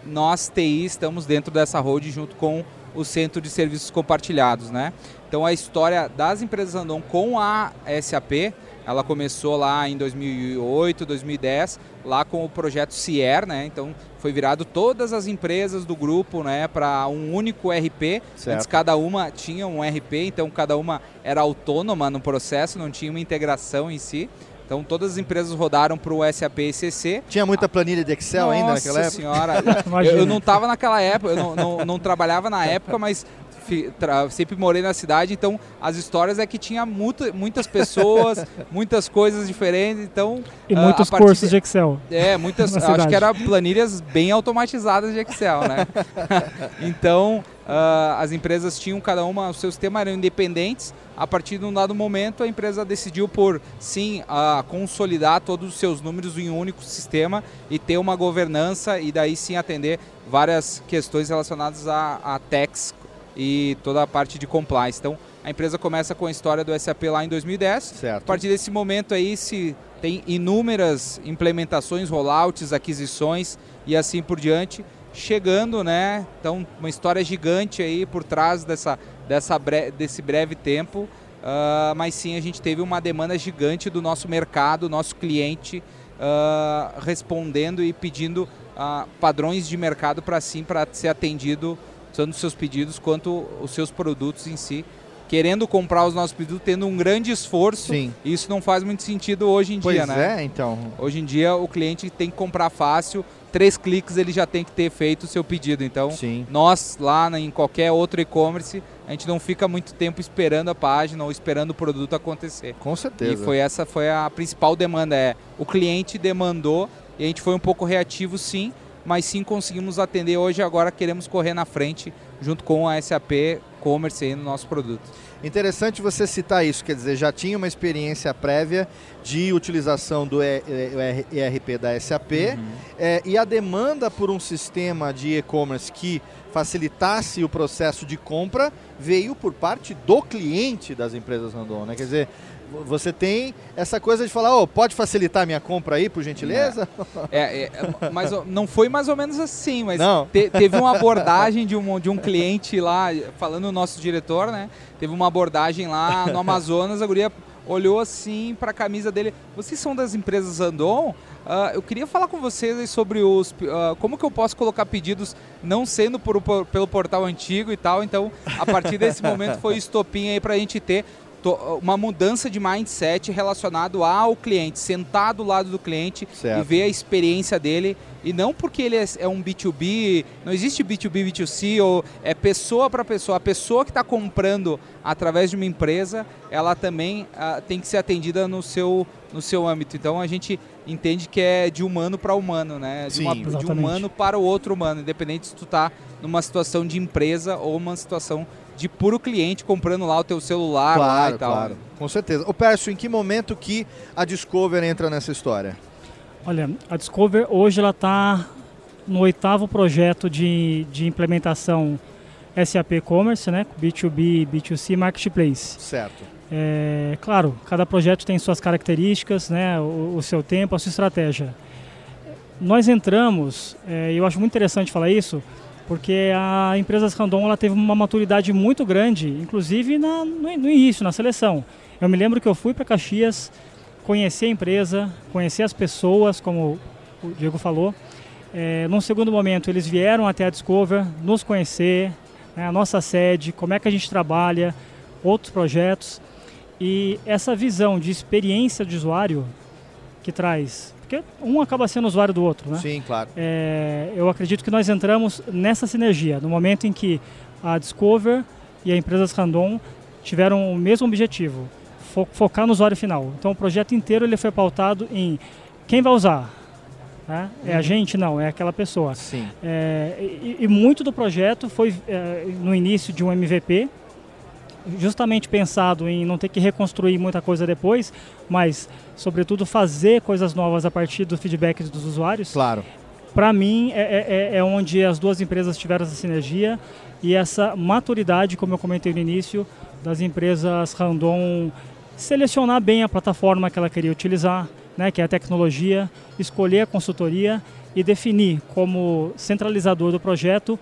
nós, TI, estamos dentro dessa holding junto com o Centro de Serviços Compartilhados, né? Então, a história das empresas Randon com a SAP, ela começou lá em 2008, 2010, lá com o projeto CIER, né? Então, foi virado todas as empresas do grupo, né, para um único RP. Certo. Antes cada uma tinha um RP, então cada uma era autônoma no processo, não tinha uma integração em si. Então todas as empresas rodaram para o SAP ECC. Tinha muita planilha de Excel ainda naquela época? Nossa senhora, <laughs> eu, eu não estava naquela época, eu não, não, não trabalhava na época, mas sempre morei na cidade, então as histórias é que tinha muitas pessoas, <laughs> muitas coisas diferentes, então... E ah, muitos cursos de Excel. É, muitas, <laughs> acho que eram planilhas bem automatizadas de Excel, né? <laughs> então, ah, as empresas tinham cada uma, o seu sistema eram independentes. A partir de um dado momento, a empresa decidiu por, sim, ah, consolidar todos os seus números em um único sistema e ter uma governança e daí sim atender várias questões relacionadas a, a tax e toda a parte de compliance. Então, a empresa começa com a história do SAP lá em 2010. Certo. A partir desse momento aí se tem inúmeras implementações, rollouts, aquisições e assim por diante, chegando, né? Então, uma história gigante aí por trás dessa, dessa bre- desse breve tempo. Ah, mas sim, a gente teve uma demanda gigante do nosso mercado, nosso cliente ah, respondendo e pedindo ah, padrões de mercado para sim, para ser atendido, tanto os seus pedidos quanto os seus produtos em si. Querendo comprar os nossos pedidos, tendo um grande esforço. Sim. E isso não faz muito sentido hoje em Pois dia, né? é, então. Hoje em dia o cliente tem que comprar fácil, três cliques ele já tem que ter feito o seu pedido. Então, nós lá em qualquer outro e-commerce, a gente não fica muito tempo esperando a página ou esperando o produto acontecer. Com certeza. E foi essa foi a principal demanda, é o cliente demandou e a gente foi um pouco reativo sim, mas sim conseguimos atender hoje agora queremos correr na frente junto com a SAP Commerce aí no nosso produto. Interessante você citar isso, quer dizer, já tinha uma experiência prévia de utilização do ERP da SAP é, e a demanda por um sistema de e-commerce que facilitasse o processo de compra veio por parte do cliente das empresas Randon, né? Quer dizer, você tem essa coisa de falar, oh, pode facilitar a minha compra aí, por gentileza? <laughs> É, é, é, mas não foi mais ou menos assim, mas Não. te- teve uma abordagem de um, de um cliente lá, falando o nosso diretor, né? Teve uma abordagem lá no Amazonas, a guria olhou assim para a camisa dele. Vocês são das empresas Andon? Ah, eu queria falar com vocês sobre os ah, como que eu posso colocar pedidos não sendo por, por- pelo portal antigo e tal. Então, a partir desse momento foi estopim aí para a gente ter uma mudança de mindset relacionado ao cliente, sentar do lado do cliente Certo. e ver a experiência dele. E não porque ele é, é um B2B, não existe B2B, B2C, ou é pessoa para pessoa. A pessoa que está comprando através de uma empresa, ela também ah, tem que ser atendida no seu, no seu âmbito. Então a gente entende que é de humano para humano, né? De, Sim. uma- de humano para o outro humano, independente se tu tá numa situação de empresa ou uma situação de puro cliente comprando lá o teu celular lá Claro, e tal. claro, com certeza. O Pércio, em que momento que a Discover entra nessa história? Olha, a Discover hoje ela está no oitavo projeto de, de implementação SAP Commerce, né? B2B, B2C Marketplace. Certo. É, claro, cada projeto tem suas características, né? O, o seu tempo, a sua estratégia. Nós entramos, é, e eu acho muito interessante falar isso, porque a empresa Randon ela teve uma maturidade muito grande, inclusive na- no, no início, na seleção. Eu me lembro que eu fui para Caxias, conhecer a empresa, conhecer as pessoas, como o Diego falou, É, num segundo momento, eles vieram até a Discover nos conhecer, né, a nossa sede, como é que a gente trabalha, outros projetos. E essa visão de experiência de usuário que traz. Porque um acaba sendo usuário do outro, né? Sim, claro. É, eu acredito que nós entramos nessa sinergia, no momento em que a Discover e a empresa Randon tiveram o mesmo objetivo, fo focar no usuário final. Então o projeto inteiro ele foi pautado em quem vai usar. Né? É a Uhum. gente? Não, é aquela pessoa. Sim. É, e, e muito do projeto foi é, no início de um MVP, justamente pensado em não ter que reconstruir muita coisa depois, mas, sobretudo, fazer coisas novas a partir do feedback dos usuários. Claro. Para mim, é, é, é onde as duas empresas tiveram essa sinergia e essa maturidade, como eu comentei no início, das empresas Randon selecionar bem a plataforma que ela queria utilizar, né, que é a tecnologia, escolher a consultoria e definir como centralizador do projeto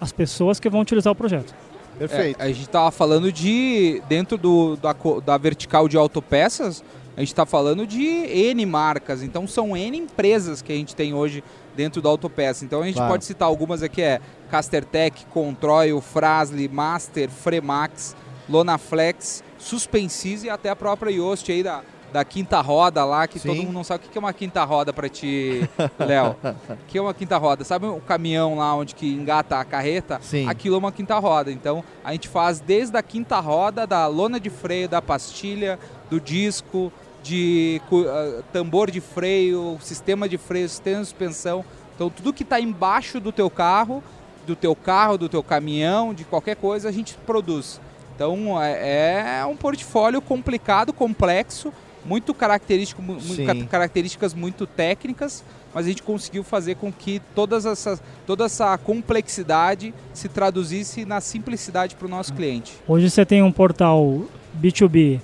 as pessoas que vão utilizar o projeto. Perfeito. É, a gente estava falando de, dentro do, da, da vertical de autopeças, a gente está falando de N marcas, então são N empresas que a gente tem hoje dentro da autopeça. Então a gente Claro. pode citar algumas aqui, é Castertech, Controil, Frasle, Master, Fremax, Lonaflex, Suspensys e até a própria Yoast aí da, da quinta roda lá, que todo Sim. mundo não sabe o que é uma quinta roda para ti, Léo. <laughs> O que é uma quinta roda? Sabe o caminhão lá onde que engata a carreta? Sim. Aquilo é uma quinta roda. Então a gente faz desde a quinta roda, da lona de freio, da pastilha, do disco, de ah, tambor de freio, sistema de freio, sistema de suspensão. Então tudo que está embaixo do teu carro, do teu carro, do teu caminhão, de qualquer coisa, a gente produz. Então é, é um portfólio complicado, complexo, muito característico, mu- mu- Sim. ca- características muito técnicas, mas a gente conseguiu fazer com que todas essas, toda essa complexidade se traduzisse na simplicidade para o nosso cliente. Hoje você tem um portal B2B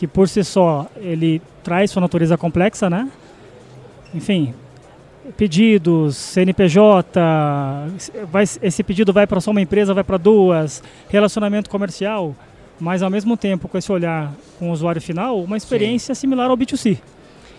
que por si só ele traz sua natureza complexa, né? Enfim, pedidos, CNPJ, vai, esse pedido vai para só uma empresa, vai para duas, relacionamento comercial, mas ao mesmo tempo com esse olhar com o usuário final, uma experiência similar ao B2C.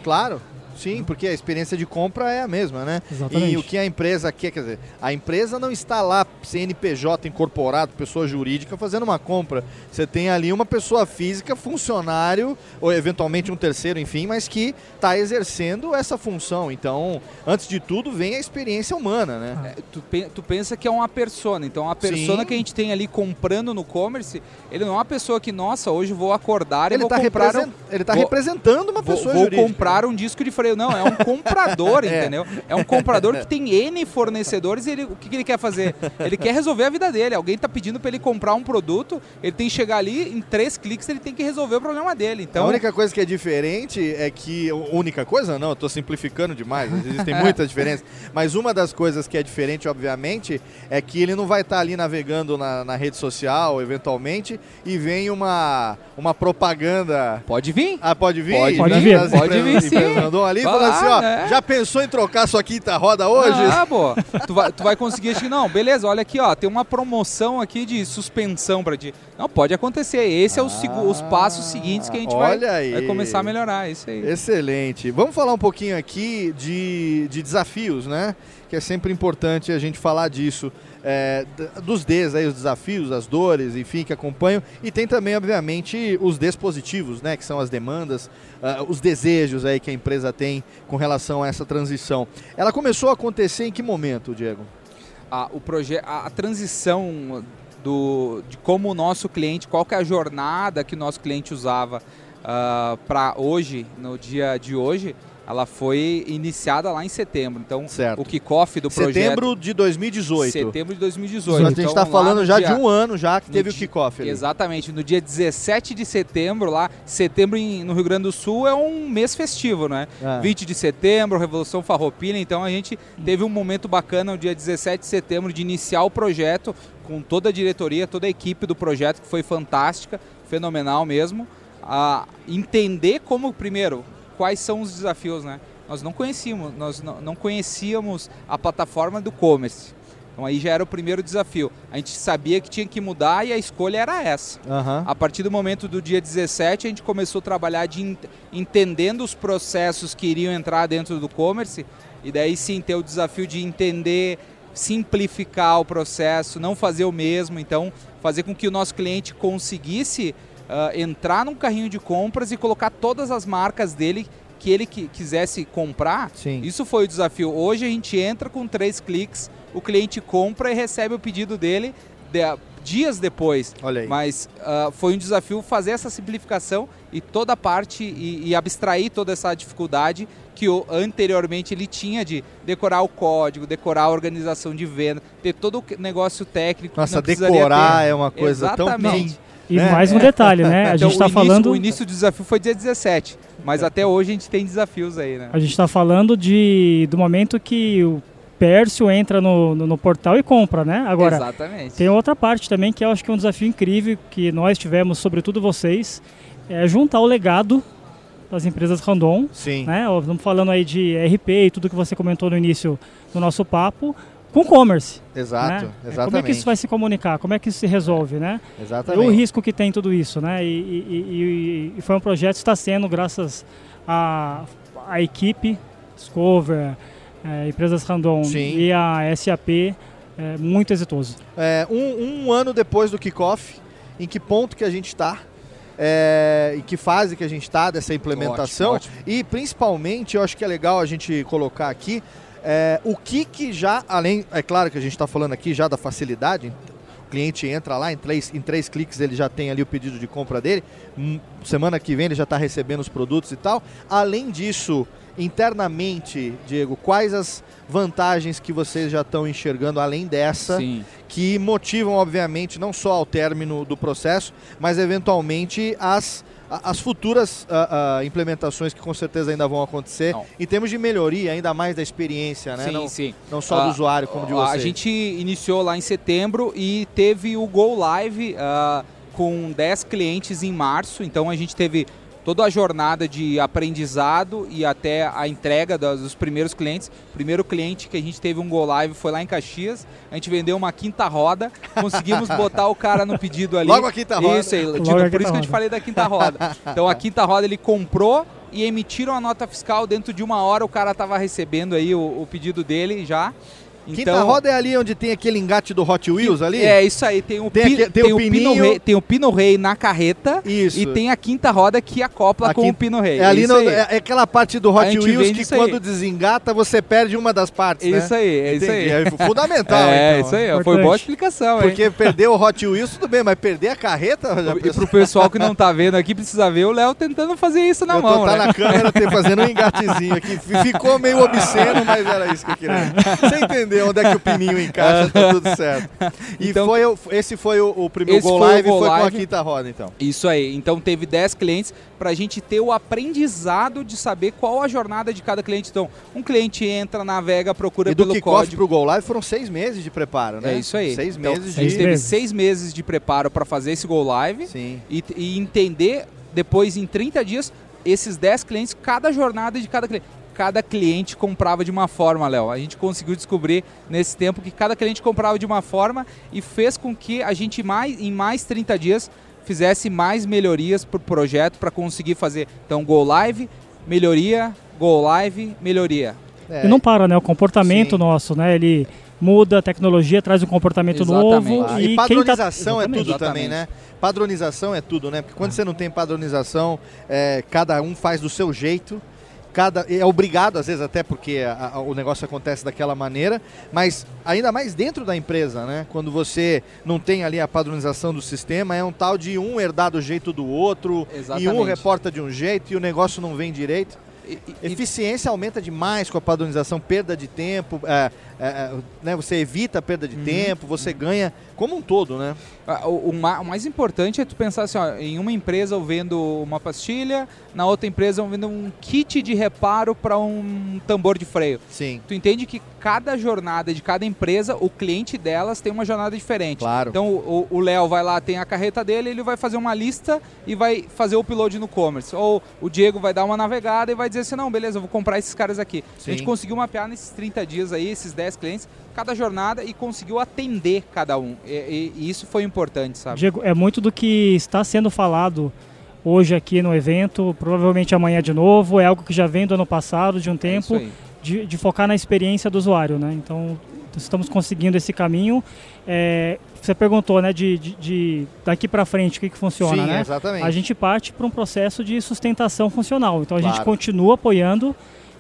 Claro, sim, porque a experiência de compra é a mesma, né? Exatamente. E o que a empresa quer, quer dizer, a empresa não está lá, CNPJ incorporado, pessoa jurídica, fazendo uma compra. Você tem ali uma pessoa física, funcionário, ou eventualmente um terceiro, enfim, mas que está exercendo essa função. Então, antes de tudo, vem a experiência humana, né? É, tu, pe- tu pensa que é uma persona, então a persona Sim. que a gente tem ali comprando no commerce, ele não é uma pessoa que, nossa, hoje vou acordar e Ele vou tá comprar represent- um- ele tá vou- representando uma vou- pessoa Vou jurídica. comprar um disco de freio. Não, é um comprador, <laughs> É. entendeu? É um comprador que tem N fornecedores e ele, o que, que ele quer fazer? Ele quer resolver a vida dele. Alguém tá pedindo para ele comprar um produto, ele tem que chegar ali, em três cliques ele tem que resolver o problema dele. Então, a única coisa que é diferente é que. Única coisa? Não, eu tô simplificando demais. Existem <laughs> muitas diferenças. Mas uma das coisas que é diferente, obviamente, é que ele não vai estar ali navegando na, na rede social, eventualmente, e vem uma, uma propaganda. Pode vir? Ah, pode vir? Pode Das- vir, pode vir, sim. Randon ali, falando lá, assim, ó, né? já pensou em trocar sua quinta roda hoje? Ah, pô. Tu vai, tu vai conseguir, não. Beleza, olha aqui, ó. Tem uma promoção aqui de suspensão pra ti. Não, pode acontecer. Esse é o os passos seguintes que a gente vai, vai começar a melhorar. Isso aí. Excelente. Vamos falar um pouquinho aqui de, de desafios, né? Que é sempre importante a gente falar disso. É, dos Ds aí, os desafios, as dores, enfim, que acompanham. E tem também, obviamente, os Ds positivos, né? Que são as demandas, ah, os desejos aí que a empresa tem com relação a essa transição. Ela começou a acontecer em que momento, Diego? a, o a, a transição do, de como o nosso cliente, qual que é a jornada que o nosso cliente usava para hoje, no dia de hoje, ela foi iniciada lá em setembro. Então, o kickoff do projeto... Setembro de 2018. Setembro de 2018. A gente está Então, falando já dia- de um ano já que teve o kickoff. Exatamente, no dia 17 de setembro lá, setembro em- no Rio Grande do Sul é um mês festivo, né? É. 20 de setembro, Revolução Farroupilha, então a gente teve um momento bacana no dia 17 de setembro de iniciar o projeto com toda a diretoria, toda a equipe do projeto que foi fantástica, fenomenal mesmo, a entender como primeiro quais são os desafios, né? Nós não conhecíamos, nós não, conhecíamos a plataforma do commerce. Então aí já era o primeiro desafio. A gente sabia que tinha que mudar e a escolha era essa. Aham. A partir do momento do dia 17, a gente começou a trabalhar de ent- entendendo os processos que iriam entrar dentro do e-commerce e daí sim ter o desafio de entender, simplificar o processo, não fazer o mesmo, então fazer com que o nosso cliente conseguisse ah, entrar num carrinho de compras e colocar todas as marcas dele que ele qui- quisesse comprar. Isso foi o desafio. Hoje a gente entra com três cliques, o cliente compra e recebe o pedido dele de- dias depois. Olha aí. Mas ah, foi um desafio fazer essa simplificação e toda a parte e, e abstrair toda essa dificuldade que o- anteriormente ele tinha de decorar o código, decorar a organização de venda, ter todo o que- negócio técnico. que Nossa, decorar é uma coisa tão Exatamente. bem- E né? mais um detalhe, né? A Então, gente tá o início- falando- O início do desafio foi dia 17, mas até hoje a gente tem desafios aí, né? A gente está falando de, do momento que o Pércio entra no, no, no portal e compra, né? Agora, Exatamente. tem outra parte também que eu acho que é um desafio incrível que nós tivemos, sobretudo vocês, é juntar o legado das empresas Randon. Sim. Né? Estamos falando aí de RP e tudo que você comentou no início do nosso papo, com commerce. Exato, né? É, Como é que exatamente. isso vai se comunicar? Como é que isso se resolve, né? Exatamente. E o risco que tem tudo isso, né? E, e- e- e foi um projeto que está sendo, graças à à equipe, Discover, eh, empresas Randon Sim. e a SAP, eh, muito exitoso. É, um, um ano depois do kickoff, em que ponto que a gente está? É, em que fase que a gente está dessa implementação? Ótimo, ótimo. E principalmente, eu acho que é legal a gente colocar aqui é, o que que já, além, é claro que a gente está falando aqui já da facilidade, o cliente entra lá, em três, em três cliques ele já tem ali o pedido de compra dele, Hum, semana que vem ele já está recebendo os produtos e tal. Além disso, internamente, Diego, quais as vantagens que vocês já estão enxergando além dessa, Sim. que motivam, obviamente, não só ao término do processo, mas eventualmente as, as futuras ah, ah, implementações que com certeza ainda vão acontecer, em termos de melhoria, ainda mais da experiência, né? Sim, não, sim. não só do usuário, como de vocês. A gente iniciou lá em setembro e teve o Go Live ah, com 10 clientes em março. Então a gente teve toda a jornada de aprendizado e até a entrega dos, primeiros clientes. O primeiro cliente que a gente teve um Go Live foi lá em Caxias. A gente vendeu uma quinta roda, conseguimos <laughs> botar o cara no pedido ali. Logo a quinta roda. Isso aí, Logo a por isso que eu te roda. falei da quinta roda. Então a quinta roda ele comprou e emitiram a nota fiscal dentro de uma hora. O cara estava recebendo aí o, o pedido dele já. Quinta Então, roda é ali onde tem aquele engate do Hot Wheels ali? É, isso aí. Tem o, Tem pi- tem tem o o pino rei, tem o pino rei na carreta Isso. e tem a quinta roda que acopla A com quinta- o pino rei. É ali isso no- aí. é, é aquela parte do Hot Wheels que isso aí. quando desengata você perde uma das partes, né? Isso aí, é isso Entendi. aí. É fundamental, <laughs> É, então. isso aí, foi boa explicação, hein? Porque perder o Hot Wheels, tudo bem, mas perder a carreta... já E pro pessoal que não tá vendo aqui, precisa ver o Léo tentando fazer isso na eu mão, tô tá né? na câmera fazendo um engatezinho aqui. Ficou meio obsceno, mas era isso que eu queria. <laughs> Você entendeu onde é que o pininho encaixa, tá tudo certo. E foi o- esse foi o, o primeiro Esse Go foi o Live, Go foi com a Live. quinta roda, então. Isso aí. Então teve 10 clientes para a gente ter o aprendizado de saber qual a jornada de cada cliente. Então, um cliente entra, navega, procura E do pelo kickoff código. pro Go Live foram seis meses de preparo, né? É isso aí. Seis Então, meses A gente de... teve seis meses de preparo para fazer esse Go Live E, e entender depois em 30 dias esses 10 clientes, cada jornada de cada cliente. Cada cliente comprava de uma forma, Léo. A gente conseguiu descobrir nesse tempo que cada cliente comprava de uma forma e fez com que a gente mais, em mais 30 dias fizesse mais melhorias para o projeto para conseguir fazer. Então, Go Live, melhoria, Go Live, melhoria. É. E não para, né? O comportamento nosso, né? Ele muda, a tecnologia traz um comportamento novo. Ah, e, e tá- padronização é Exatamente. tudo também, né? Padronização é tudo, né? Porque quando você não tem padronização, é, cada um faz do seu jeito. Cada, é obrigado, às vezes, até porque a- a- o negócio acontece daquela maneira, mas ainda mais dentro da empresa, né? Quando você não tem ali a padronização do sistema, é um tal de um herdar do jeito do outro, e um Exatamente. reporta de um jeito e o negócio não vem direito. Eficiência aumenta demais com a padronização, perda de tempo, é, é, é, né, você evita a perda de Uhum. tempo, você ganha como um todo, né? Ah, O, o ma- o mais importante é tu pensar assim, ó, em uma empresa eu vendo uma pastilha, na outra empresa eu vendo um kit de reparo para um tambor de freio. Sim. Tu entende que cada jornada de cada empresa, o cliente delas tem uma jornada diferente. Claro. Então o o Léo vai lá, tem a carreta dele, ele vai fazer uma lista e vai fazer o upload no commerce. Ou o Diego vai dar uma navegada e vai dizer assim, não, beleza, eu vou comprar esses caras aqui. Sim. A gente conseguiu mapear nesses 30 dias aí, esses 10 clientes, cada jornada e conseguiu atender cada um. E, e- e isso foi importante, sabe? Diego, é muito do que está sendo falado hoje aqui no evento, provavelmente amanhã de novo, é algo que já vem do ano passado, de um tempo, aí. de, de focar na experiência do usuário, né? Então, estamos conseguindo esse caminho. É, você perguntou, né, de, de- de daqui para frente, o que, que funciona, Sim, né? exatamente. A gente parte para um processo de sustentação funcional. Então, a gente Claro. continua apoiando,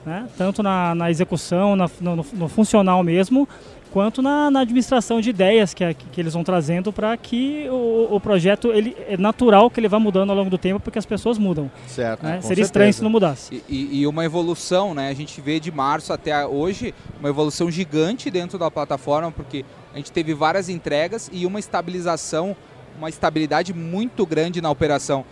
né, tanto na, na execução, na- no, no- funcional mesmo, quanto na, na administração de ideias que, que eles vão trazendo para que o, o projeto ele é natural que ele vá mudando ao longo do tempo porque as pessoas mudam. Certo. né? Seria estranho certeza. se não mudasse. E- E, e uma evolução, né? A gente vê de março até hoje uma evolução gigante dentro da plataforma, porque a gente teve várias entregas e uma estabilização, uma estabilidade muito grande na operação.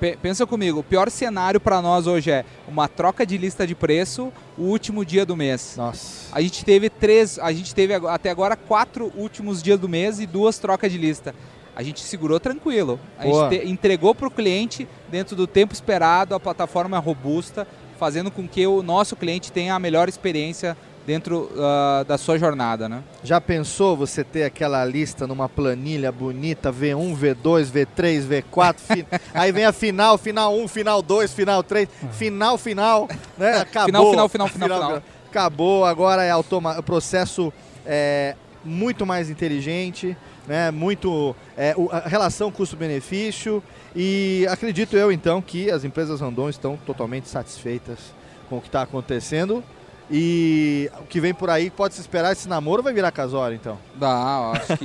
Pe- Pensa comigo, o pior cenário para nós hoje é uma troca de lista de preço o último dia do mês. Nossa. A gente teve três, a gente teve até agora quatro últimos dias do mês e duas trocas de lista. A gente segurou tranquilo. A Boa. gente te- entregou para o cliente dentro do tempo esperado, a plataforma é robusta, fazendo com que o nosso cliente tenha a melhor experiência dentro ah, da sua jornada, né? Já pensou você ter aquela lista numa planilha bonita, V1, V2, V3, V4, fi- <laughs> aí vem a final, final 1, final 2, final 3, final, final, né? <laughs> Acabou. Final, final, final, final, final. Acabou, agora é automa o processo é muito mais inteligente, né? Muito é, o- a relação custo-benefício e acredito eu então que as empresas Randon estão totalmente satisfeitas com o que está acontecendo. E o que vem por aí, pode se esperar esse namoro vai virar casório, então. Dá, eu acho que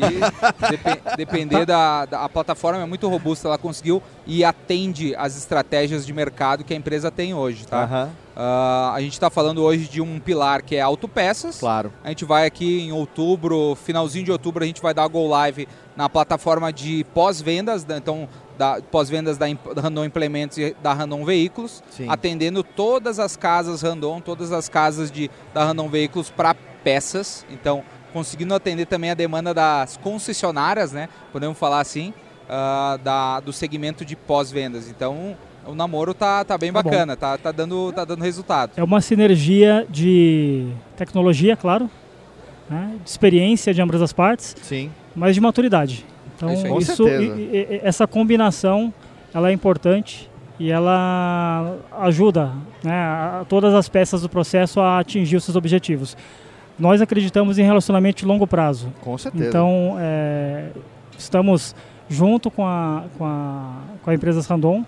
depe- <laughs> depender da, da- A plataforma é muito robusta, ela conseguiu e atende as estratégias de mercado que a empresa tem hoje, tá? Aham. Ah, a gente está falando hoje de um pilar que é autopeças. Claro. A gente vai aqui em outubro, finalzinho de outubro, a gente vai dar go live na plataforma de pós-vendas, da- então da pós-vendas da, Randon Implementos e da Randon Veículos, Sim. atendendo todas as casas Randon, todas as casas de, da Randon Veículos para peças. Então, conseguindo atender também a demanda das concessionárias, né? Podemos falar assim, ah, da, do segmento de pós-vendas. Então, o namoro tá, tá bem Tá bom. bacana, tá, tá, dando, tá dando resultado. É uma sinergia de tecnologia, claro, né, de experiência de ambas as partes, Sim. Mas de maturidade. Então, É isso isso, e- e- essa combinação ela é importante e ela ajuda né, a- todas as peças do processo a atingir os seus objetivos. Nós acreditamos em relacionamento de longo prazo. Com certeza. Então, é, estamos junto com a, com a, com a empresa Randon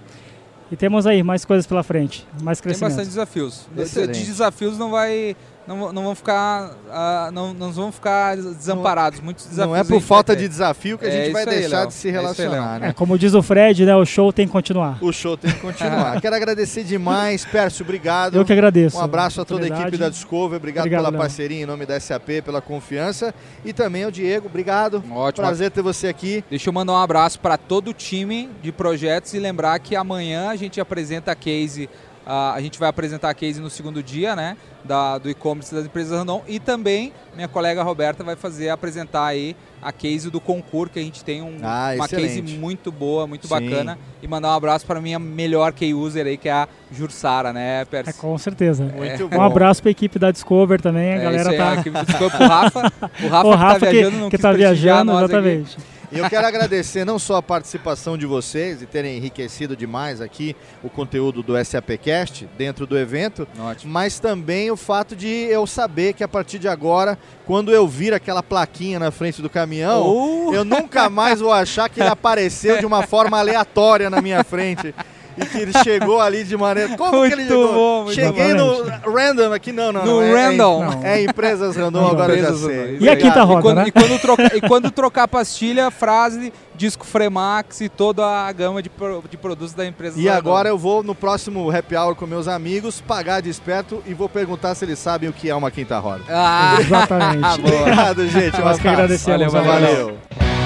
e temos aí mais coisas pela frente, mais Tem crescimento. bastante desafios. De- Excelente. De desafios não vai. Não, não vão ficar. ah, não, não vão ficar desamparados. Muitos desafios. Não é por falta vai de desafio que a É gente vai isso aí, deixar de se É relacionar, Léo. né? É, como diz o Fred, né, o show tem que continuar. O show tem que continuar. <laughs> Quero agradecer demais, Pércio, obrigado. Eu que agradeço. Um abraço a toda a equipe da Discover, obrigado, Obrigado, pela Léo. parceria em nome da SAP, pela confiança. E também ao Diego, obrigado. Ótimo. Prazer ter você aqui. Deixa eu mandar um abraço para todo o time de projetos e lembrar que amanhã a gente apresenta a case. Ah, a gente vai apresentar a case no segundo dia, né? Da, do e-commerce das empresas Randon. E também minha colega Roberta vai fazer apresentar aí a case do concurso, que a gente tem um- Ah, uma excelente. case muito boa, muito Sim. bacana. E mandar um abraço para minha melhor key user aí, que é a Jursara, né, É, Percy? com certeza. Muito um bom. abraço para a equipe da Discover também, a É, galera isso aí, tá. a equipe da Discover pro Rafa. <laughs> O Rafa O que tá Rafa que- viajando, não que quis tá viajando, nós aqui. E eu quero agradecer não só a participação de vocês e terem enriquecido demais aqui o conteúdo do SAPcast dentro do evento, mas também o fato de eu saber que a partir de agora, quando eu vir aquela plaquinha na frente do caminhão, Oh! eu nunca mais vou achar que ele apareceu de uma forma aleatória na minha frente. <laughs> E que ele chegou ali de maneira. Como que ele Muito chegou? bom, muito Cheguei bom. no random aqui, não, não. No não, é, random. É, é empresas random, agora eu já Empresas sei. random. E a quinta roda, e quando, né? E quando, troca- e quando trocar a pastilha, frase, disco Fremax e toda a gama de, pro- de produtos da empresa. E Randon. agora eu vou no próximo happy hour com meus amigos, pagar de esperto e vou perguntar se eles sabem o que é uma quinta roda. Ah, Exatamente. <laughs> Obrigado, gente. Um Nós que agradecemos. Valeu, valeu. Valeu.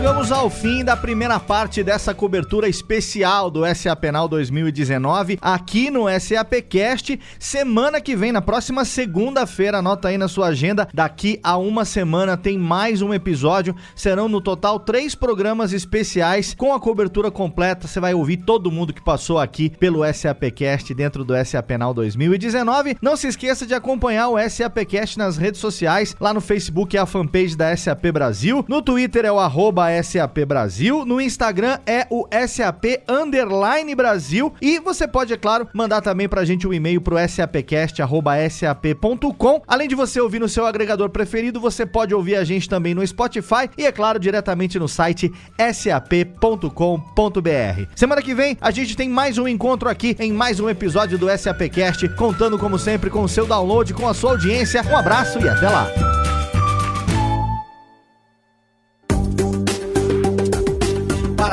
Chegamos ao fim da primeira parte dessa cobertura especial do SA Penal 2019 aqui no SAPcast. Semana que vem, na próxima segunda-feira, anota aí na sua agenda, daqui a uma semana tem mais um episódio. Serão no total três programas especiais com a cobertura completa. Você vai ouvir todo mundo que passou aqui pelo SAPcast dentro do SA Penal 2019. Não se esqueça de acompanhar o SAPcast nas redes sociais. Lá no Facebook é a fanpage da SAP Brasil. No Twitter é o arroba SAP Brasil. No Instagram é o SAP Underline Brasil. E você pode, é claro, mandar também pra gente um e-mail pro sapcast.sap.com. Além de você ouvir no seu agregador preferido, você pode ouvir a gente também no Spotify e, é claro, diretamente no site sap.com.br. Semana que vem a gente tem mais um encontro aqui em mais um episódio do SAPcast, contando como sempre com o seu download, com a sua audiência. Um abraço e até lá.